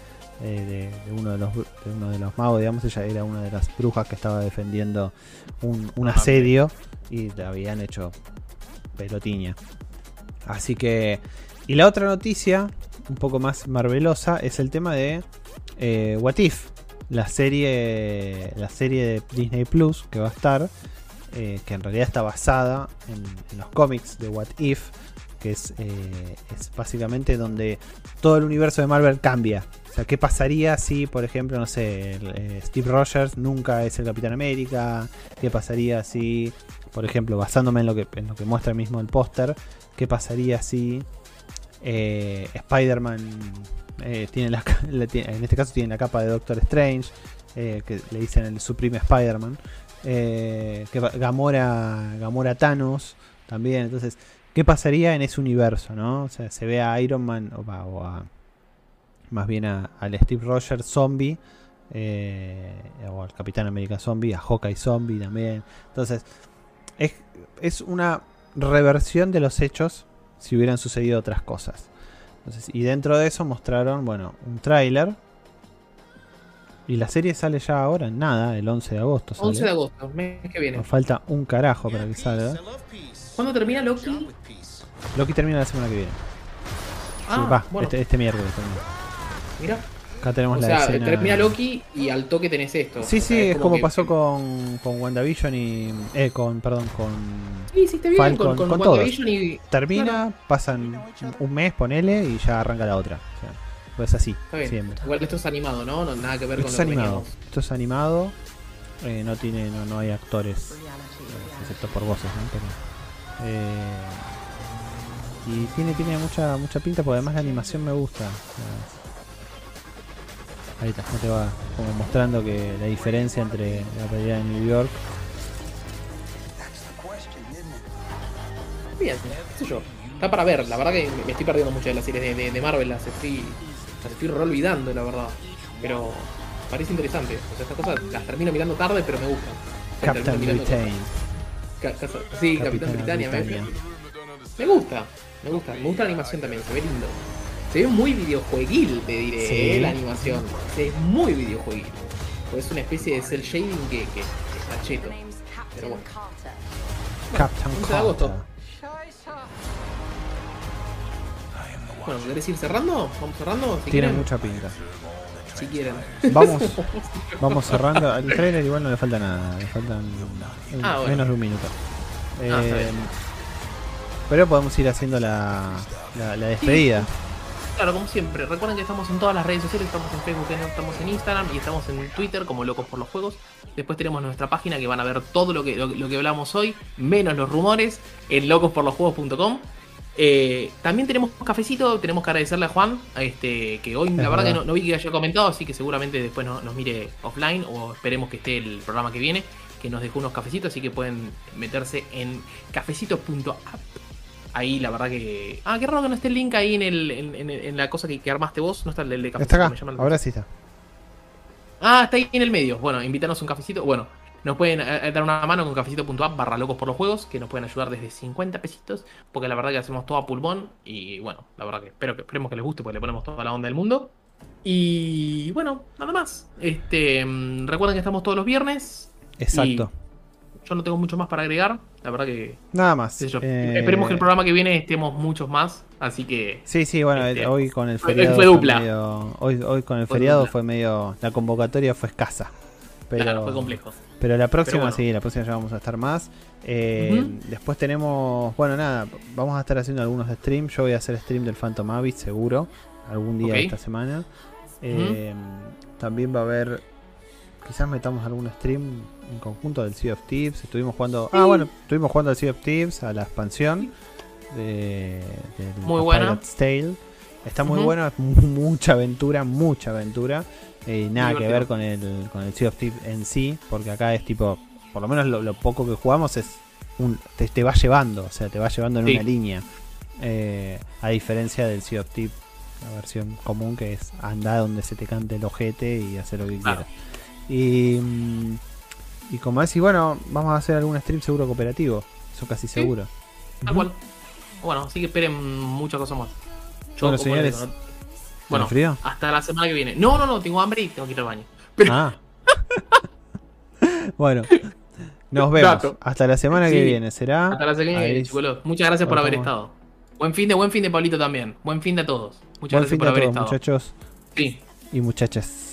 eh, de, uno de los, uno de los magos, digamos, ella era una de las brujas que estaba defendiendo un, asedio y le habían hecho pelotiña. Así que, y la otra noticia, un poco más marvelosa, es el tema de eh, What If, la serie, la serie de Disney Plus que va a estar eh, que en realidad está basada en, los cómics de What If, que es, eh, es, básicamente donde todo el universo de Marvel cambia. O sea, ¿qué pasaría si, por ejemplo, no sé, eh, Steve Rogers nunca es el Capitán América? ¿Qué pasaría si, por ejemplo, basándome en lo que, en lo que muestra mismo el póster, qué pasaría si Spider-Man tiene la, en este caso tiene la capa de Doctor Strange, que le dicen el Supreme Spider-Man? Eh, que Gamora, Gamora Thanos también. Entonces, ¿qué pasaría en ese universo? ¿no? O sea, se ve a Iron Man o, a, más bien a, al Steve Rogers zombie. Eh, o al Capitán América zombie, a Hawkeye zombie también. Entonces, es, es una reversión de los hechos si hubieran sucedido otras cosas. Entonces, y dentro de eso mostraron, bueno, un tráiler y la serie sale ya ahora, nada, el 11 de agosto. 11 de agosto, mes que viene. Nos falta un carajo para que salga. ¿Cuándo termina Loki? Loki termina la semana que viene. Ah, va, este, este, miércoles termina. Mira. Acá tenemos o la sea, escena. termina Loki y al toque tenés esto. Sí, sí, es como, pasó con, con WandaVision y. Eh, con, perdón, con. Sí, hiciste bien, con, con, WandaVision y. Termina, pasan un mes, ponele, y ya arranca la otra. O sea, pues así, siempre. Igual esto es animado, ¿no? nada que ver esto con es animado. Esto es animado. Eh, no tiene, no, no hay actores, eh, excepto por voces, ¿no? Eh, y tiene, tiene mucha, mucha pinta, porque además la animación me gusta. Ahí está, te va como mostrando que la diferencia entre la realidad de New York. Bien, qué sé yo. Está para ver, la verdad que me estoy perdiendo mucho de las series de, de, Marvel, las estoy, las estoy olvidando, la verdad. Pero parece interesante. O sea, estas cosas las termino mirando tarde, pero me gustan. Captain Britain. Sí, Capitán, Britannia. Me, me, gusta, me gusta. Me gusta la animación también, se ve lindo. Se ve muy videojueguil, te diré, eh, la animación. Se ve muy videojueguil. Pues es una especie de cel shading que, que, está cheto. Pero bueno. Captain agosto. Bueno, ¿querés ir cerrando? ¿Vamos cerrando? Tiene mucha pinta. Si quieren. Vamos, vamos cerrando. Al trailer igual no le falta nada. Le faltan ah, menos de un minuto. Ah, eh, pero podemos ir haciendo la, la, despedida. Claro, como siempre. Recuerden que estamos en todas las redes sociales. Estamos en Facebook, estamos en Instagram y estamos en Twitter como Locos por los Juegos. Después tenemos nuestra página que van a ver todo lo que, lo que hablamos hoy, menos los rumores, en locosporlosjuegos.com. Eh, también tenemos cafecito, tenemos que agradecerle a Juan, este, que hoy la verdad, que no, vi que haya comentado, así que seguramente después nos mire offline o esperemos que esté el programa que viene, que nos dejó unos cafecitos, así que pueden meterse en cafecito.app. Ahí la verdad que... Ah, qué raro que no esté el link ahí en, el, en, la cosa que, armaste vos, no está el de cafecito. Está acá, ahora sí está. Ah, está ahí en el medio. Bueno, invítanos un cafecito. Bueno, nos pueden eh, eh, dar una mano con cafecito.app barra locos por los juegos, que nos pueden ayudar desde 50 pesitos, porque la verdad que hacemos todo a pulmón y bueno, la verdad que espero que esperemos que les guste, porque le ponemos toda la onda del mundo. Y bueno, nada más. Este, mm, recuerden que estamos todos los viernes. Exacto. Yo no tengo mucho más para agregar. La verdad que. Nada más. Eh, esperemos que el programa que viene estemos muchos más. Así que. Sí, sí, bueno, este, hoy con el feriado. Fue dupla. hoy, hoy con el feriado fue medio. La convocatoria fue escasa. Pero, claro, fue complejo. Pero la próxima, sí, la próxima ya vamos a estar más. Eh, después tenemos, bueno, nada, vamos a estar haciendo algunos streams. Yo voy a hacer stream del Phantom Abyss, seguro, algún día de esta semana. Eh, también va a haber, quizás metamos algún stream en conjunto del Sea of Thieves. Estuvimos jugando, ah, bueno, estuvimos jugando al Sea of Thieves, a la expansión de, muy buena. Tale. Está muy bueno, es mucha aventura, mucha aventura. Y nada que ver con el, con el Sea of Thieves en sí, porque acá es tipo, por lo menos lo, poco que jugamos es un, te, va llevando, o sea, te va llevando en una línea. Eh, a diferencia del Sea of Thieves, la versión común que es andar donde se te cante el ojete y hacer lo que quieras. Y, mm, y como decís, bueno, vamos a hacer algún stream seguro cooperativo, eso casi seguro. Tal cual. Bueno, así que esperen muchas cosas más. Yo, bueno, señores, bueno, hasta la semana que viene. No, no, no, tengo hambre y tengo que ir al baño. Ah. bueno, nos vemos. Hasta la semana que viene, ¿será? Hasta la semana que viene, Muchas gracias por haber estado. Buen fin de, buen fin de Pablito también. Buen fin de todos. Muchas gracias por haber estado. muchachos. Sí. Y muchachas.